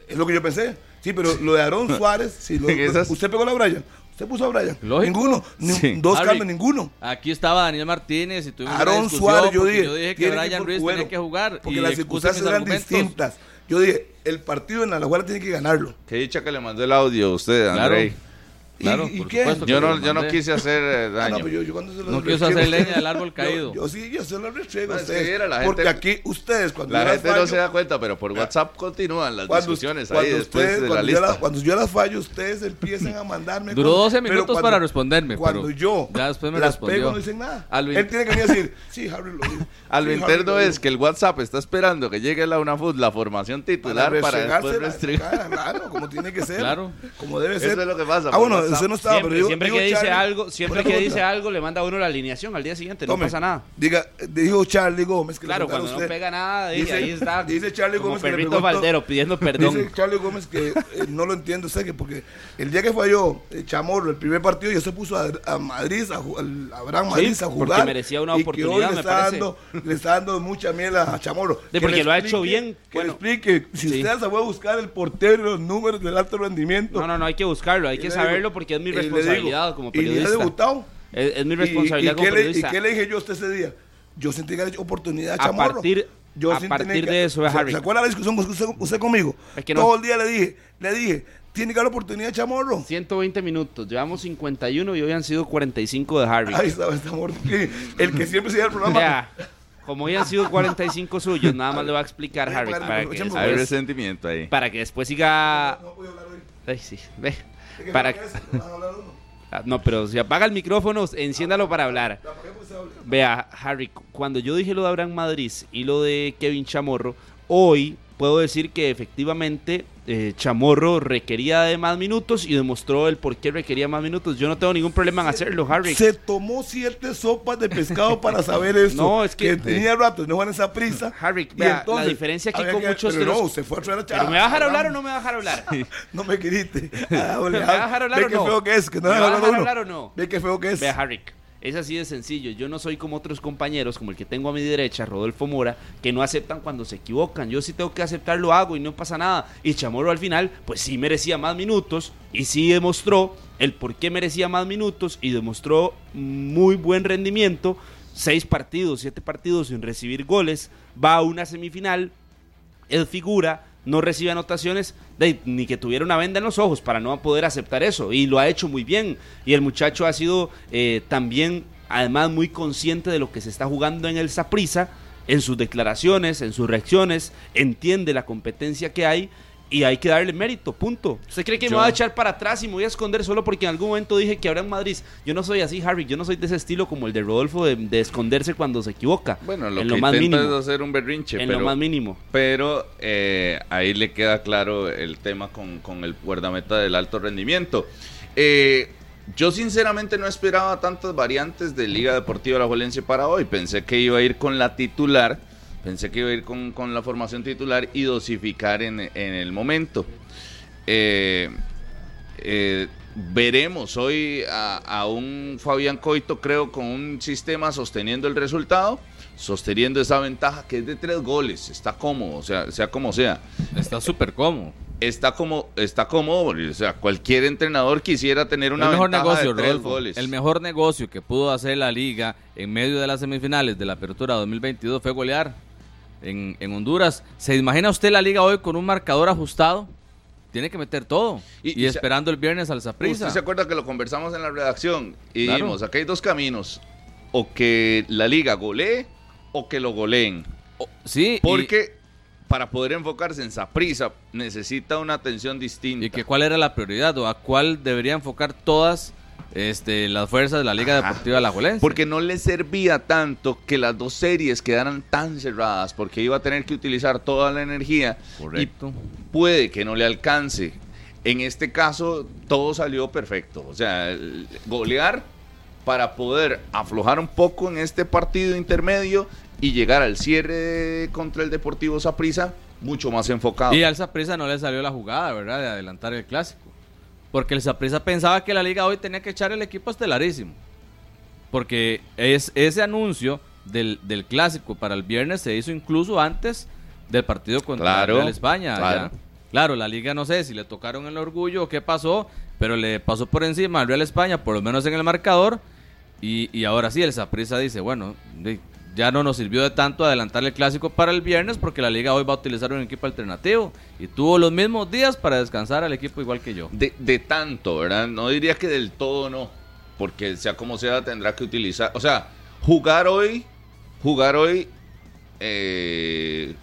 Es lo que yo pensé. Sí, pero lo de Aarón Suárez, sí, lo- esas- usted pegó a Brian. Usted puso a Brian. Lógico. Ninguno. Ni- Sí. Dos Harry, cambios, ninguno. Aquí estaba Daniel Martínez y tuvimos una discusión Suárez, yo dije. yo dije que Brian Ruiz tenía que jugar. Porque y las circunstancias eran argumentos. distintas. Yo dije, el partido en la Alajuela tiene que ganarlo. Qué dicha que le mandó el audio a usted, Claro. André. ¿Y- Claro, y por qué? supuesto que Yo no, yo no quise hacer eh, Ah, no, daño. pero yo, yo cuando se lo No quiso hacer leña del árbol caído. Yo, sí, yo se lo restriego a No, es que ustedes. era la porque gente- aquí ustedes, cuando La gente no se da cuenta, pero por WhatsApp continúan las cuando, discusiones ahí después ustedes- de la cuando yo lista. cuando yo las fallo, ustedes empiezan a mandarme. Duró cosas, 12 pero minutos cuando- para responderme, Cuando pero yo ya después me las respondió. pego, no dicen nada. Él tiene que venir a decir, sí, Harry lo dijo. A lo Sí, Harry interno es dijo". que el WhatsApp está esperando que llegue la UNAFUT, la formación titular, para, después restregar. Claro, como tiene que ser. Claro. Como debe ser. Eso es lo que pasa Ah, por bueno, usted estaba. no estaba, siempre, pero digo- siempre digo que dice Charlie, algo, siempre que dice algo, le manda a uno la alineación al día siguiente, no Tome, pasa nada. Diga, dijo Charlie Gómez que Claro, cuando no pega nada, Dice- ahí está. dice Charlie como Gómez que le Valdero pidiendo perdón. Dice Charlie Gómez que eh, no lo entiendo, sé que porque el día que falló eh, Chamorro el primer partido, ya se puso a, a Madrid, a, Abraham Sí, Madrid a porque jugar. merecía una oportunidad, me le está, parece. dando, le está dando mucha miel a, Chamorro. De Que porque lo ha hecho bien, Que le explique, si usted se fue a buscar el portero los números del alto rendimiento. No, no, no, hay que buscarlo, hay que saberlo porque es mi y digo, responsabilidad como ¿Y le ha periodista. debutado? Es, es mi ¿Y- responsabilidad y, como qué le, periodista. ¿Y qué le dije yo a usted ese día? Yo sentí que hecho oportunidad a Chamorro. partir- Yo a partir que- de eso, ¿Se, Harry. ¿Se acuerda la discusión con usted, usted conmigo? Es que no. Todo el día le dije, le dije, tiene que dar la oportunidad Chamorro. 120 minutos, llevamos 51 y hoy han sido 45 de Harry. Ahí estaba este amor. El que siempre sigue el programa. Vea, como hoy han sido 45 suyos, nada más le voy a explicar, Harry, para que, resentimiento ahí. para que después siga... No voy a hablar hoy. Ay, sí, ve. ¿De qué Para... Ah, No, pero si apaga el micrófono, enciéndalo para hablar. Vea, Harry, cu- cuando yo dije lo de Abraham Madrid y lo de Kevin Chamorro, hoy puedo decir que efectivamente eh, Chamorro requería de más minutos y demostró el por qué requería más minutos. Yo no tengo ningún problema en hacerlo, Harry. Se tomó siete sopas de pescado para saber eso. No, es que- tenía rato, no van esa prisa. Harry, vea, entonces, la diferencia aquí con que- muchos pero los- No, se fue a traer a ¿Pero me va a dejar hablar o no me va a dejar hablar? No me grite. Ah, ¿Me va a dejar hablar Ve o qué no? feo que es, que no ¿Me va a dejar hablar o no? Ve qué feo que es. Vea, Harry, es así de sencillo. Yo no soy como otros compañeros, como el que tengo a mi derecha, Rodolfo Mora, que no aceptan cuando se equivocan. Yo sí tengo que aceptar, lo hago y no pasa nada. Y Chamorro al final, pues sí merecía más minutos y sí demostró el por qué merecía más minutos y demostró muy buen rendimiento. Seis partidos, siete partidos sin recibir goles. Va a una semifinal, es figura, no recibe anotaciones, de- ni que tuviera una venda en los ojos para no poder aceptar eso. Y lo ha hecho muy bien. Y el muchacho ha sido eh, también, además, muy consciente de lo que se está jugando en el Saprisa, en sus declaraciones, en sus reacciones, entiende la competencia que hay. Y hay que darle mérito, punto. ¿Usted cree que Yo- me va a echar para atrás y me voy a esconder solo porque en algún momento dije que habrá en Madrid? Yo no soy así, Harry. Yo no soy de ese estilo como el de Rodolfo de, de esconderse cuando se equivoca. Bueno, lo en que lo más intenta mínimo. es hacer un berrinche, en pero, lo más mínimo. pero eh, ahí le queda claro el tema con, con el guardameta del alto rendimiento. Eh, yo sinceramente no esperaba tantas variantes de Liga Deportiva La Juelense para hoy. Pensé que iba a ir con la titular, pensé que iba a ir con, con la formación titular y dosificar en, en el momento. Eh, eh, veremos hoy a, a un Fabián Coito, creo, con un sistema sosteniendo el resultado, sosteniendo esa ventaja que es de tres goles. Está cómodo, o sea, sea como sea. Está súper cómodo. Está como está cómodo, o sea, cualquier entrenador quisiera tener una el mejor ventaja negocio, de tres Rodolfo. goles. El mejor negocio que pudo hacer la liga en medio de las semifinales de la Apertura 2022 fue golear en, en Honduras. ¿Se imagina usted la liga hoy con un marcador ajustado? Tiene que meter todo. Y- Y, y se- esperando el viernes al Saprissa. Usted se acuerda que lo conversamos en la redacción y Claro. dijimos, aquí hay dos caminos, o que la liga golee o que lo goleen. Sí, y- Porque para poder enfocarse en Saprisa necesita una atención distinta. y, que cuál era la prioridad o a cuál debería enfocar todas este, las fuerzas de la Liga Ajá. Deportiva Alajuelense. Porque no le servía tanto que las dos series quedaran tan cerradas, porque iba a tener que utilizar toda la energía Correcto. y puede que no le alcance. En este caso, todo salió perfecto. O sea, golear para poder aflojar un poco en este partido intermedio y llegar al cierre contra el Deportivo Saprissa mucho más enfocado. Y al Saprissa no le salió la jugada, ¿verdad? De adelantar el clásico. Porque el Saprissa pensaba que la liga hoy tenía que echar el equipo estelarísimo. Porque es, ese anuncio del, del clásico para el viernes se hizo incluso antes del partido contra Claro, Real España. claro. Claro, la liga no sé si le tocaron el orgullo o qué pasó, pero le pasó por encima al Real España, por lo menos en el marcador. Y, y ahora sí, el Saprissa dice, bueno, ya no nos sirvió de tanto adelantar el clásico para el viernes porque la liga hoy va a utilizar un equipo alternativo. Y tuvo los mismos días para descansar al equipo igual que yo. de, de tanto, ¿verdad? No diría que del todo no, porque sea como sea tendrá que utilizar, o sea, jugar hoy, jugar hoy eh,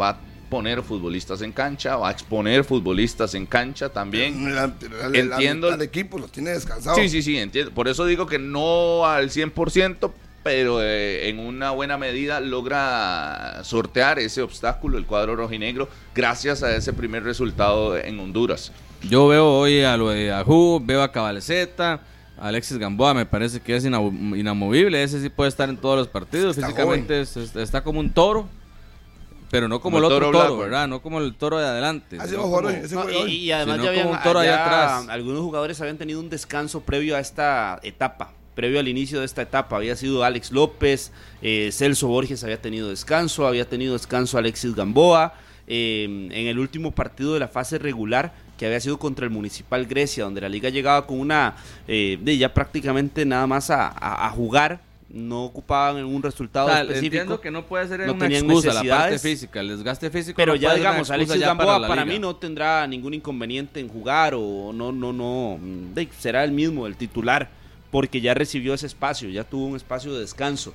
va a poner futbolistas en cancha, va a exponer futbolistas en cancha también. La- la- la- Entiendo. del equipo los tiene descansados. Sí, sí, sí, entiendo. Por eso digo que no al 100%, pero eh, en una buena medida logra sortear ese obstáculo el cuadro rojinegro gracias a ese primer resultado en Honduras. Yo veo hoy a lo de Yahoo, veo a Cabalceta, a Alexis Gamboa me parece que es inamo- inamovible, ese sí puede estar en todos los partidos, Está físicamente es- es- está como un toro, pero no como, Como el otro toro. ¿verdad? No como el toro de adelante. Así como- hoy, ese No, y, además ya habían, como un toro allá atrás. algunos jugadores habían tenido un descanso previo a esta etapa, previo al inicio de esta etapa. Había sido Alex López, eh, Celso Borges había tenido descanso, había tenido descanso Alexis Gamboa. eh, en el último partido de la fase regular, que había sido contra el Municipal Grecia, donde la liga llegaba con una, eh, de ya prácticamente nada más a, a- a jugar, no ocupaban un resultado O sea, específico. entiendo que no puede ser no una tenían excusa la parte física, el desgaste físico. Pero no ya digamos, Alexis ya Gamboa para, liga. mí no tendrá ningún inconveniente en jugar o no, no, no, será el mismo, el titular, porque ya recibió ese espacio, ya tuvo un espacio de descanso.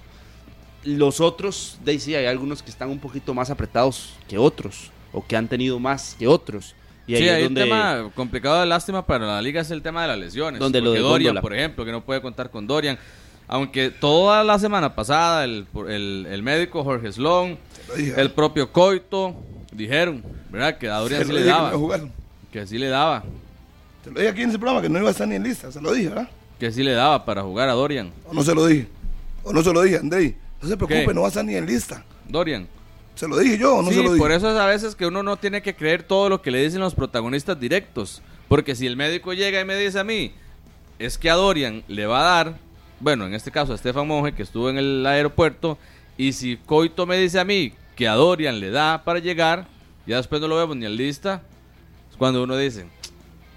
Los otros, de ahí sí, hay algunos que están un poquito más apretados que otros, o que han tenido más que otros. Y ahí sí, es hay donde un tema complicado de lástima para la liga es el tema de las lesiones. Donde lo de Dorian, Góndola. por ejemplo, que no puede contar con Dorian. Aunque toda la semana pasada el, el, el médico Jorge Sloan, el propio Coito, dijeron, ¿verdad? Que a Dorian Se sí le dije que daba. no. Que sí le daba. Se lo dije aquí en ese programa que no iba a estar ni en lista. Se lo dije, ¿verdad? Que sí le daba para jugar a Dorian. O no se lo dije. O no se lo dije, Andrei. No se preocupe, ¿Qué? no va a estar ni en lista. Dorian. Se lo dije yo o no sí, se lo dije. por eso es a veces que uno no tiene que creer todo lo que le dicen los protagonistas directos. Porque si el médico llega y me dice a mí, es que a Dorian le va a dar, bueno, en este caso a Estefan Monge, que estuvo en el aeropuerto, y si Coito me dice a mí que a Dorian le da para llegar, ya después no lo vemos ni en lista, es cuando uno dice,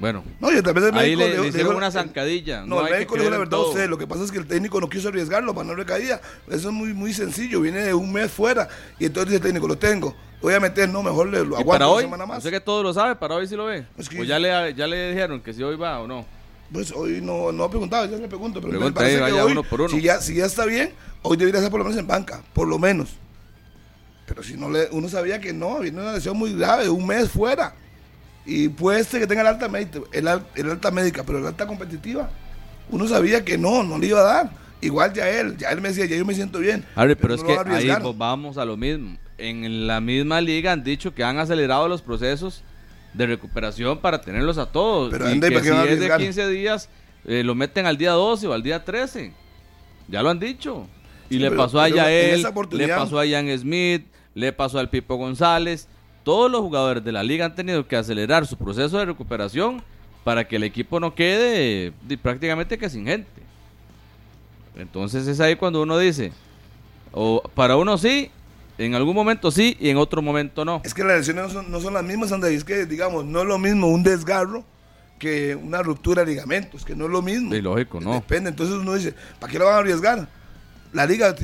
bueno, No, y tal vez el ahí médico le, le- hicieron una zancadilla. No, hay el médico le dijo la verdad a usted. Lo que pasa es que el técnico no quiso arriesgarlo para no recaída. Eso es muy, muy sencillo. Viene de un mes fuera. Y entonces dice el técnico, lo tengo. Voy a meter, no, mejor le, lo Y aguanto para una hoy, semana más. sé que todo lo sabe, para hoy sí lo ve. Es que- o ya le, ya le dijeron que si hoy va o no. Pues hoy no, no ha preguntado, ya le pregunto. Pero me Pregunta parece ahí, que vaya hoy, uno por uno. Si, ya, si ya está bien, hoy debería ser por lo menos en banca. Por lo menos. Pero si no le, uno sabía que no, viene una lesión muy grave, un mes fuera. Y puede ser que tenga el alta médica, el, el alta médica, pero el alta competitiva. Uno sabía que no, no le iba a dar. Igual ya él, ya él me decía, ya yo me siento bien. Harry, pero, es no que ahí pues, vamos a lo mismo. En la misma liga han dicho que han acelerado los procesos de recuperación para tenerlos a todos. Pero, y que ¿para qué si es de arriesgar? 15 días, eh, lo meten al día 12 o al día 13. Ya lo han dicho. Y Sí, le pero- pasó a Yael, le pasó a Ian Smith, le pasó al Pipo González. Todos los jugadores de la liga han tenido que acelerar su proceso de recuperación para que el equipo no quede prácticamente que sin gente. Entonces es ahí cuando uno dice, o para uno sí, en algún momento sí y en otro momento no. Es que las lesiones no son, no son las mismas, André. Es que, digamos, no es lo mismo un desgarro que una ruptura de ligamentos, que no es lo mismo. Y lógico, no. Depende. Entonces uno dice, ¿para qué lo van a arriesgar? La liga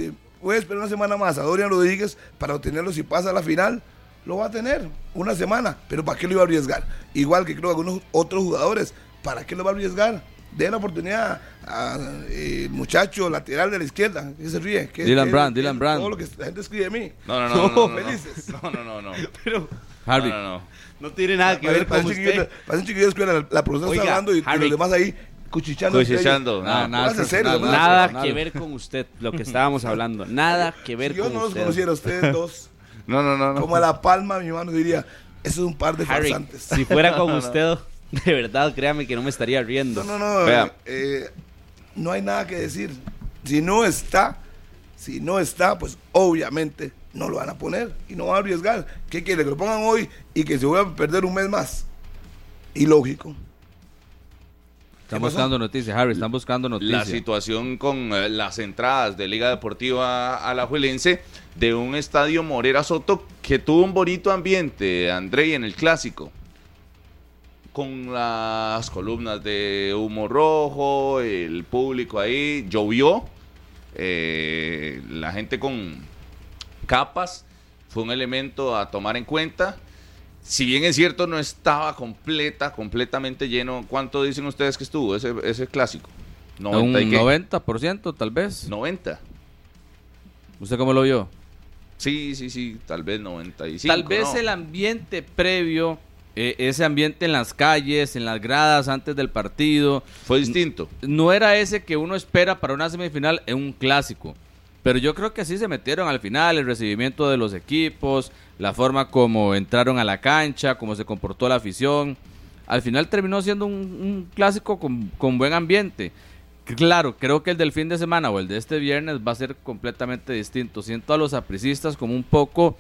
puede esperar una semana más a Dorian Rodríguez para obtenerlo si pasa a la final. Lo va a tener una semana, pero ¿para qué lo iba a arriesgar? Igual que creo que algunos otros jugadores, ¿para qué lo va a arriesgar? Den la oportunidad al muchacho lateral de la izquierda, que se ríe. Que, Dylan que- Brand, que- Dylan Brand. Todo lo que la gente escribe de mí. No, no, no. no, no, no, felices. No, no, no, no. Pero Harry, No, no, no. no tiene nada que ver con usted. Parece chiquillo de escuela, la, la profesora Oiga, está hablando y, los demás ahí cuchichando. ellos. nada, nada, serio, Nada que ver con usted, lo que estábamos hablando. Nada que ver Si yo con no los usted. conociera a ustedes dos, No, no, no. no. como a la palma, mi hermano diría, eso es un par de Harry, farsantes. si fuera con usted, de verdad, créame que no me estaría riendo. No, no, no. Vea. eh, no hay nada que decir. Si no está, si no está, pues obviamente no lo van a poner y no van a arriesgar. ¿Qué quiere? Que lo pongan hoy y que se vuelva a perder un mes más. Ilógico. Están buscando noticias, Harry, están buscando la noticias. situación con eh, las entradas de Liga Deportiva Alajuelense de un estadio Morera Soto que tuvo un bonito ambiente, Andrei, en el clásico. Con las columnas de humo rojo, el público ahí, llovió, eh, la gente con capas, fue un elemento a tomar en cuenta. Si bien es cierto, no estaba completa, completamente lleno. ¿Cuánto dicen ustedes que estuvo ese, ese clásico? un 90 y qué? 90% tal vez. 90. ¿Usted cómo lo vio? Sí, sí, sí, tal vez 95. Tal vez ¿no? el ambiente previo, eh, ese ambiente en las calles, en las gradas antes del partido, fue distinto. no era ese que uno espera para una semifinal en un clásico. Pero yo creo que sí se metieron al final, el recibimiento de los equipos, la forma como entraron a la cancha, cómo se comportó la afición. al final terminó siendo un, clásico con, con buen ambiente. Claro, creo que el del fin de semana o el de este viernes va a ser completamente distinto. Siento a los apricistas como un poco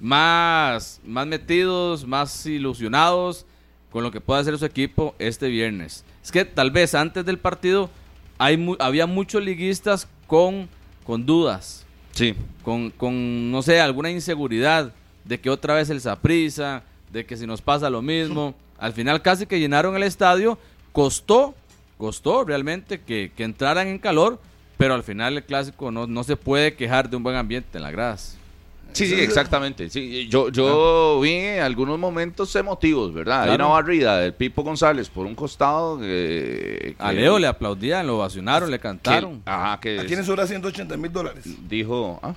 más, más metidos, más ilusionados con lo que puede hacer su equipo este viernes. Es que tal vez antes del partido hay mu- había muchos liguistas con, con dudas, Sí. con, con, no sé, alguna inseguridad de que otra vez el Saprisa, de que si nos pasa lo mismo. Al final casi que llenaron el estadio, costó, costó realmente que, que entraran en calor, pero al final el clásico no, no se puede quejar de un buen ambiente en las gradas. Sí, sí, exactamente. Sí, yo yo vi algunos momentos emotivos, ¿verdad? Hay una barrida del Pipo González por un costado. eh, A que- Leo le aplaudían, lo ovacionaron, le que- cantaron. ajá, que ¿A quiénes sobran 180 mil dólares? dijo. ah,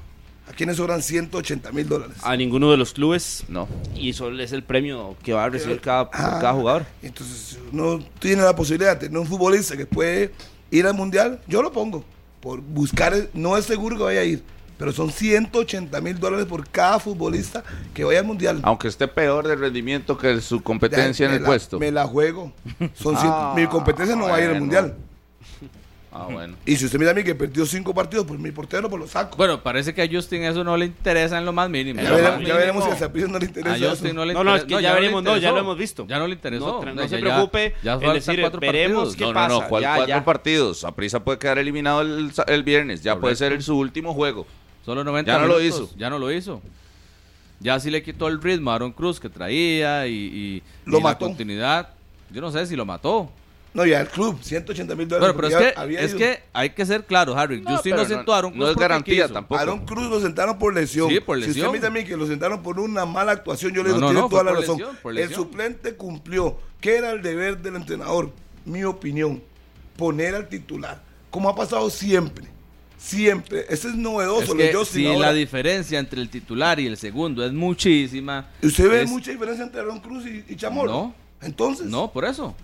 ¿A quiénes sobran 180 mil dólares? A ninguno de los clubes. no. Y eso es el premio que va a recibir cada, por Ah, cada jugador. Entonces, uno tiene la posibilidad de tener un futbolista que puede ir al mundial, yo lo pongo. Por buscar, el- no es seguro que vaya a ir, pero son 180 mil dólares por cada futbolista que vaya al mundial. Aunque esté peor de rendimiento que su competencia en el la- puesto. Me la juego. Son cien- Ah, mi competencia no va a ir al mundial. Ah, bueno. Y si usted mira a mí que perdió cinco partidos, pues mi portero pues lo saco. Bueno, parece que a Justin eso no le interesa en lo más mínimo. ya, veremos, más ya veremos si a. Zaprizo no le interesa A eso. Justin no le No, no, es interesa- que ya veremos, no, ya lo hemos visto. Ya no le interesó. No, no Ya- se ya- preocupe ya en faltan decir, cuatro veremos partidos. qué No, no, pasa? no. ¿Cuál, Ya, cuatro ya. partidos? Saprissa puede quedar eliminado el, sa- el viernes. Ya puede ser el, su último juego. Solo 90 Ya no lo hizo. Ya no lo hizo. Ya sí le quitó el ritmo a Aaron Cruz que traía y, y- Lo y la mató. continuidad. Yo no sé si lo mató. No, ya el club, 180 mil dólares. Pero es que, había es que hay que ser claro, Harry. No, Justin pero no sentó a Aaron Cruz no es garantía quiso. tampoco. Aaron Cruz lo sentaron por lesión. Sí, por Si lesión. usted me dice a mí que lo sentaron por una mala actuación, yo le digo, no, tiene no, toda fue la por razón. lesión, por el suplente cumplió. ¿Qué era el deber del entrenador? Mi opinión. Poner al titular. Como ha pasado siempre. Siempre. Ese es novedoso. Es lo que Justin si ahora. la diferencia entre el titular y el segundo es muchísima. ¿Usted ve es- mucha diferencia entre Aaron Cruz y, y Chamorro? No. Entonces. No, por eso.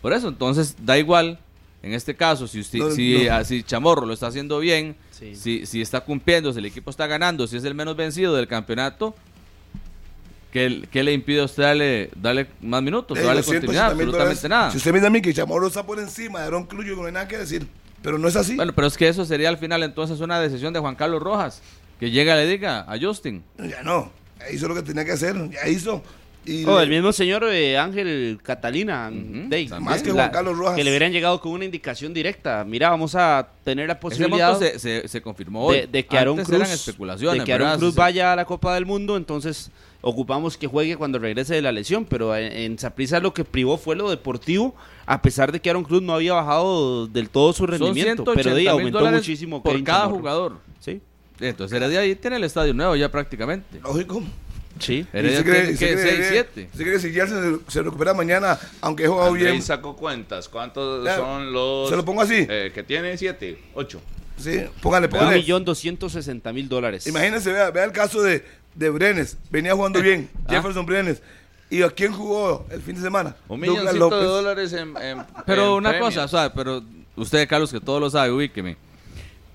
Por eso, entonces da igual. En este caso, si usted, No, si, no. ah, si Chamorro lo está haciendo bien, Sí. si, si está cumpliendo, si el equipo está ganando, si es el menos vencido del campeonato, ¿qué, qué le impide a usted darle, darle más minutos, Eh, darle continuidad? 180,000 Absolutamente dólares. nada. Si usted me dice a mí que Chamorro está por encima de Aaron Cruz, yo no hay nada que decir. Pero no es así. Bueno, pero es que eso sería al final entonces una decisión de Juan Carlos Rojas, que llega y le diga a Justin. Ya no. Ya hizo lo que tenía que hacer. Ya hizo. Y Oh, le- el mismo señor eh, Ángel Catalina, también. Más que Juan Carlos Rojas. Que le hubieran llegado con una indicación directa. Mira, vamos a tener la Ese posibilidad monto se, se, se confirmó hoy. de, de que Aaron Antes Cruz, eran especulaciones, de que Aaron. Cruz Sí, sí. vaya a la Copa del Mundo, entonces ocupamos que juegue cuando regrese de la lesión, pero en, Saprissa lo que privó fue lo deportivo, a pesar de que Aaron Cruz no había bajado del todo su rendimiento, 180 pero de, aumentó muchísimo por cada Chamorro. jugador. Sí, Entonces Heredia ahí tiene el estadio nuevo ya prácticamente. Lógico. Sí. ¿Y Heredia cree- que cree- 6, 7. usted cree que si ya se, se recupera mañana, aunque he jugado Andrei bien? sacó cuentas. ¿Cuántos Ya, son los. se lo pongo así. eh, que tiene siete, ocho. Sí, póngale, Un póngale. millón doscientos sesenta mil dólares. Imagínense, vea, vea el caso de, de Brenes. Venía jugando bien, Ah. Jefferson Brenes. ¿Y a quién jugó el fin de semana? Un milloncito de dólares en. en- Pero en una premios. cosa, ¿sabe? Pero usted, Carlos, que todo lo sabe, ubíqueme.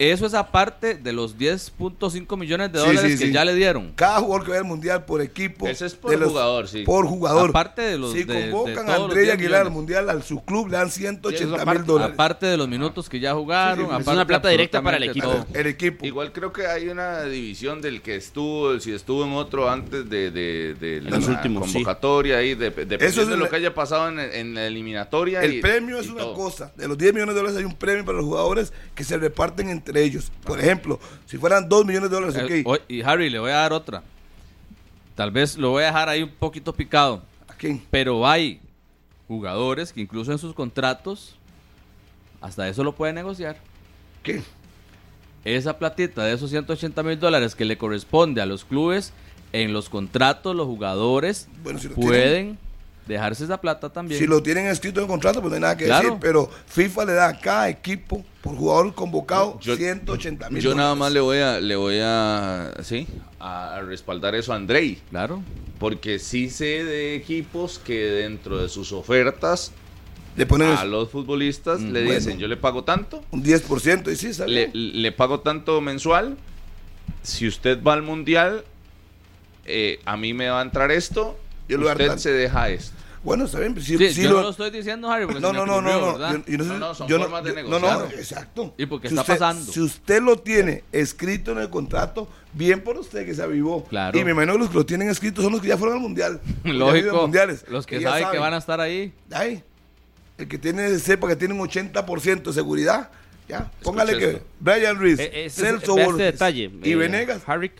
Eso es aparte de los 10.5 millones de dólares sí, que sí. ya le dieron. Cada jugador que vaya al mundial por equipo. Ese es por de los- jugador, sí. Por jugador. Aparte de los- Si de- convocan a los André 10 Aguilar al mundial, al su club le dan 180 aparte- mil dólares. Aparte de los minutos que ya jugaron. Sí, sí, es aparte una plata directa para el equipo. El equipo. Igual creo que hay una división del que estuvo, si estuvo en otro antes de, de, la últimos, sí. convocatoria ahí, de, dependiendo Eso es de lo que haya pasado en, en la eliminatoria. El y- premio es y una todo. cosa. De los 10 millones de dólares hay un premio para los jugadores que se reparten entre ellos. Por ejemplo, si fueran 2 millones de dólares, Eh, ok. hoy- y Harry, le voy a dar otra. Tal vez lo voy a dejar ahí un poquito picado. ¿A quién? Pero hay jugadores que incluso en sus contratos hasta eso lo pueden negociar. ¿Qué? Esa platita de esos 180 mil dólares que le corresponde a los clubes, en los contratos los jugadores Bueno, si lo pueden dejarse esa plata también. Si lo tienen escrito en el contrato, pues no hay nada que Claro. decir. Pero FIFA le da a cada equipo por jugador convocado Yo- 180 mil Yo nada más le voy a, le voy a, sí, a, respaldar eso a Andrei, Claro. porque sí sé de equipos que dentro de sus ofertas Le ponen a los futbolistas Mm, le bueno. dicen, yo le pago tanto, un 10% y sí, sale. le, le pago tanto mensual, si usted va al mundial, eh, a mí me va a entrar esto, Yo usted se deja esto. Bueno, está bien. Si, Sí, si yo lo- no lo estoy diciendo, Harry, porque no, se no, no, ocurrió, no, no, ¿verdad? yo- yo no sé- No, no, son yo formas de yo- no, no, negociar. exacto. Y porque Si está usted- pasando. Si usted lo tiene escrito en el contrato, bien por usted que se avivó. Claro. Y me imagino que los que lo tienen escrito son los que ya fueron al mundial. Lógico, mundiales, los que saben que van a estar ahí. Ay, el que tiene, sepa que tiene un 80% de seguridad, ya. Póngale que esto. Brian Ruiz, Eh, ese Celso este detalle. y eh, Venegas, Harry,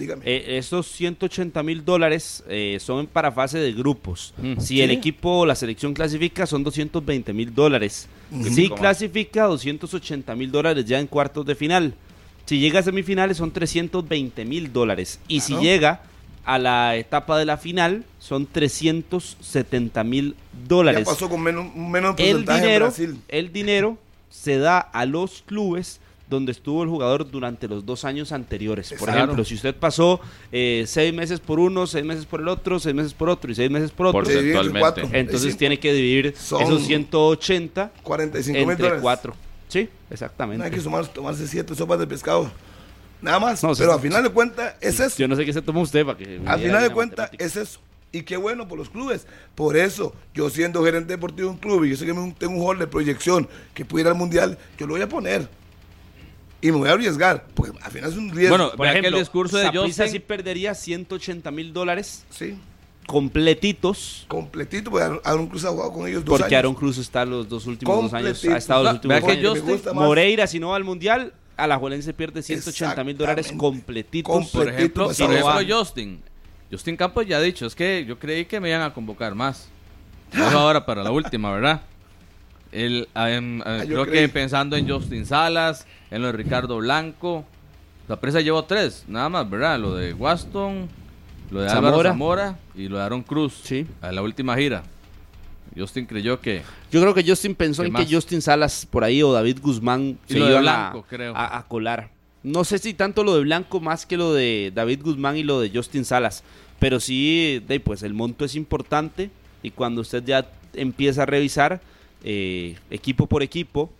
dígame. eh, esos 180 mil dólares eh, son para fase de grupos. Mm. Si el equipo o la selección clasifica, son 220 mil dólares. Ujú. Si ¿Cómo? clasifica, 280 mil dólares ya en cuartos de final. Si llega a semifinales, son 320 mil dólares. Y si llega a la etapa de la final, son 370 mil dólares. ya pasó con menos, menos el porcentaje en dinero, Brasil. el dinero se da a los clubes donde estuvo el jugador durante los dos años anteriores. Por Exacto. ejemplo, si usted pasó eh, seis meses por uno, seis meses por el otro, seis meses por otro y seis meses por otro, Porcentualmente. entonces tiene que dividir Son esos 180 45 mil entre dólares. cuatro. Sí, No exactamente. hay que sumar, tomarse siete sopas de pescado. Nada más. No, pero sí. al final de cuentas es eso. Yo no sé qué se toma usted para que... diga final de cuentas es eso. Y qué bueno por los clubes. Por eso, yo siendo gerente deportivo de un club y yo sé que me- tengo un hall de proyección que puede ir al mundial, yo lo voy a poner. Y me voy a arriesgar. Porque al final es un riesgo. Bueno, Por Vea que el ejemplo, discurso de José- sí perdería 180 mil dólares sí, completitos completito. Porque Aaron- Cruz ha jugado con ellos dos porque años. Aaron Cruz está los dos últimos dos años. Ha estado los Va- últimos vea dos que años. más. Moreira, si no va al mundial, Alajuelense pierde 180 mil dólares completitos. Completito, Por ejemplo, pues, sí, ejemplo va. Justin. Justin Campos ya ha dicho, es que yo creí que me iban a convocar más. Vamos ahora para la última, ¿verdad? El, em, eh, Ah, yo creo creí. que pensando en Justin Salas, en lo de Ricardo Blanco. La presa llevó tres, nada más, ¿verdad? Lo de Waston, lo de Álvaro Zamora. Zamora y lo de Aaron Cruz. Sí. A la última gira. Justin creyó que... Yo creo que Justin pensó ¿Qué en más? que Justin Salas por ahí o David Guzmán Y se lo de Blanco, a, creo. a- a colar. No sé si tanto lo de Blanco más que lo de David Guzmán y lo de Justin Salas. Pero sí, de, pues el monto es importante y cuando usted ya empieza a revisar eh, equipo por equipo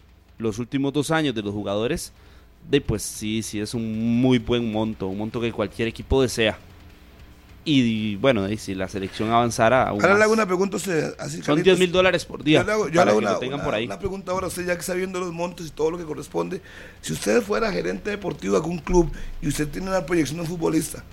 los últimos dos años de los jugadores, de pues sí, sí es un muy buen monto, un monto que cualquier equipo desea. Y, bueno, de, si la selección avanzara aún Ahora le más. hago una pregunta a usted. Así, Son Carlitos. 10 mil dólares por día. Yo le hago, yo le una, por ahí. una pregunta ahora, usted ya que está viendo los montos y todo lo que corresponde. Si usted fuera gerente deportivo de algún club y usted tiene una proyección de un futbolista,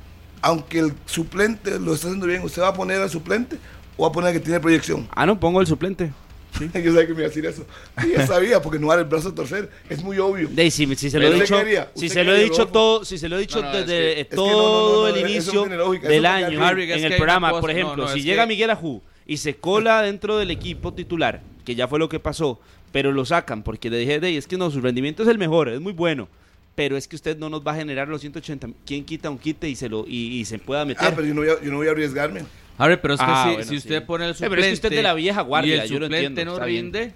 aunque el suplente lo está haciendo bien, ¿usted va a poner al suplente o va a poner al que tiene proyección? Ah, no, pongo el suplente. Yo sabía que me iba a decir eso. Sí, yo sabía, porque no dar el brazo a torcer. Es muy obvio. De, si, si se lo he ¿Usted dicho, si ¿Usted se lo he dicho todo, si se lo he dicho No, no, es desde que- es que todo no, no, no, el inicio del año Harry, en el programa, cosa- por ejemplo, no, si llega que- Miguel Ajú y se cola dentro del equipo titular, que ya fue lo que pasó, pero lo sacan porque le dije, de, es que no, su rendimiento es el mejor, es muy bueno, pero es que usted no nos va a generar los 180, ¿quién quita un quite y se lo y, y se pueda meter? Ah, pero yo no voy a, yo no voy a arriesgarme. Harry, pero es que Ah, si, bueno, si sí. usted pone el Eh, suplente... pero es que usted es de la vieja guardia, y el yo lo suplente entiendo, no rinde,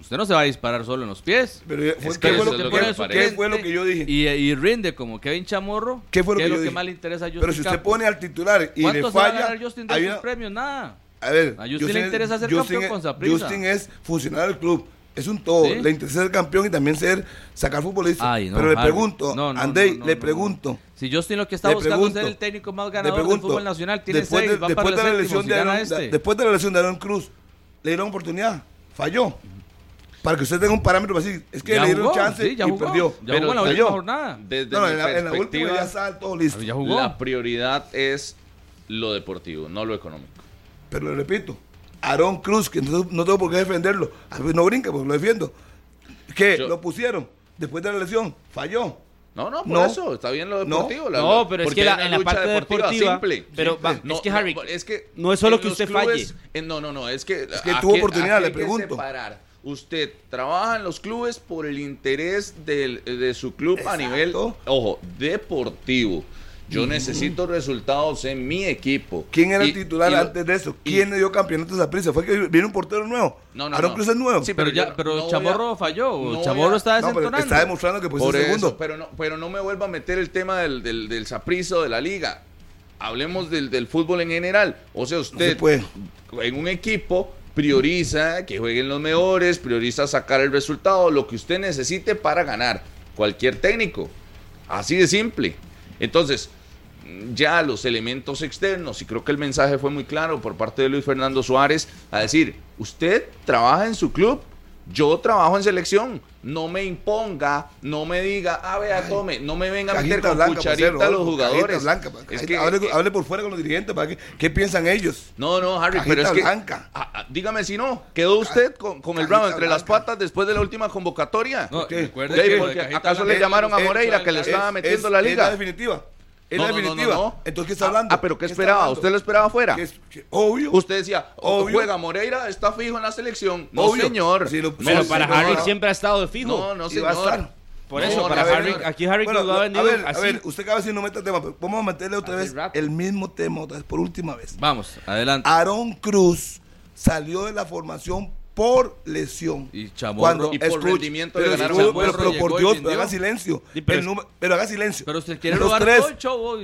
usted no se va a disparar solo en los pies. Pero fue- Es ¿qué, que fue lo, es lo que qué fue lo que yo dije? Y, y rinde como Kevin Chamorro. ¿Qué fue lo ¿Qué que es yo lo que más le interesa a Justin Pero si usted Campos? pone al titular y le ¿Cuánto se va a falla, ganar Justin de una- premios? Nada. A ver, A Justin le interesa ser Justin campeón es- con Saprissa. Justin es funcionario del club. Es un todo. ¿Sí? Le interesa ser campeón y también ser sacar futbolista. Ay, no, Pero le pregunto, No, no, Andey, no, no, le no, pregunto. Si Justin lo que está le buscando pregunto, es ser el técnico más ganador del pregunto, fútbol nacional, tiene después seis, de, va después para de la séptimo, lesión si de Aaron, este. después de la lesión de Aaron Cruz, le dieron oportunidad, falló. Para que usted tenga un parámetro para decir, es que Ya le dieron jugó, chance sí, ya y jugó. perdió. Ya jugó en la última jornada. Desde No, mi en la, en la última ya está todo listo. Ya jugó. la prioridad es lo deportivo, no lo económico. Pero le repito, Aaron Cruz, que no, no tengo por qué defenderlo, no brinca porque lo defiendo. Que Yo- lo pusieron después de la lesión, falló. No, no, por No. eso, está bien lo No. deportivo. la- No, pero es que la- en la parte deportiva, simple. pero simple. va, es que, Harry, es que no es solo que usted clubes- en- no, no, no, es que que aquí- tuvo oportunidad, le que pregunto. separar. Usted trabaja en los clubes por el interés del- de su club a Exacto. nivel, ojo, deportivo. Yo necesito resultados en mi equipo. ¿Quién era Y- el titular y antes de eso? y- ¿Quién le dio campeonatos a prisa? ¿Fue que viene un portero nuevo? No, no, Aaron no. Cruz es nuevo. Sí, Pero, pero ya, pero no a- Chamorro falló. no Chamorro a- está no, pero desentonando. está demostrando que eso, segundo. pero no, pero no me vuelva a meter el tema del, del, del de la liga. Hablemos del, del fútbol en general. O sea, No se usted puede. en un equipo prioriza que jueguen los mejores, prioriza sacar el resultado, lo que usted necesite para ganar. Cualquier técnico. Así de simple. Entonces, ya los elementos externos, y creo que el mensaje fue muy claro por parte de Luis Fernando Suárez, a decir, usted trabaja en su club yo trabajo en selección, no me imponga, no me diga, ah, vea, tome, no me venga a meter con pues, blanca, cucharita ser, a los jugadores. Blanca, pues, es que, eh, hable, por fuera con los dirigentes para que qué piensan ellos. No, no, Harry, cajita pero es blanca. que a, dígame si no, quedó usted con, el Brown entre las patas después de la última convocatoria. No, que, acaso le llamaron a Moreira que le estaba metiendo la liga. definitiva. Es no, definitiva. Entonces, ¿qué está ah, hablando? Ah, pero ¿qué esperaba? ¿Usted lo esperaba afuera? Obvio. Usted decía, obvio. juega Moreira, está fijo en la selección. No, obvio. señor. Pero para Harry siempre ha estado de fijo. No, no, señor. Iba a por eso, para Harry, aquí Harry bueno, lo ha vendido. A ver, así. a ver, usted acaba de decir no el tema, pero vamos a meterle otra vez el mismo tema, otra vez, por última vez. Vamos, adelante. Aaron Cruz salió de la formación por lesión. Y chamorro, cuando y por rendimiento pero, de ganar por Dios, haga silencio. Pero, el número, pero, haga silencio. Pero usted quiere robar todo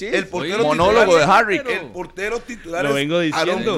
el portero monólogo de Harry. El portero titular Lo vengo diciendo.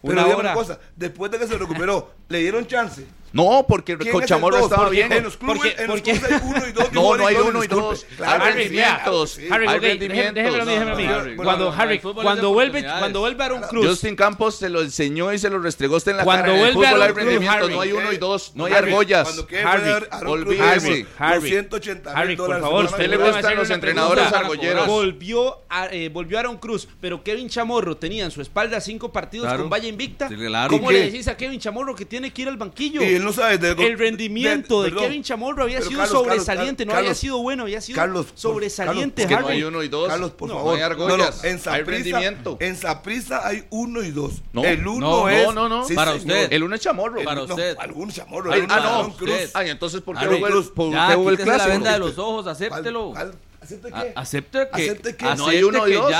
Pero una una cosa, después de que se recuperó, le dieron chance. No, porque Cochamorro es estaba bien. En los clubes, hay uno y dos. No, no hay uno y dos. Claro, hay rendimientos. Harry, hay cuando Harry, cuando vuelve, cuando vuelve a un club. Justin Campos se lo enseñó y se lo restregó usted en la cuando cara. Cuando vuelve a un rendimientos, no hay uno y dos, no hay argollas. Harry, olvídese. Harry, 180. Por favor, usted le gustan los entrenadores argolleros. Volvió a, eh, volvió a Cruz, pero Kevin Chamorro tenía en su espalda cinco partidos con Valle Invicta. ¿Cómo le decís a Kevin Chamorro que tiene que ir al banquillo? bien lo sabes. De, el rendimiento de, de, de Kevin Chamorro había sido Carlos, sobresaliente, Carlos, no Carlos, había sido bueno, había sido sobresaliente. Carlos, no hay uno y dos. Carlos, por no, favor. No hay argollas, no, en Zaprisa, hay rendimiento. En Saprisa hay uno y dos. el uno es. No, no, no. Sí, para señor. usted. El uno es Chamorro. El, para usted. Algún Chamorro. Ah, no. Ay, entonces, ¿por qué hubo el clásico? la venda de los ojos, acéptelo. ¿Acepta que, acepta que, no hay uno y dos.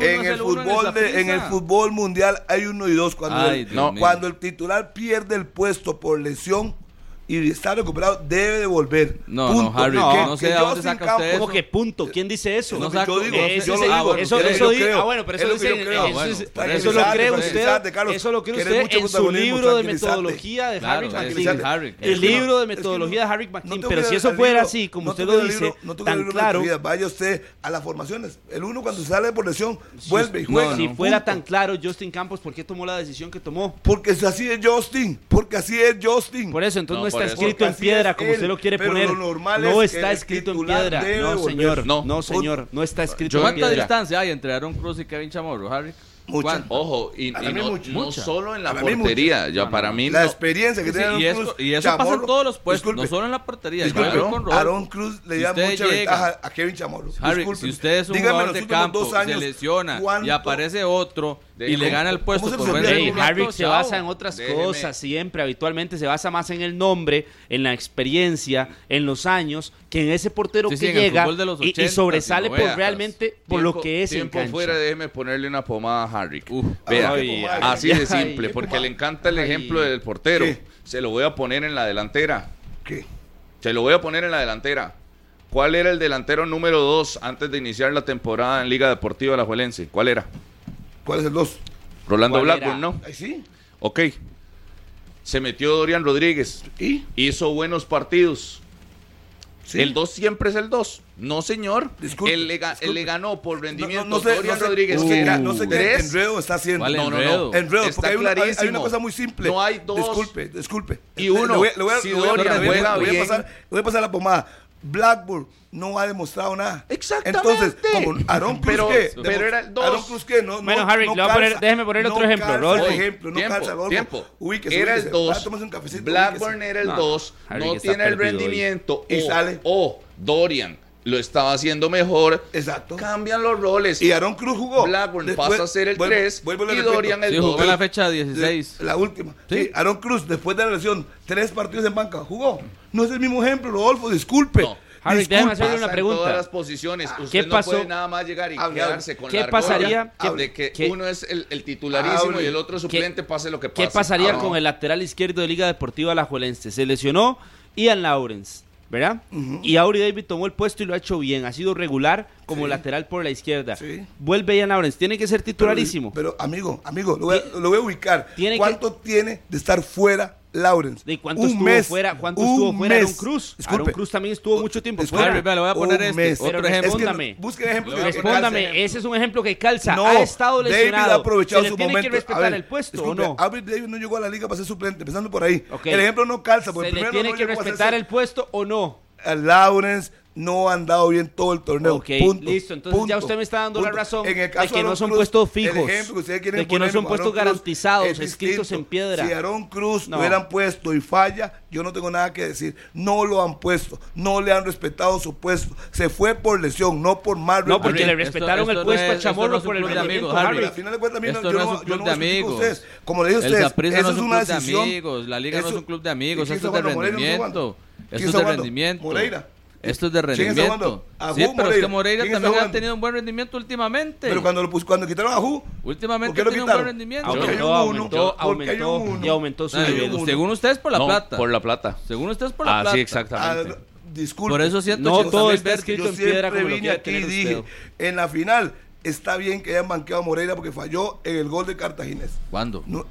en, el fútbol de, en, el fútbol mundial hay uno y dos. Cuando, cuando el titular pierde el puesto por lesión, y está recuperado, debe de volver. No, punto. no, Harry, ¿Cómo que punto? ¿Quién dice eso? No saco, yo digo, eh, yo. Eso, digo. Ah, bueno, pero eso, lo, dice, eso, lo cree usted. Eso lo cree usted en su libro de metodología de Harry McKean. El libro de metodología de Harry McKean. Pero si eso fuera así, como usted lo dice, tan claro. Vaya usted a las formaciones. El uno cuando sale por lesión, vuelve y juega. Si fuera tan claro Justin Campos, ¿por qué tomó la decisión que tomó? Porque es así de Justin. Porque así es, Justin. Por eso, entonces no, no está escrito en piedra, como usted lo quiere poner. No está escrito en piedra. No, señor. No, no señor. No está escrito Yo en piedra. ¿Cuánta distancia hay entre Aaron Cruz y Kevin Chamorro, Harry? Mucha. Ojo, y, y no, mucha. no, solo en la para portería. Ya para mí La no. experiencia que sí, tiene Aaron y Cruz. Eso, y eso Chamorro. pasa en todos los puestos, Disculpe. no solo en la portería. Disculpe, Con Aaron Cruz le da mucha llega, ventaja a Kevin Chamorro. Harry, si usted es un Dígame, jugador de campo, años, se lesiona y aparece otro y le gana el puesto por se hey, Harry se basa en otras Déjeme. cosas siempre, habitualmente se basa más en el nombre, en la experiencia, en los años que en ese portero que llega de los y, sobresale por realmente pues, por lo que es tiempo en cancha. fuera déjeme ponerle una pomada a Harry Uf, vea, así de simple porque le encanta el ejemplo del portero se lo voy a poner en la delantera ¿Qué? se lo voy a poner en la delantera ¿cuál era el delantero número 2 antes de iniciar la temporada en Liga Deportiva La Juelense? ¿cuál era? ¿cuál es el 2? Rolando Blackburn, ¿no? sí ok se metió Dorian Rodríguez ¿Y? hizo buenos partidos Sí. El 2 siempre es el 2. No, señor. Disculpe, él, le, él, le, ganó por rendimiento no, no, no sé, Dorian Rodríguez, que era no sé qué enredo está haciendo. ¿Vale, no, no, no. Enredo, está porque hay una, hay, una, cosa muy simple. No hay dos. Disculpe, disculpe. Y uno, le voy, le voy, si le voy, Dorian juega bien. Voy a, pasar, voy a pasar la pomada. Blackburn no ha demostrado nada. Exactamente. Entonces, Aaron Cruz pero, que, pero era el dos. Aaron Cruz que no, bueno, Harry, déjeme poner otro ejemplo. Rolf. ejemplo, no tiempo, calza, era el 2. Ah, Blackburn era el 2. No, tiene el rendimiento. Y sale. O Dorian lo estaba haciendo mejor. Exacto. Cambian los roles. Y Aaron Cruz jugó. Blackburn pasa a ser el vuelvo, 3 y. Dorian el sí, jugó la fecha 16. La, última. ¿Sí? sí. Aaron Cruz, después de la lesión, tres partidos en banca, jugó. No es el mismo ejemplo, Rodolfo, disculpe. No. Harry, déjame hacerle una pregunta. todas las posiciones. Ah, Usted ¿Qué pasó? no puede nada más llegar y quedarse con ¿Qué la pasaría de que ¿Qué? uno es el, el titularísimo y el otro suplente, pase lo que pase. ¿Qué pasaría ah, con el lateral izquierdo de Liga Deportiva Alajuelense? Se lesionó Ian Lawrence ¿verdad? Y Auri David tomó el puesto y lo ha hecho bien. Ha sido regular como Sí. lateral por la izquierda. Sí. Vuelve Ian Lawrence. Tiene que ser titularísimo. pero, amigo, amigo, lo voy a, lo voy a ubicar. Tiene que- ¿Cuánto tiene de estar fuera Lawrence. ¿De cuánto un estuvo mes, fuera? ¿Cuánto estuvo fuera mes. Aaron Cruz? Disculpe. Aaron Cruz también estuvo mucho tiempo disculpe, fuera. Disculpe, lo voy a poner este. Otro Pero ejemplo. Respóndame. Es que no, ejemplo que respóndame. Ejemplo. Ese es un ejemplo que calza. No, ha estado lesionado. David ha aprovechado ¿Se su tiene momento. que respetar ver, el puesto ¿o no? David no llegó a la liga para ser suplente, empezando por ahí. Okay. El ejemplo no calza. Porque ¿Se le tiene no que respetar el puesto o no? Lawrence, no han dado bien todo el torneo. Ok, listo. Entonces ya usted me está dando la razón de que no son puestos fijos, de que no son puestos garantizados, escritos en piedra. Si Aaron Cruz no. lo hubieran puesto y falla, yo no tengo nada que decir. No lo han puesto, no le han respetado su puesto. Se fue por lesión, no por mal No, porque le respetaron el puesto no es, a Chamorro no por el rendimiento, Harry. Al final de cuentas, mí esto yo no, es un club de amigos. Como le dije a ustedes, eso es una decisión. La Liga no es un club de amigos, eso es de rendimiento. Esto es de rendimiento. Moreira. Esto es de rendimiento. Es sí, pero es que Moreira también ha tenido un buen rendimiento últimamente. Pero cuando, lo pus, cuando quitaron a Ju, últimamente tiene un buen rendimiento. Aumentó, y aumentó su ah, no, Según ustedes, por la plata. Por la plata. Según ustedes, por la ah, plata. Sí, exactamente. Ah, disculpe. Por eso siento no, todo está escrito yo en piedra. Como vine aquí y dije: en la final está bien que hayan banqueado a Moreira porque falló en el gol de Cartaginés. ¿Cuándo? No,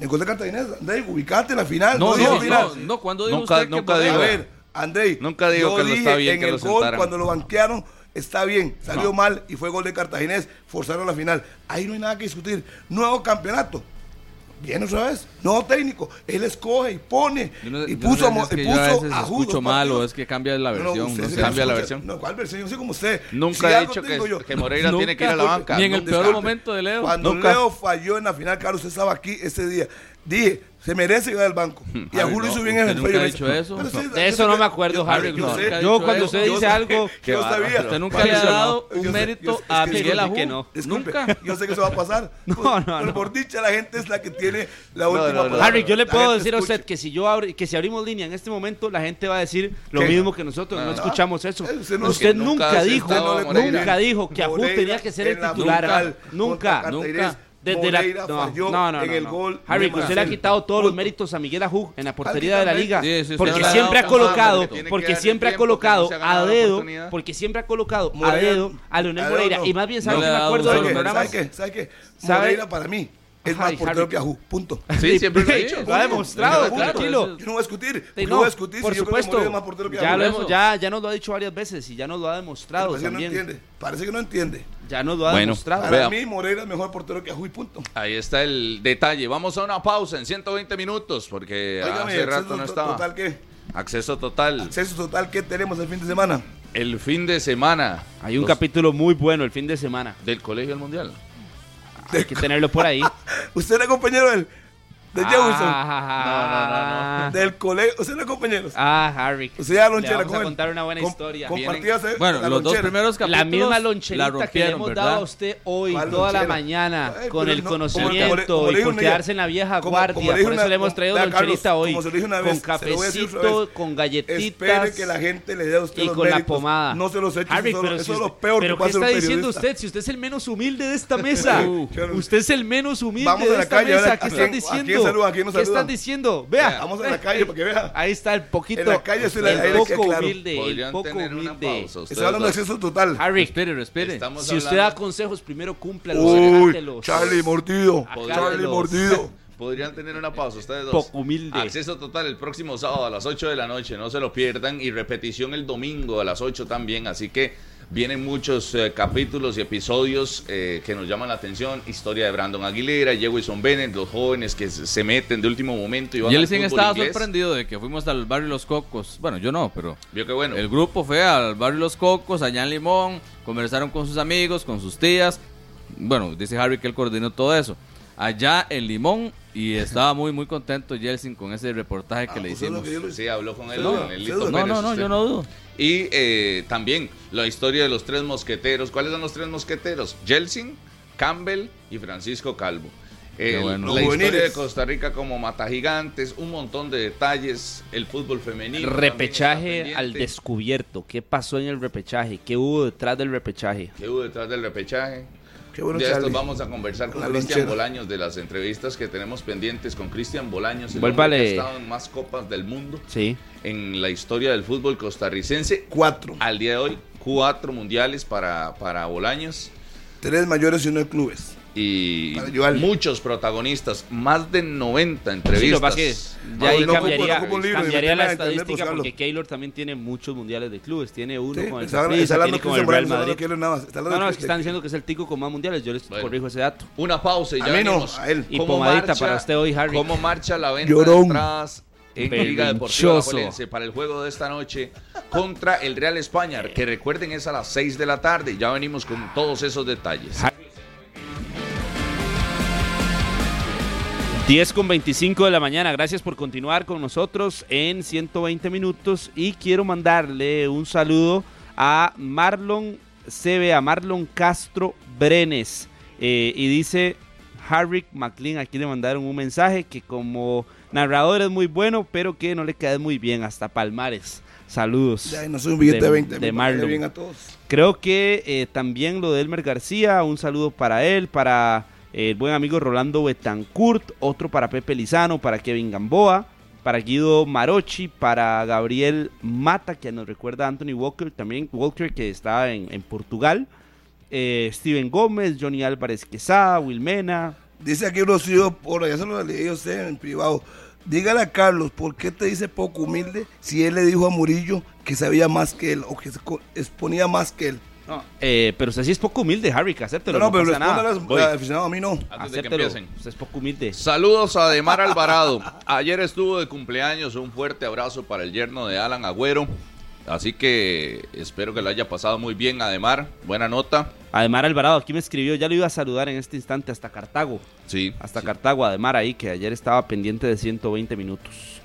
el gol de Cartaginés, André, ubicate en la final. No, no, no, no, cuando dijo nunca, usted que digo. A ver, Andrei, nunca digo que dije, no está bien en que el lo gol cuando lo banquearon está bien, salió mal y fue gol de Cartaginés, forzaron la final. Ahí no hay nada que discutir. Nuevo campeonato. Bien, otra vez, nuevo técnico. Él escoge y pone. Y puso, no es que a, veces es que cambia la versión. Cambia la versión. No, ¿cuál versión? Yo soy como usted. Nunca si he dicho que, yo, que Moreira tiene que ir a la banca. Ni en el peor momento de Leo. Cuando. Leo falló en la final, Carlos, usted estaba aquí ese día. Dije, se merece ir al banco. Y a Julio hizo bien en el nunca dicho eso? De eso no me acuerdo, Harry. Yo, cuando usted dice algo, usted nunca le ha dado un mérito a Miguel Ajú. Que no. Nunca. Yo sé que eso va a pasar. Pues, pero por dicha, la gente es la que tiene la última palabra. Harry, yo le puedo decir a usted que si yo que si abrimos línea en este momento, la gente va a decir lo mismo que nosotros. No ah. escuchamos eso. Eh, usted nunca dijo, nunca dijo que Ajú tenía que ser el titular. Nunca, nunca desde la, no, no, no, en el gol. Harry, usted le ha quitado todos los méritos a Miguel Ajú en la portería de la liga. Sí, sí, porque siempre ha colocado, porque siempre ha colocado a dedo, porque siempre ha colocado a dedo a Leonel Moreira. Y más bien, ¿sabes que me acuerdo del programa? ¿Sabes qué? Moreira para mí es más portero que Ajú. Punto. Sí, siempre lo he dicho. Lo ha demostrado. Tranquilo. Yo no voy a discutir. No, voy a discutir por si supuesto. yo más portero que ya, lo ya, ya nos lo ha dicho varias veces y ya nos lo ha demostrado Parece. Que no entiende. Parece que no entiende. Ya nos lo ha bueno, demostrado. Para mí, Moreira es mejor portero que Ajú y punto. Ahí está el detalle. Vamos a una pausa en 120 minutos porque Oígame, hace rato no estaba. Total, ¿qué? Acceso total. Acceso total, ¿qué tenemos el fin de semana? El fin de semana. Hay un capítulo muy bueno el fin de semana. Del Colegio del Mundial. Hay que tenerlo por ahí. ¿Usted era compañero de él? de ah, Jefferson. Ah, no, no, no, no, Del colegio. ¿Ustedes eran compañeros? Ah, Harry. Usted era lonchera con él. contar una buena Com historia. Compartías Bueno, los lonchera. dos primeros capítulos. La misma loncherita la que le hemos ¿verdad? dado a usted hoy, toda lonchera? la mañana, Ay, con el conocimiento como, como y por quedarse en la vieja como, guardia. por eso una, le hemos traído loncherita Carlos, hoy. Como se lo dije una vez, con cafecito, con galletitas. Espere que la gente le dé a usted Y con la pomada. No se los eche. Eso es lo peor que ¿Qué está diciendo usted? Si usted es el menos humilde de esta mesa. Usted es el menos humilde de esta mesa. ¿Qué está diciendo? aquí, nos ¿Qué saludan. diciendo? Vea. Vea. Vamos a la calle para que vea. Ahí está el poquito. En la calle se la el poco claro. humilde, el poco humilde. Está hablando de exceso total. Harry, espere, respire. Si usted da consejos, primero cúmplalos, Uy. Charlie mordido. Charlie mordido. podrían tener una pausa ustedes dos. Poco humilde. Acceso total el próximo sábado a las 8 de la noche, no se lo pierdan. Y repetición el domingo a las 8 también. Así que vienen muchos eh, capítulos y episodios eh, que nos llaman la atención. Historia de Brandon Aguilera, Jewison Bennett, los jóvenes que se meten de último momento. Y van y él sí estaba sorprendido de que fuimos al barrio Los Cocos. Bueno, yo no, pero. El grupo fue al barrio Los Cocos, allá en Limón. Conversaron con sus amigos, con sus tías. Bueno, dice Harry que él coordinó todo eso. Allá en Limón y estaba muy, muy contento Jelsin con ese reportaje que le hicimos. Sí, habló con él. No, con el no, no, no este, yo no dudo. Y eh, también la historia de los tres mosqueteros. ¿Cuáles son los tres mosqueteros? Jelsin, Campbell y Francisco Calvo. La historia de Costa Rica como mata gigantes, un montón de detalles, el fútbol femenino. Repechaje al descubierto, ¿qué pasó en el repechaje? ¿Qué hubo detrás del repechaje? ¿Qué hubo detrás del repechaje? Bueno, de esto vamos a conversar con Cristian Bolaños de las entrevistas que tenemos pendientes con Cristian Bolaños, el que ha eh, estado en más copas del mundo sí. en la historia del fútbol costarricense. Cuatro. Al día de hoy, cuatro mundiales para, para Bolaños. Tres mayores y uno de clubes y muchos protagonistas, más de 90 Sí, entrevistas. lo que pasa es que ya ahí No, no, cambiaría, ocupo- ocupo y cambiaría la internet, estadística buscarlo. porque Keylor también tiene muchos mundiales de clubes. Tiene uno Sí, con el está hablando- Saprissa, está hablando tiene con Cristian el Real no Madrid. quiero nada más. Está hablando No, no, es que están diciendo que es el tico con más mundiales. Yo les Bueno. corrijo ese dato. Una pausa y ya A no, venimos. a él. Y ¿Cómo pomadita para usted hoy, Harry. ¿Cómo marcha la venta Llorón. de entradas en Liga Deportiva. Alajuelense para el juego de esta noche contra el Real España? Que recuerden es a las 6 de la tarde. Ya venimos con todos esos detalles. 10 con 25 de la mañana. Gracias por continuar con nosotros en 120 minutos. Y quiero mandarle un saludo a Marlon CB, a Marlon Castro Brenes. Eh, y dice Harry McLean, aquí le mandaron un mensaje que como narrador es muy bueno, pero que no le cae muy bien hasta Palmares. Saludos. Ya, no soy un billete de, de- 20. de Marlon. bien a todos. Creo que eh, también lo de Elmer García, un saludo para él, para el buen amigo Rolando Betancourt, otro para Pepe Lizano, para Kevin Gamboa, para Guido Marochi, para Gabriel Mata, que nos recuerda a Anthony Walker, también Walker que está en, en Portugal, eh, Steven Gómez, Johnny Álvarez Quesada, Wilmena. Dice aquí Rocío Porra, ya se lo leí a usted en privado. Dígale a Carlos, ¿por qué te dice poco humilde si él le dijo a Murillo que sabía más que él o que se exponía más que él? No, eh, pero usted sí es poco humilde, Harry, que acéptelo, no, no, no, pero al aficionado, a mí no. Antes de que empiecen. usted es poco humilde. Saludos a Demar Alvarado. Ayer estuvo de cumpleaños. Un fuerte abrazo para el yerno de Alan Agüero. Así que espero que lo haya pasado muy bien, Ademar. Buena nota. Ademar Alvarado, aquí me escribió, ya lo iba a saludar en este instante hasta Cartago. Sí. Hasta Cartago, Ademar ahí, que ayer estaba pendiente de 120 minutos.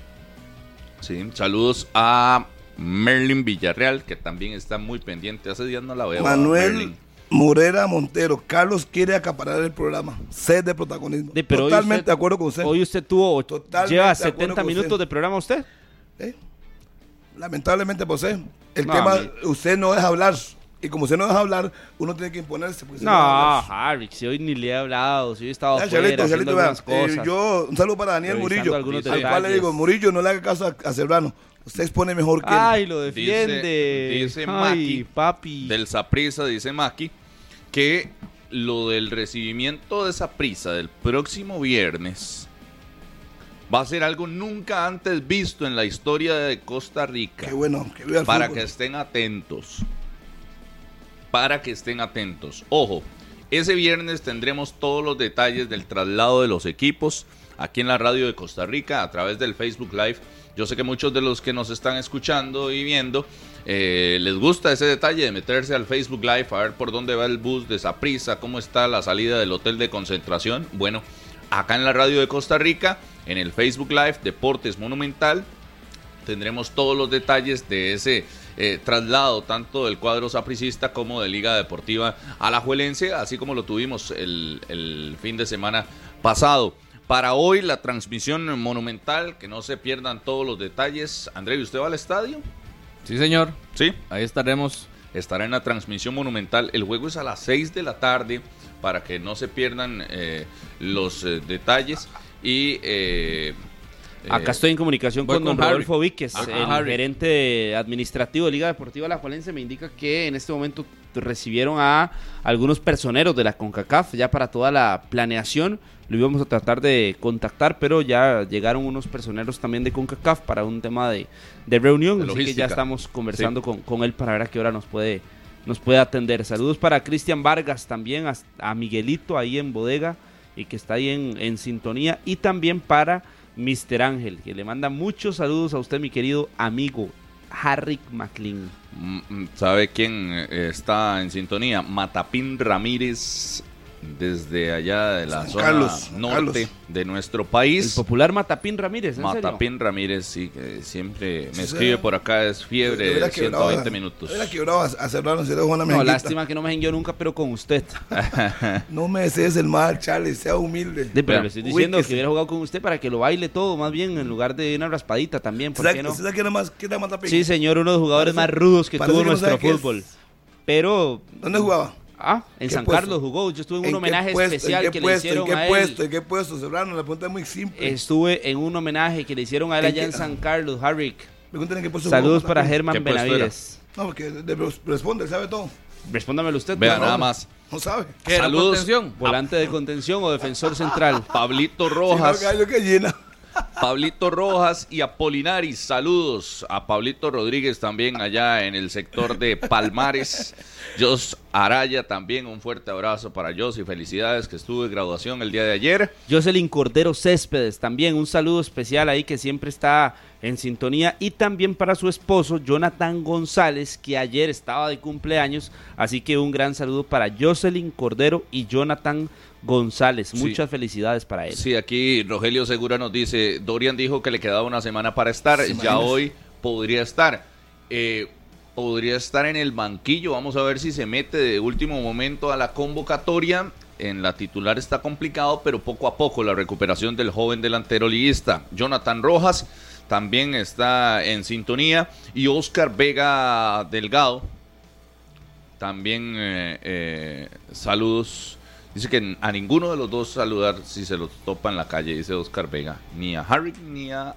Sí. Saludos a Merlin Villarreal, que también está muy pendiente. Hace días no la veo. a Manuel. Morera Montero, Carlos quiere acaparar el programa. Sed de protagonismo. De- pero hoy Totalmente usted- de acuerdo con usted. Hoy usted tuvo, Totalmente lleva de acuerdo 70 con minutos usted. de programa usted. ¿Eh? Lamentablemente, pues, eh, el No, tema, usted no deja hablar. Y como usted no deja hablar, uno tiene que imponerse. No, Harry, si hoy ni le he hablado, si hoy he estado Ya, Charlito, haciendo algunas cosas. eh, yo, un saludo para Daniel Revisando Murillo, al cual le digo, Murillo, no le haga caso a, a Serrano. Usted expone mejor que él. Ay, lo defiende. Dice- dice Ay, Maki papi. Del Saprisa, dice Maki, que lo del recibimiento de Saprisa del próximo viernes va a ser algo nunca antes visto en la historia de Costa Rica. Qué bueno, que viva el para fútbol. que estén atentos. Para que estén atentos. Ojo, ese viernes tendremos todos los detalles del traslado de los equipos aquí en la radio de Costa Rica a través del Facebook Live. Yo sé que muchos de los que nos están escuchando y viendo eh, les gusta ese detalle de meterse al Facebook Live a ver por dónde va el bus de Saprisa, cómo está la salida del hotel de concentración. Bueno, acá en la radio de Costa Rica, en el Facebook Live Deportes Monumental, tendremos todos los detalles de ese eh, traslado, tanto del cuadro sapricista como de Liga Deportiva Alajuelense, así como lo tuvimos el, el fin de semana pasado. Para hoy la transmisión monumental, que no se pierdan todos los detalles. André, ¿y ¿usted va al estadio? Sí, señor. Sí. Ahí estaremos. Estará en la transmisión monumental. El juego es a las 6 de la tarde para que no se pierdan eh, los eh, detalles. Y eh, Acá estoy en comunicación con don. Rodolfo Víquez, el Harry. gerente administrativo de Liga Deportiva La Juelense. Me indica que en este momento recibieron a algunos personeros de la CONCACAF ya para toda la planeación. Lo íbamos a tratar de contactar, pero ya llegaron unos personeros también de CONCACAF para un tema de, de reunión. De así que ya estamos conversando con, con él para ver a qué hora nos puede, nos puede atender. Saludos para Cristian Vargas también, a, a Miguelito ahí en bodega y que está ahí en, en sintonía. Y también para Mr. Ángel, que le manda muchos saludos a usted, mi querido amigo Harry McLean. Mm, mm, ¿Sabe quién eh, está en sintonía? Matapín Ramírez, desde allá de la San zona Carlos, norte Carlos. de nuestro El país. popular Matapín Ramírez, ¿en serio? Matapín Ramírez, sí, que siempre me Sí, escribe sí. por acá, es fiebre de quebrado 120 a- minutos. hubiera quebrado a, a dejó una No, lástima que no me jengueó nunca, pero con usted. No me desees el mal, Charlie, sea humilde. De, pero le estoy diciendo que hubiera jugado con usted para que lo baile todo, más bien, en lugar de una raspadita también, ¿por ¿Usted qué no? quién era más, quién era Matapín? Sí, señor, uno de los jugadores Parece- más rudos que tuvo que nuestro fútbol. Pero, ¿Dónde jugaba? Ah, en ¿Qué San puesto? Carlos jugó. Yo estuve en un ¿En qué homenaje puesto? especial ¿En qué que le puesto? hicieron ¿En qué a puesto? él. ¿En qué puesto? Serrano, la pregunta es muy simple. Estuve en un homenaje que le hicieron a él ¿En allá qué? en San Carlos, qué puesto Saludos jugó para. Germán. Benavides. No, porque de- de- responde, él sabe todo. Respóndamelo usted. Vea nada más. No sabe. ¿Qué era Saludos. contención? Volante de contención o defensor central. Pablito Si no, Rojas. gallo que llena. Pablito Rojas y Apolinaris, saludos a Pablito Rodríguez también allá en el sector de Palmares. Jos Araya también, un fuerte abrazo para Jos y felicidades que estuvo de graduación el día de ayer. Jocelyn Cordero Céspedes, también un saludo especial ahí que siempre está en sintonía. Y también para su esposo, Jonathan González, que ayer estaba de cumpleaños. Así que un gran saludo para Jocelyn Cordero y Jonathan. Sí. Muchas felicidades para él. Sí, aquí Rogelio Segura nos dice, Dorian dijo que le quedaba una semana para estar, ya hoy podría estar. Eh, podría estar en el banquillo, vamos a ver si se mete de último momento a la convocatoria. En la titular está complicado, pero poco a poco la recuperación del joven delantero liguista. Jonathan Rojas también está en sintonía y Oscar Vega Delgado también eh, eh, saludos. Dice que a ninguno de los dos saludar si se los topa en la calle, dice Oscar Vega. Ni a Harry ni a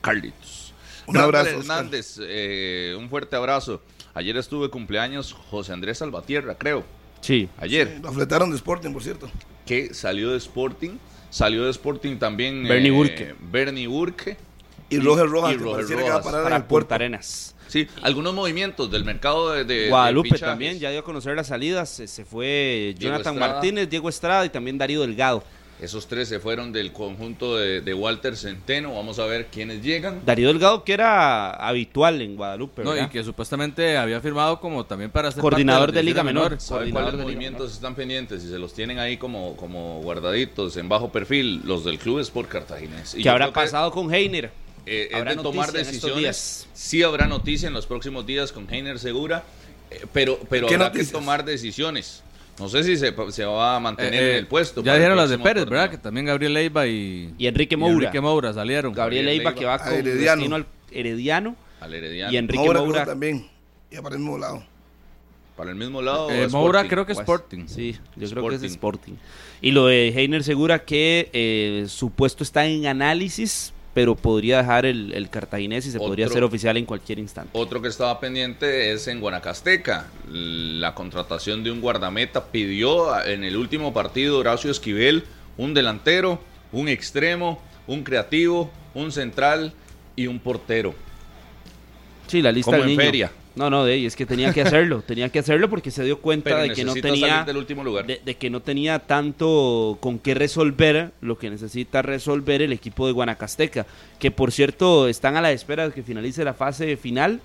Carlitos. Un Randall abrazo. Hernández, eh, un fuerte abrazo. Ayer estuve cumpleaños José Andrés Salvatierra, creo. Sí. Ayer, Lo fletaron de Sporting, por cierto. que salió de Sporting. Salió de Sporting también Bernie eh, Burke. Bernie Burke. Y Roger Rojas, y Roger pareciera que va a Rojas parar en Para el puerto. Punta Arenas. Sí, algunos movimientos del mercado de, de- Guadalupe también, ya dio a conocer las salidas. Se, se fue Diego Jonathan Estrada. Martínez, Diego Estrada y también Darío Delgado. Esos tres se fueron del conjunto de, de Walter Centeno. Vamos a ver quiénes llegan. Darío Delgado, que era habitual en Guadalupe. No, y ¿verdad? que supuestamente había firmado como también para ser Coordinador parte de Liga Menor. divisiones ¿Sabe Coordinador cuáles movimientos están pendientes? Y se los tienen ahí como, como guardaditos en bajo perfil, los del Club Sport Cartaginés. ¿Qué habrá que, pasado con Heiner? Eh, es Habrá de tomar decisiones. Sí habrá noticia en los próximos días con Heiner Segura, eh, pero, pero ¿Qué habrá noticias? que tomar decisiones. No sé si se, se va a mantener Eh, en el puesto. Ya dijeron las de Pérez, torneo. ¿verdad? Que también Gabriel Leiva y, Y Enrique y Moura. Enrique Moura salieron. Gabriel Gabriel Leiva, que va con Herediano. destino al Herediano. Al Herediano. Y Enrique Moura, Moura. también. Y para el mismo lado. Para el mismo lado. Eh, Sporting. Moura creo que Pues, Sporting. Sí, yo creo que es Sporting. Sporting. Y lo de Heiner Segura que eh, su puesto está en análisis, pero podría dejar el, el cartaginés y se podría hacer oficial en cualquier instante. Otro que estaba pendiente es en Guanacasteca. La contratación de un guardameta pidió en el último partido Horacio Esquivel un delantero, un extremo, un creativo, un central y un portero. Sí, la lista Como del en niño. feria. No, no, de es que tenía que hacerlo, tenía que hacerlo porque se dio cuenta Pero de que no tenía salir del último lugar. de, de que no tenía tanto con qué resolver lo que necesita resolver el equipo de Guanacasteca, que por cierto están a la espera de que finalice la fase final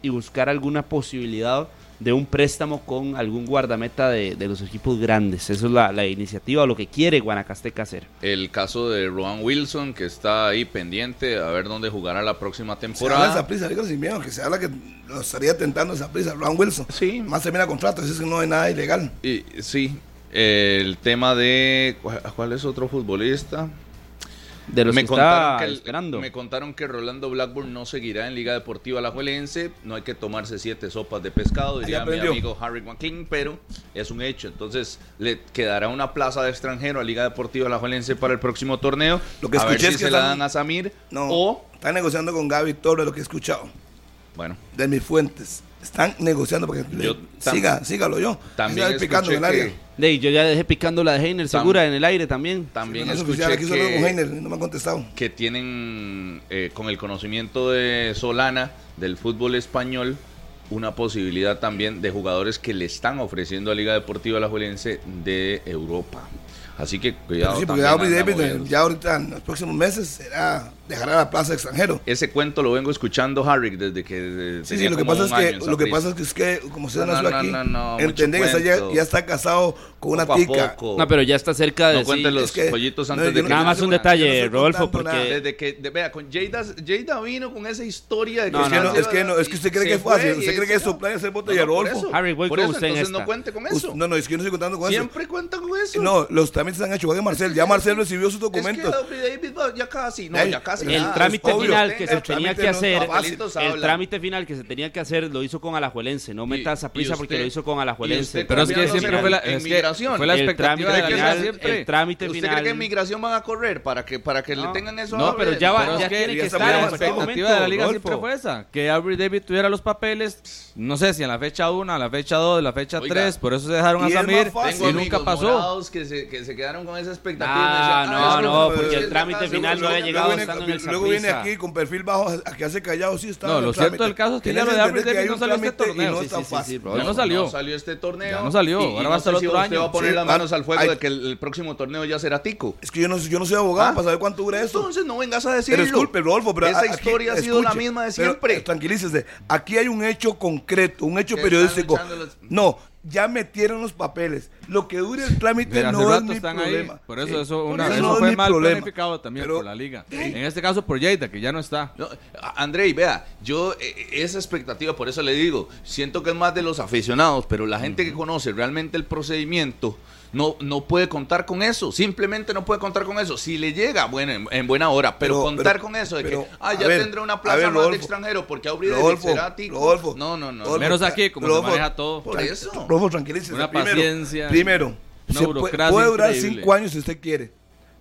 y buscar alguna posibilidad de un préstamo con algún guardameta de, de los equipos grandes. Eso es la, la iniciativa o lo que quiere Guanacasteca hacer. El caso de Rowan Wilson, que está ahí pendiente a ver dónde jugará la próxima Se habla temporada. esa prisa, sin miedo, que se habla que lo estaría tentando esa prisa. Ron Wilson. Sí. Más termina contrato, así es que no hay nada ilegal. Y, sí, el tema de... ¿cuál- ¿Cuál es otro futbolista? De los me, que contaron está que el- esperando. me contaron que Rolando Blackburn no seguirá en Liga Deportiva Alajuelense. No hay que tomarse siete sopas de pescado, diría mi amigo Harry McLean, pero es un hecho. Entonces le quedará una plaza de extranjero a Liga Deportiva Alajuelense para el próximo torneo. Lo que a ver escuché si es que se la dan a Samir No, o... están negociando con Gaby Torres, lo que he escuchado, Bueno, de mis fuentes. Están negociando porque le- Yo tam- siga, sígalo yo. también Siga picando en el área. que... Yo ya dejé picando la de Heiner Tam- segura en el aire también. También No es escuché oficial, que, Heiner, no me han contestado. que tienen, eh, con el conocimiento de Solana, del fútbol español, una posibilidad también de jugadores que le están ofreciendo a Liga Deportiva Alajuelense de Europa. Así que cuidado. Pero sí, moviéndose. ya ahorita en los próximos meses será dejará la plaza de extranjero. Ese cuento lo vengo escuchando, Harry, desde que. Sí, sí, lo que pasa es que lo que pasa es que, es que como usted No, nació no, no, aquí, no, no, entendé que ya, ya está casado con una Poco tica. poco. No, pero ya está cerca de No sí, los es que- pollitos no, antes de no- que. Nada más un detalle, Rodolfo, porque nada. Desde que, de- vea, con Jada, Jada vino con esa historia de que No, es, que no, no, no. es que no, es que usted cree que es fácil, usted cree que es no. soplar y hacer por Rodolfo. eso. Harry, voy con eso, usted en no cuente con eso. No, no, es que yo no estoy contando con Siempre cuenta con eso. eso. No, los trámites se han hecho. Juan Marcel, ya Marcel recibió sus documentos. Ya casi, no, ya casi el nada. trámite final que se El tenía que hacer, el trámite final que se tenía que hacer lo hizo con Alajuelense, no metas a prisa porque usted- lo hizo con Alajuelense. usted Pero es que siempre fue la, fue la El expectativa de final, el trámite ¿Usted final. cree que en migración van a correr para que, para que le tengan eso? No, a pero ya va- Pero ya es que tiene que estar la cualquier expectativa de la liga siempre fue esa, que Avery David tuviera los papeles, no sé si en la fecha 1, en la fecha 2, en la fecha Oiga, 3, por eso se dejaron a Samir y nunca pasó. que se, que se quedaron con esa expectativa. Ah, decían, no, no, porque el trámite final no había llegado estando el luego viene aquí con perfil bajo a que hace callado, sí está. No, en el lo cierto del caso es que ya lo de David no salió este torneo. no Sí, es tan sí, sí, ya no salió. No salió este torneo. Ya no salió, Y- y ahora no va el si otro usted año. va a poner Sí, las manos ah, al fuego hay- de que el, el próximo torneo ya será tico. Es que yo no, yo no soy abogado ¿Ah? para saber cuánto dura eso. Entonces no vengas a decirlo. Pero disculpe, Rodolfo, pero esa aquí- historia ha sido la misma de siempre. tranquilícese. Aquí hay un hecho concreto, un hecho periodístico. No, ya metieron los papeles. Lo que dure el trámite no es rato mi están problema. ahí. Por eso, eso, por una- eso eso no es fue mal problema. planificado también Pero- por la liga. En este caso por Lleida, que ya no está. No, Andrei, vea, yo eh, esa expectativa, por eso le digo, siento que es más de los aficionados, pero la gente que conoce realmente el procedimiento no, no puede contar con eso, simplemente no puede contar con eso. Si le llega, bueno, en, en buena hora, pero, Pero- contar pero- con eso de pero, que, ah, ya ver, tendré una plaza ver, más de Rodolfo, extranjero, porque Rodolfo, será tico. Rodolfo, no, no, no. Rodolfo, Menos aquí, como se Rodolfo, maneja todo. Por eso. Rodolfo, tranquilícese. Una primero, paciencia, Primero, una se puede, durar increíble. cinco años si usted quiere,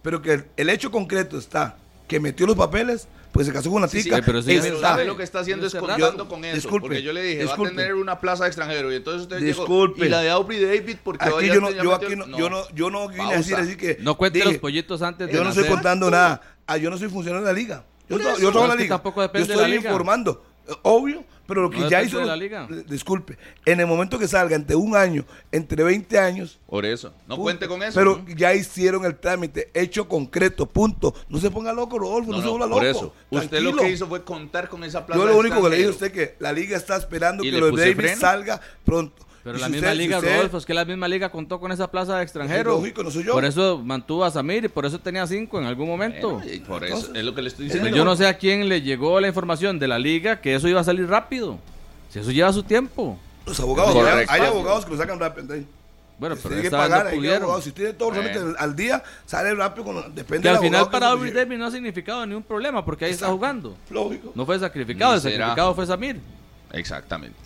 pero que el, el hecho concreto está que metió los papeles, pues se casó con una Sí, sí, tica. pero sí, pero está. sabe lo que está haciendo es Yo- contando con eso. disculpe, porque yo le dije, disculpe. va a tener una plaza de extranjero. Y entonces usted Disculpe. llegó. Y la de Aubrey David, porque Aquí yo no, yo aquí no, yo no, yo no vine a decir así que. No cuente dije, los pollitos antes de Yo no estoy nacer. contando nada. Ah, yo no soy funcionario de la liga. Yo, yo que liga. tampoco yo depende de estoy la liga. informando. Obvio, pero lo que No ya hizo. la liga. Disculpe. En el momento que salga, entre un año, entre 20 años. Por eso. No punto. cuente con eso. Pero ¿no? ya hicieron el trámite, hecho concreto, punto. No se ponga loco, Rodolfo, no, No, se ponga por loco. eso. Usted lo que hizo fue contar con esa plaza Yo lo único que le dije a usted es que la liga está esperando ¿Y que lo de Davis freno? salga pronto. Pero la si misma usted- si liga, usted- Rodolfo, es que la misma liga contó con esa plaza de extranjero. Es lógico, no soy yo. Por eso mantuvo a Samir y por eso tenía cinco en algún momento. Bueno, y por eso es lo que le estoy Pero diciendo. yo no sé a quién le llegó la información de la liga que eso iba a salir rápido. Si eso lleva su tiempo. Los abogados, hay, hay abogados que lo sacan rápido. entonces. Bueno, Si pero tiene que pagar, no abogados. Si tiene todo Bueno. solamente al día, sale rápido. Con, depende Que al final para Aubrey Davis no ha significado ningún problema porque ahí está jugando. Lógico. No fue sacrificado, el será. sacrificado fue Samir. Exactamente.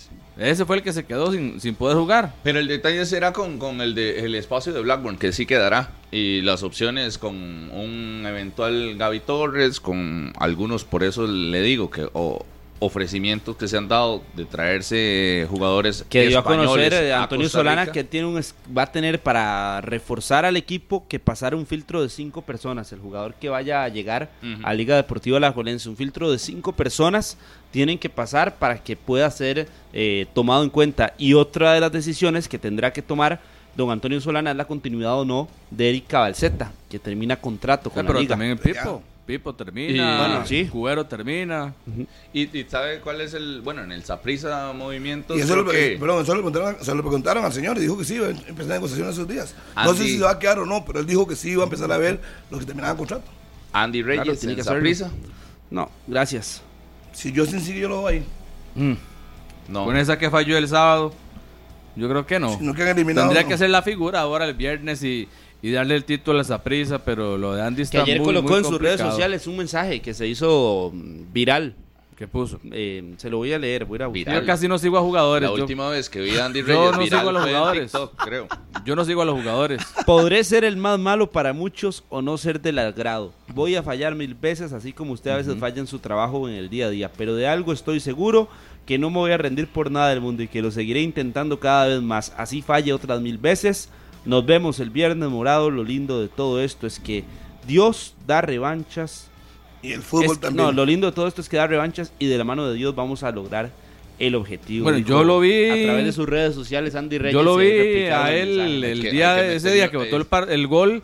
Ese fue el que se quedó sin, sin poder jugar. Pero el detalle será con, con el, de, el espacio de Blackburn, que sí quedará. Y las opciones con un eventual Gaby Torres, con algunos, por eso le digo que o ofrecimientos que se han dado de traerse jugadores que dio a conocer eh, Antonio Costa Solana que tiene un es- va a tener para reforzar al equipo que pasar un filtro de cinco personas. El jugador que vaya a llegar a Liga Deportiva La Jolense un filtro de cinco personas tienen que pasar para que pueda ser eh, tomado en cuenta. Y otra de las decisiones que tendrá que tomar don Antonio Solana es la continuidad o no de Eric Cabalceta que termina contrato con la pero liga. también el Pipo. Pipo termina. Y- Bueno, sí. Cubero termina. Y, y sabe cuál es el, bueno, en el Saprisa Movimientos. Y eso lo, que- perdón, eso lo preguntaron, se lo preguntaron al señor y dijo que sí, iba a empezar la negociación esos días. No sé si se va a quedar o no, pero él dijo que sí iba a empezar a ver los que terminaban contrato. Andy Reyes Claro, tiene en que. Saprissa. no gracias Si yo sencillo yo lo voy ahí. Mm. No. Con esa que falló el sábado, yo creo que no. Si no quedan eliminados. Tendría no. que ser la figura ahora el viernes y, y darle el título a esa prisa, pero lo de Andy que está ayer muy, colocó muy en sus redes sociales un mensaje que se hizo mm, viral ¿Qué puso? Eh, se lo voy a leer, voy a buscar. Viral. Yo casi no sigo a jugadores. La yo, última vez que vi a Andy Yo Reyes no viral sigo a los jugadores. TikTok, creo. yo no sigo a los jugadores. Podré ser el más malo para muchos o no ser del agrado. Voy a fallar mil veces, así como usted a veces falla en su trabajo o en el día a día. Pero de algo estoy seguro que no me voy a rendir por nada del mundo y que lo seguiré intentando cada vez más. Así falle otras mil veces. Nos vemos el viernes morado. Lo lindo de todo esto es que Dios da revanchas. Y el fútbol Es- también. No, lo lindo de todo esto es que da revanchas y de la mano de Dios vamos a lograr el objetivo. Bueno, yo lo vi- A través de sus redes sociales, Andy Reyes. Yo lo vi a el él el día que de ese día que botó el, par- el gol.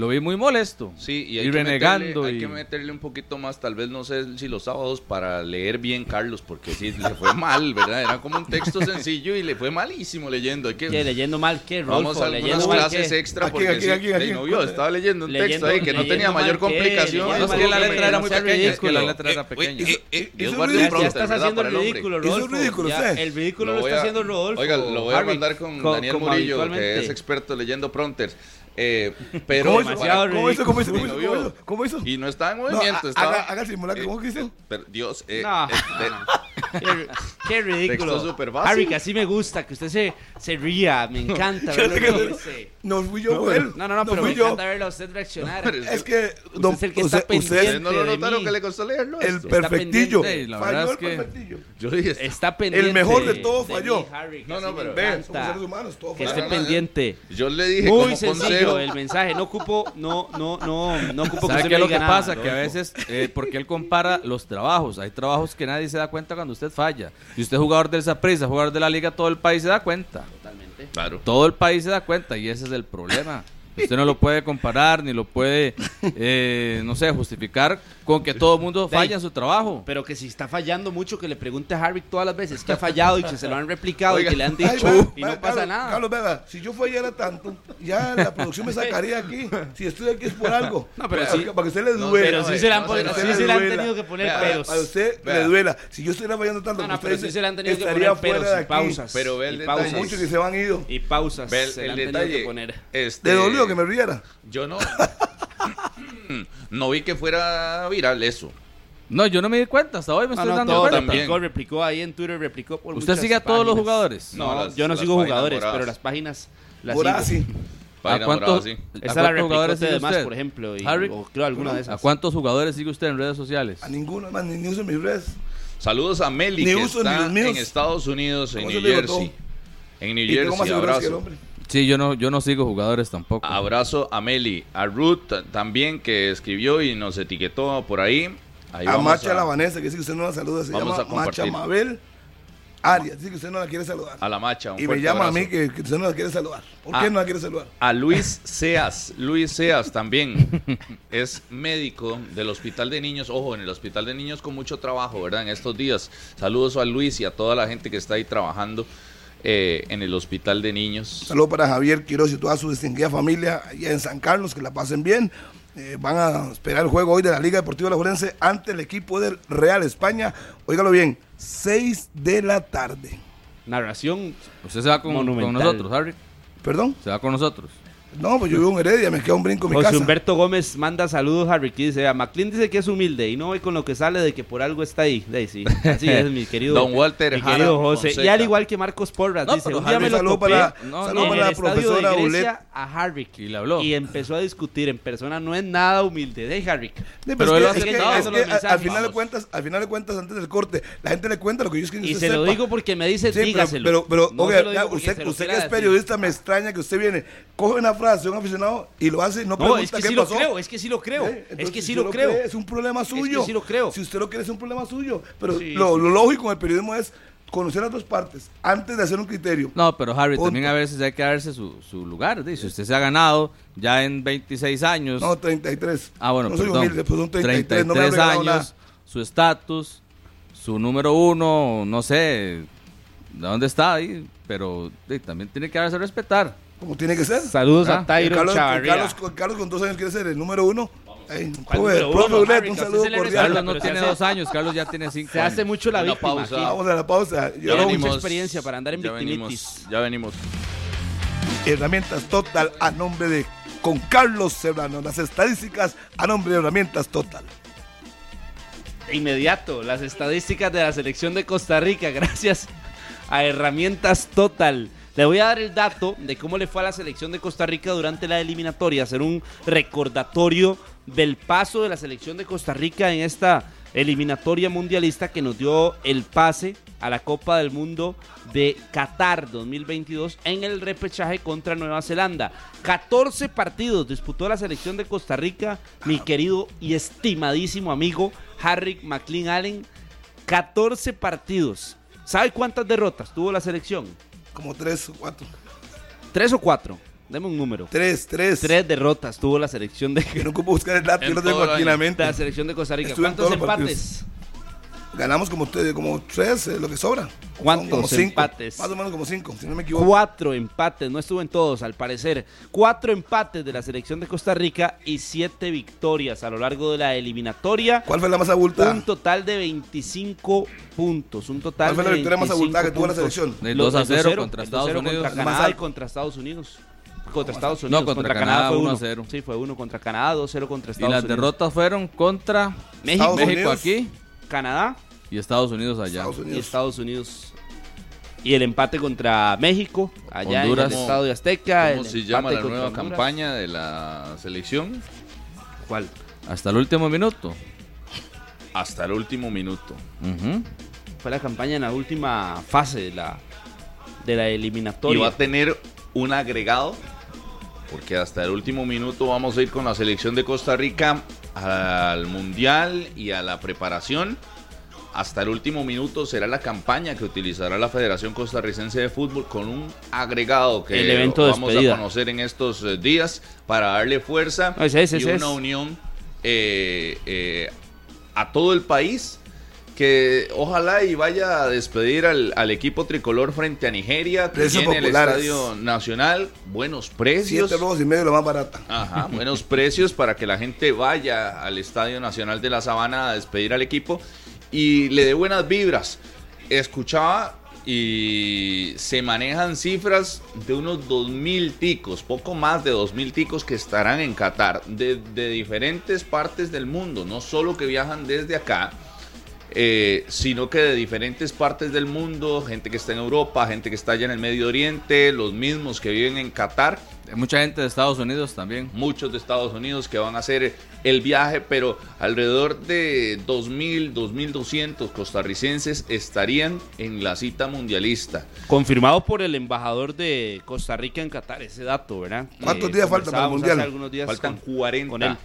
Lo vi muy molesto. Sí, y, Y hay que renegando meterle- hay y- que meterle un poquito más, tal vez no sé si los sábados, para leer bien Carlos, porque sí, le fue mal, ¿verdad? Era como un texto sencillo y le fue malísimo leyendo. Hay que, ¿Qué, leyendo mal qué, vamos Rolfo? a algunas clases extra Aquí, porque aquí, sí, aquí, aquí. ey, no vio, estaba leyendo un Leyendo- texto ahí que no tenía mayor qué, complicación. No, es que la letra era muy pequeña, es que la letra era Eh, pequeña. eh, eh, Dios Eso guarde prompter, estás haciendo el ridículo, Eso es Rodolfo. ridículo, Ya, usted. El ridículo Lo está haciendo Rodolfo. Oiga, lo voy a mandar con co- Daniel Murillo, que es experto leyendo prompters. Eh, pero ¿Cómo hizo? ¿Cómo hizo? ¿Cómo hizo? Y ¿Cómo no hizo? ¿Cómo hizo? Y no estaba en No, movimiento. ha- estaba, haga, haga el simulacro. eh, ¿Cómo que hizo? pero Dios, eh, No. este, Qué, qué ridículo. Harry, que así me gusta, que usted se, se ría, me encanta verlo que-. No fui yo, No, él. No, no, no, pero me yo. encanta verlo a usted reaccionar. Pero Es que Usted es el que está usted- pendiente. usted- ¿Ustedes no lo de notaron que le costó leerlo? el esto? perfectillo. pendiente, la Falló verdad el es que- perfectillo. Yo dije, Está pendiente. mejor de todos de falló. mí, Harry, que No, no, pero Ve, somos seres humanos, todos Que No, esté no, no, pendiente. yo le dije Muy como sencillo consejo. el mensaje. No ocupo, no, no, no, no ocupo que ¿Sabe usted qué es lo que nada, pasa? Que a veces, eh, porque él compara los trabajos. Hay trabajos que nadie se da cuenta cuando usted falla. Si usted es jugador del Saprissa, jugador de la liga, todo el país se da cuenta. Totalmente. Claro. Todo el país se da cuenta y ese es el problema. Usted no lo puede comparar ni lo puede, eh, no sé, justificar con que todo el mundo falla en su trabajo. Pero que si está fallando mucho, que le pregunte a Harry todas las veces que ha fallado y que se lo han replicado Oiga. y que le han Ay, dicho y no pasa Carlos, nada. Carlos, vea, si yo fallara tanto, ya la producción me sacaría aquí. Si estoy aquí es por algo. No, pero para, sí. para que usted le duela. Pero sí se le han, tenido que poner vea, peros. Para usted Vea. le duela. Si yo estuviera fallando tanto, No, no, pero sí se le han tenido que estaría poner y pausas. Pero ve el detalle. Muchos que se van ido. Y pausas. Ve el, se le el han tenido detalle. que poner. Este, ¿Le dolió que me riera? Yo no. no vi que fuera viral eso. No, yo no me di cuenta, hasta hoy me No, estoy no, dando todo cuenta. también. replicó, replicó ahí en Twitter, replicó por ¿Usted sigue a todos los jugadores? No, No, las- yo no sigo jugadores, moradas. pero las páginas las Por sigo. así. Página ¿A cuántos, morada, sí. ¿a cuántos jugadores sigue de más, usted? por ejemplo, y, Harry, o creo alguna de ¿A esas. cuántos jugadores sigue usted en redes sociales? A ninguno, más, ni, ni uso mis redes. Saludos a Meli, Ni que uso ni está los míos. en Estados Unidos, en ¿Cómo New Jersey. En New Jersey, seguridad que el abrazo. Sí, yo no, yo no sigo jugadores tampoco. Abrazo a Meli, a Ruth ta- también que escribió y nos etiquetó por ahí. Ahí A Macha a- la Vanessa, que dice que usted no la saluda, se Vamos llama a compartir. Macha Mabel Arias, dice que usted no la quiere saludar. a la macha. un Y me llama a mí que, que usted no la quiere saludar. ¿Por qué no la quiere saludar? A Luis Seas, Luis Seas también es médico del Hospital de Niños, ojo, en el Hospital de Niños con mucho trabajo, ¿verdad? En estos días. Saludos a Luis y a toda la gente que está ahí trabajando eh, en el Hospital de Niños. Saludos para Javier Quiroz y toda su distinguida familia allá en San Carlos, que la pasen bien. Eh, van a esperar el juego hoy de la Liga Deportiva Alajuelense ante el equipo del Real España. Óigalo bien, 6 de la tarde. Narración. ¿Usted se va con, con nosotros, Harry? ¿Perdón? ¿Se va con nosotros? No, pues yo vivo en Heredia, me queda un brinco en mi José casa. Humberto Gómez manda saludos a Ricky. Dice: a McLean dice que es humilde y no ve con lo que sale de que por algo está ahí. De ahí, sí. Así es, mi querido. Don Walter mi Jara querido José. Y al igual que Marcos Porras, No, dice: un día Harry, me lo saludo topé para, No, saludo no, en para el la profesora de a Harrick. Y le habló. Y empezó a discutir en persona. No es nada humilde. De Harrick. Sí, Pero es él que- es es al- final de cuentas, al final de cuentas, antes del corte, la gente le cuenta lo que ellos quieren que Y se lo sepa. digo porque me dice: Sí, pero, dígaselo. pero, pero, No oiga, usted, usted que es periodista, me extraña que usted viene, coge una frase de un aficionado y lo hace y no No, pregunta es que qué sí pasó. lo creo. Es que sí lo creo. ¿Eh? Es Entonces, que si sí usted lo creo. cree, es un problema que suyo. sí lo creo. Si usted lo cree, es un problema suyo. Pero Sí, lo, sí. lo lógico en el periodismo es conocer las dos partes antes de hacer un criterio. No, pero Harry, Punto. también a veces hay que darse su, su lugar. ¿sí? Si usted se ha ganado ya en 26 años. No, 33. ah, bueno, no soy perdón. humilde, pues son 33, no me 33 años, nada. su estatus, su número uno, no sé de dónde está ahí, pero sí, también tiene que darse a respetar. Como tiene que ser. Saludos Ah, a Tyron Carlos, Chavarría. Carlos, Carlos con dos años quiere ser el número uno. Ey, ¿Cuál profe, número profe uno, Ulet, Harry? un saludo cordial. Carlos no tiene dos años, Carlos ya tiene cinco Se hace mucho la víctima. pausa. aquí. Vamos a la pausa. Yo Tiene no- mucha experiencia para andar en ya victimitis. venimos, ya venimos. Herramientas Total a nombre de con Carlos Serrano. Las estadísticas a nombre de Herramientas Total. De inmediato, las estadísticas de la selección de Costa Rica, gracias a Herramientas Total. Le voy a dar el dato de cómo le fue a la selección de Costa Rica durante la eliminatoria, hacer un recordatorio del paso de la selección de Costa Rica en esta eliminatoria mundialista que nos dio el pase a la Copa del Mundo de Qatar 2022 en el repechaje contra Nueva Zelanda. 14 partidos disputó la selección de Costa Rica, mi querido y estimadísimo amigo Harry McLean Allen. 14 partidos. ¿Sabe cuántas derrotas tuvo la selección? Como tres o cuatro. ¿Tres o cuatro? Deme un número. Tres, tres. Tres derrotas tuvo la selección de, Que no ocupo buscar el dato, yo lo tengo aquí en la mente. la selección de Costa Rica. Estuve ¿Cuántos empates? Ganamos como, ustedes, como tres, eh, lo que sobra. ¿Cuántos Como cinco. empates? Más o menos como cinco, si no me equivoco. Cuatro empates, no estuvo en todos al parecer. Cuatro empates de la selección de Costa Rica y siete victorias a lo largo de la eliminatoria. ¿Cuál fue la más abultada? Un total de 25 puntos. Un total ¿Cuál fue la de victoria más 25 abultada que tuvo la selección? Los 2 a 0 2-0, contra el Estados 2-0 Unidos. Contra Canadá y contra Estados Unidos. contra Estados Unidos. No, contra Canadá fue 1 a 1 0. Sí, fue 1 contra Canadá, 2-0 contra Y Estados las Unidos. derrotas fueron contra México, México Unidos. aquí Canadá y Estados Unidos allá. Estados y Unidos. Estados Unidos. Y el empate contra México, allá Honduras. en el Estadio de Azteca. ¿Cómo el se llama empate la contra nueva Honduras. campaña de la selección? ¿Cuál? Hasta el último minuto. Hasta el último minuto. Fue la campaña en la última fase de la, de la Y eliminatoria. va a tener un agregado, porque hasta el último minuto vamos a ir con la selección de Costa Rica al Mundial y a la preparación. Hasta el último minuto será la campaña que utilizará la Federación Costarricense de Fútbol con un agregado que El evento de vamos despedida. a conocer en estos eh, días para darle fuerza es, y una es. unión eh, eh, a todo el país que ojalá y vaya a despedir al, al equipo tricolor frente a Nigeria, que Precios tiene el. Estadio Nacional, buenos precios. Siete rojos y medio la más barata. Ajá, buenos precios para que la gente vaya al Estadio Nacional de la Sabana a despedir al equipo y le dé buenas vibras. Escuchaba y se manejan cifras de unos 2.000 ticos, poco más de 2.000 ticos que estarán en Qatar, de, de diferentes partes del mundo, no solo que viajan desde acá, eh, sino que de diferentes partes del mundo, gente que está en Europa, gente que está allá en el Medio Oriente, los mismos que viven en Qatar, Mucha gente de Estados Unidos también. muchos de Estados Unidos que van a hacer el viaje, pero alrededor de 2.000, 2.200 costarricenses estarían en la cita mundialista. Confirmado por el embajador de Costa Rica en Qatar, ese dato, ¿verdad? ¿Cuántos Eh, días faltan para el Mundial? algunos días Faltan con- 40. con él.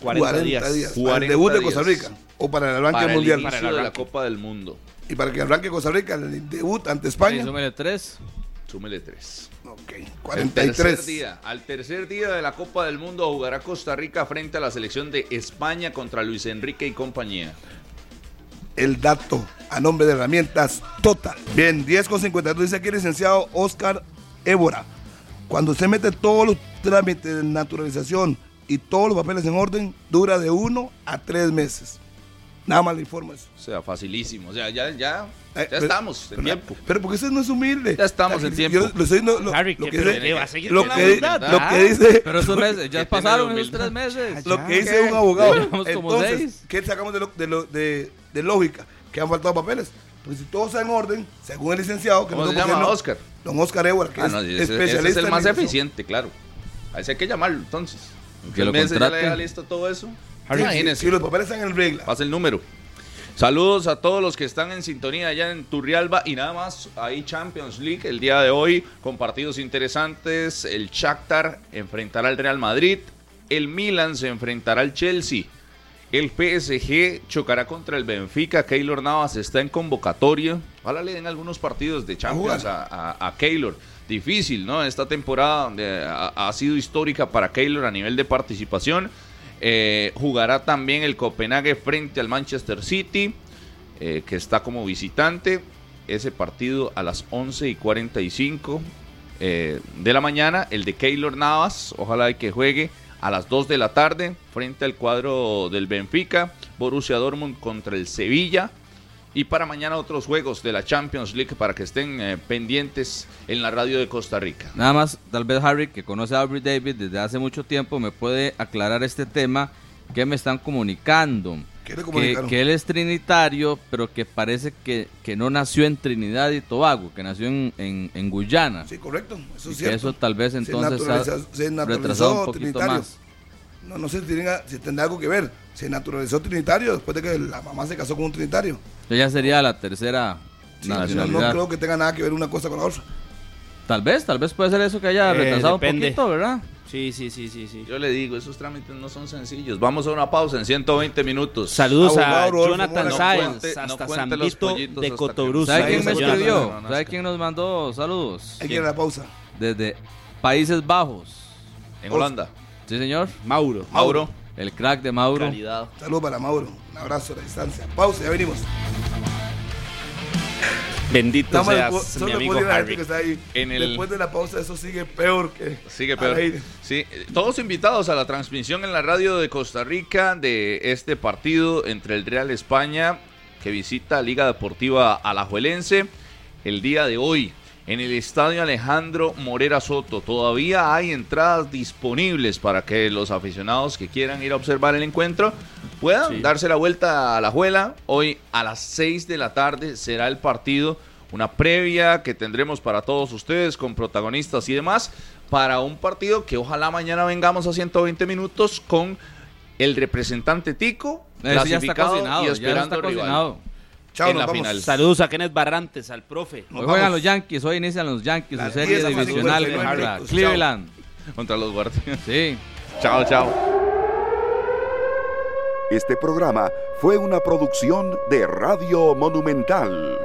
40, días. Para el 40 debut de Costa días. Rica. O para el arranque para el Mundial. Para el de la arranque. Copa del Mundo. Y para que arranque Costa Rica, el debut ante España. súmele tres. Súmele tres. ok, El 43. tercer día, al tercer día de la Copa del Mundo jugará Costa Rica frente a la selección de España contra Luis Enrique y compañía. El dato a nombre de herramientas Total. Bien, 10 con 52 dice aquí el licenciado Oscar Évora. Cuando usted mete todos los trámites de naturalización y todos los papeles en orden, dura de uno a tres meses. Nada más le informo eso. O sea, facilísimo. O sea, ya, ya, Eh, ya pero- estamos en pero- tiempo. Pero porque usted no es humilde. Ya estamos en tiempo. Yo lo, estoy- no, lo- Harry, lo ¿qué- que pero dice- qué va a seguir lo la que, lo que dice, Pero esos meses, ya pasaron esos tres meses. lo que dice un abogado. Como Entonces, seis. ¿qué sacamos de, lo- de, lo- de- de lógica? Que han faltado papeles. Pues si todo está en orden, según el licenciado, que ¿Cómo no se llama? no- Oscar. Don Oscar Évora, que Ah, es no, ese, ese especialista es el más eficiente, claro. A ese hay que llamarlo entonces. Que ¿En lo meses ya le listo todo eso? Imagínense. Si los papeles están en regla. Pasa el número. Saludos a todos los que están en sintonía allá en Turrialba y nada más ahí Champions League el día de hoy con partidos interesantes. El Shakhtar enfrentará al Real Madrid, el Milan se enfrentará al Chelsea, el PSG chocará contra el Benfica. Keylor Navas está en convocatoria. Ojalá le den algunos partidos de Champions a, a- a Keylor. Difícil, ¿no? Esta temporada eh, ha, ha sido histórica para Keylor a nivel de participación. Eh, jugará también el Copenhague frente al Manchester City, eh, que está como visitante. Ese partido a las 11 y 45 eh, de la mañana. El de Keylor Navas, ojalá que juegue a las 2 de la tarde frente al cuadro del Benfica. Borussia Dortmund contra el Sevilla. Y para mañana otros juegos de la Champions League para que estén eh, pendientes en la radio de Costa Rica. Nada más, tal vez Harry, que conoce a Aubrey David desde hace mucho tiempo, me puede aclarar este tema que me están comunicando. ¿Qué le Que, que él es trinitario, pero que parece que, que no nació en Trinidad y Tobago, que nació en, en, en Guyana. Sí, correcto. Eso Y es que cierto. eso tal vez entonces ha se naturalizó retrasado un poquito trinitario. más. No, no sé si, tenga- si tendrá algo que ver. Se naturalizó trinitario después de que la mamá se casó con un trinitario. Ya sería la tercera Sí, no, nacionalidad. no creo que tenga nada que ver una cosa con la otra. Tal vez, tal vez puede ser eso que haya Eh, retrasado depende. un poquito, ¿verdad? Sí, sí, sí, sí, sí. Yo le digo, esos trámites no son sencillos. Vamos a una pausa en 120 minutos. Saludos a Rodolfo Jonathan. Sáenz, No hasta San los Vito pollitos de Cotobruz. ¿Sabe quién me escribió? ¿Sabe quién nos mandó saludos? Hay que ir a la pausa. Desde Países Bajos. En Holanda. Sí, señor. Mauro. Mauro. El crack de Mauro. Calidad. Saludos para Mauro. Un abrazo a la distancia. Pausa, ya venimos. Bendito Nada más le seas, puedo- mi solo le amigo puedo decir a la gente Harry. que está ahí. En el- Después de la pausa, eso sigue peor que. Sigue al peor. aire. Sí, todos invitados a la transmisión en la radio de Costa Rica de este partido entre el Real España que visita Liga Deportiva Alajuelense el día de hoy. En el estadio Alejandro Morera Soto. Todavía hay entradas disponibles para que los aficionados que quieran ir a observar el encuentro puedan Sí. darse la vuelta a la juela. Hoy a las 6 de la tarde será el partido, una previa que tendremos para todos ustedes con protagonistas y demás, para un partido que ojalá mañana vengamos a 120 minutos con el representante Tico, Ese ya está clasificado cocinado, y ya esperando está rival cocinado. Chao, en nos la vamos. final. Saludos a Kenneth Barrantes, al profe. Nos Hoy juegan vamos. los Yankees, hoy inician los Yankees, su serie 10 a divisional 59 contra. Cleveland. contra los guardianes. Sí. chao, chao. Este programa fue una producción de Radio Monumental.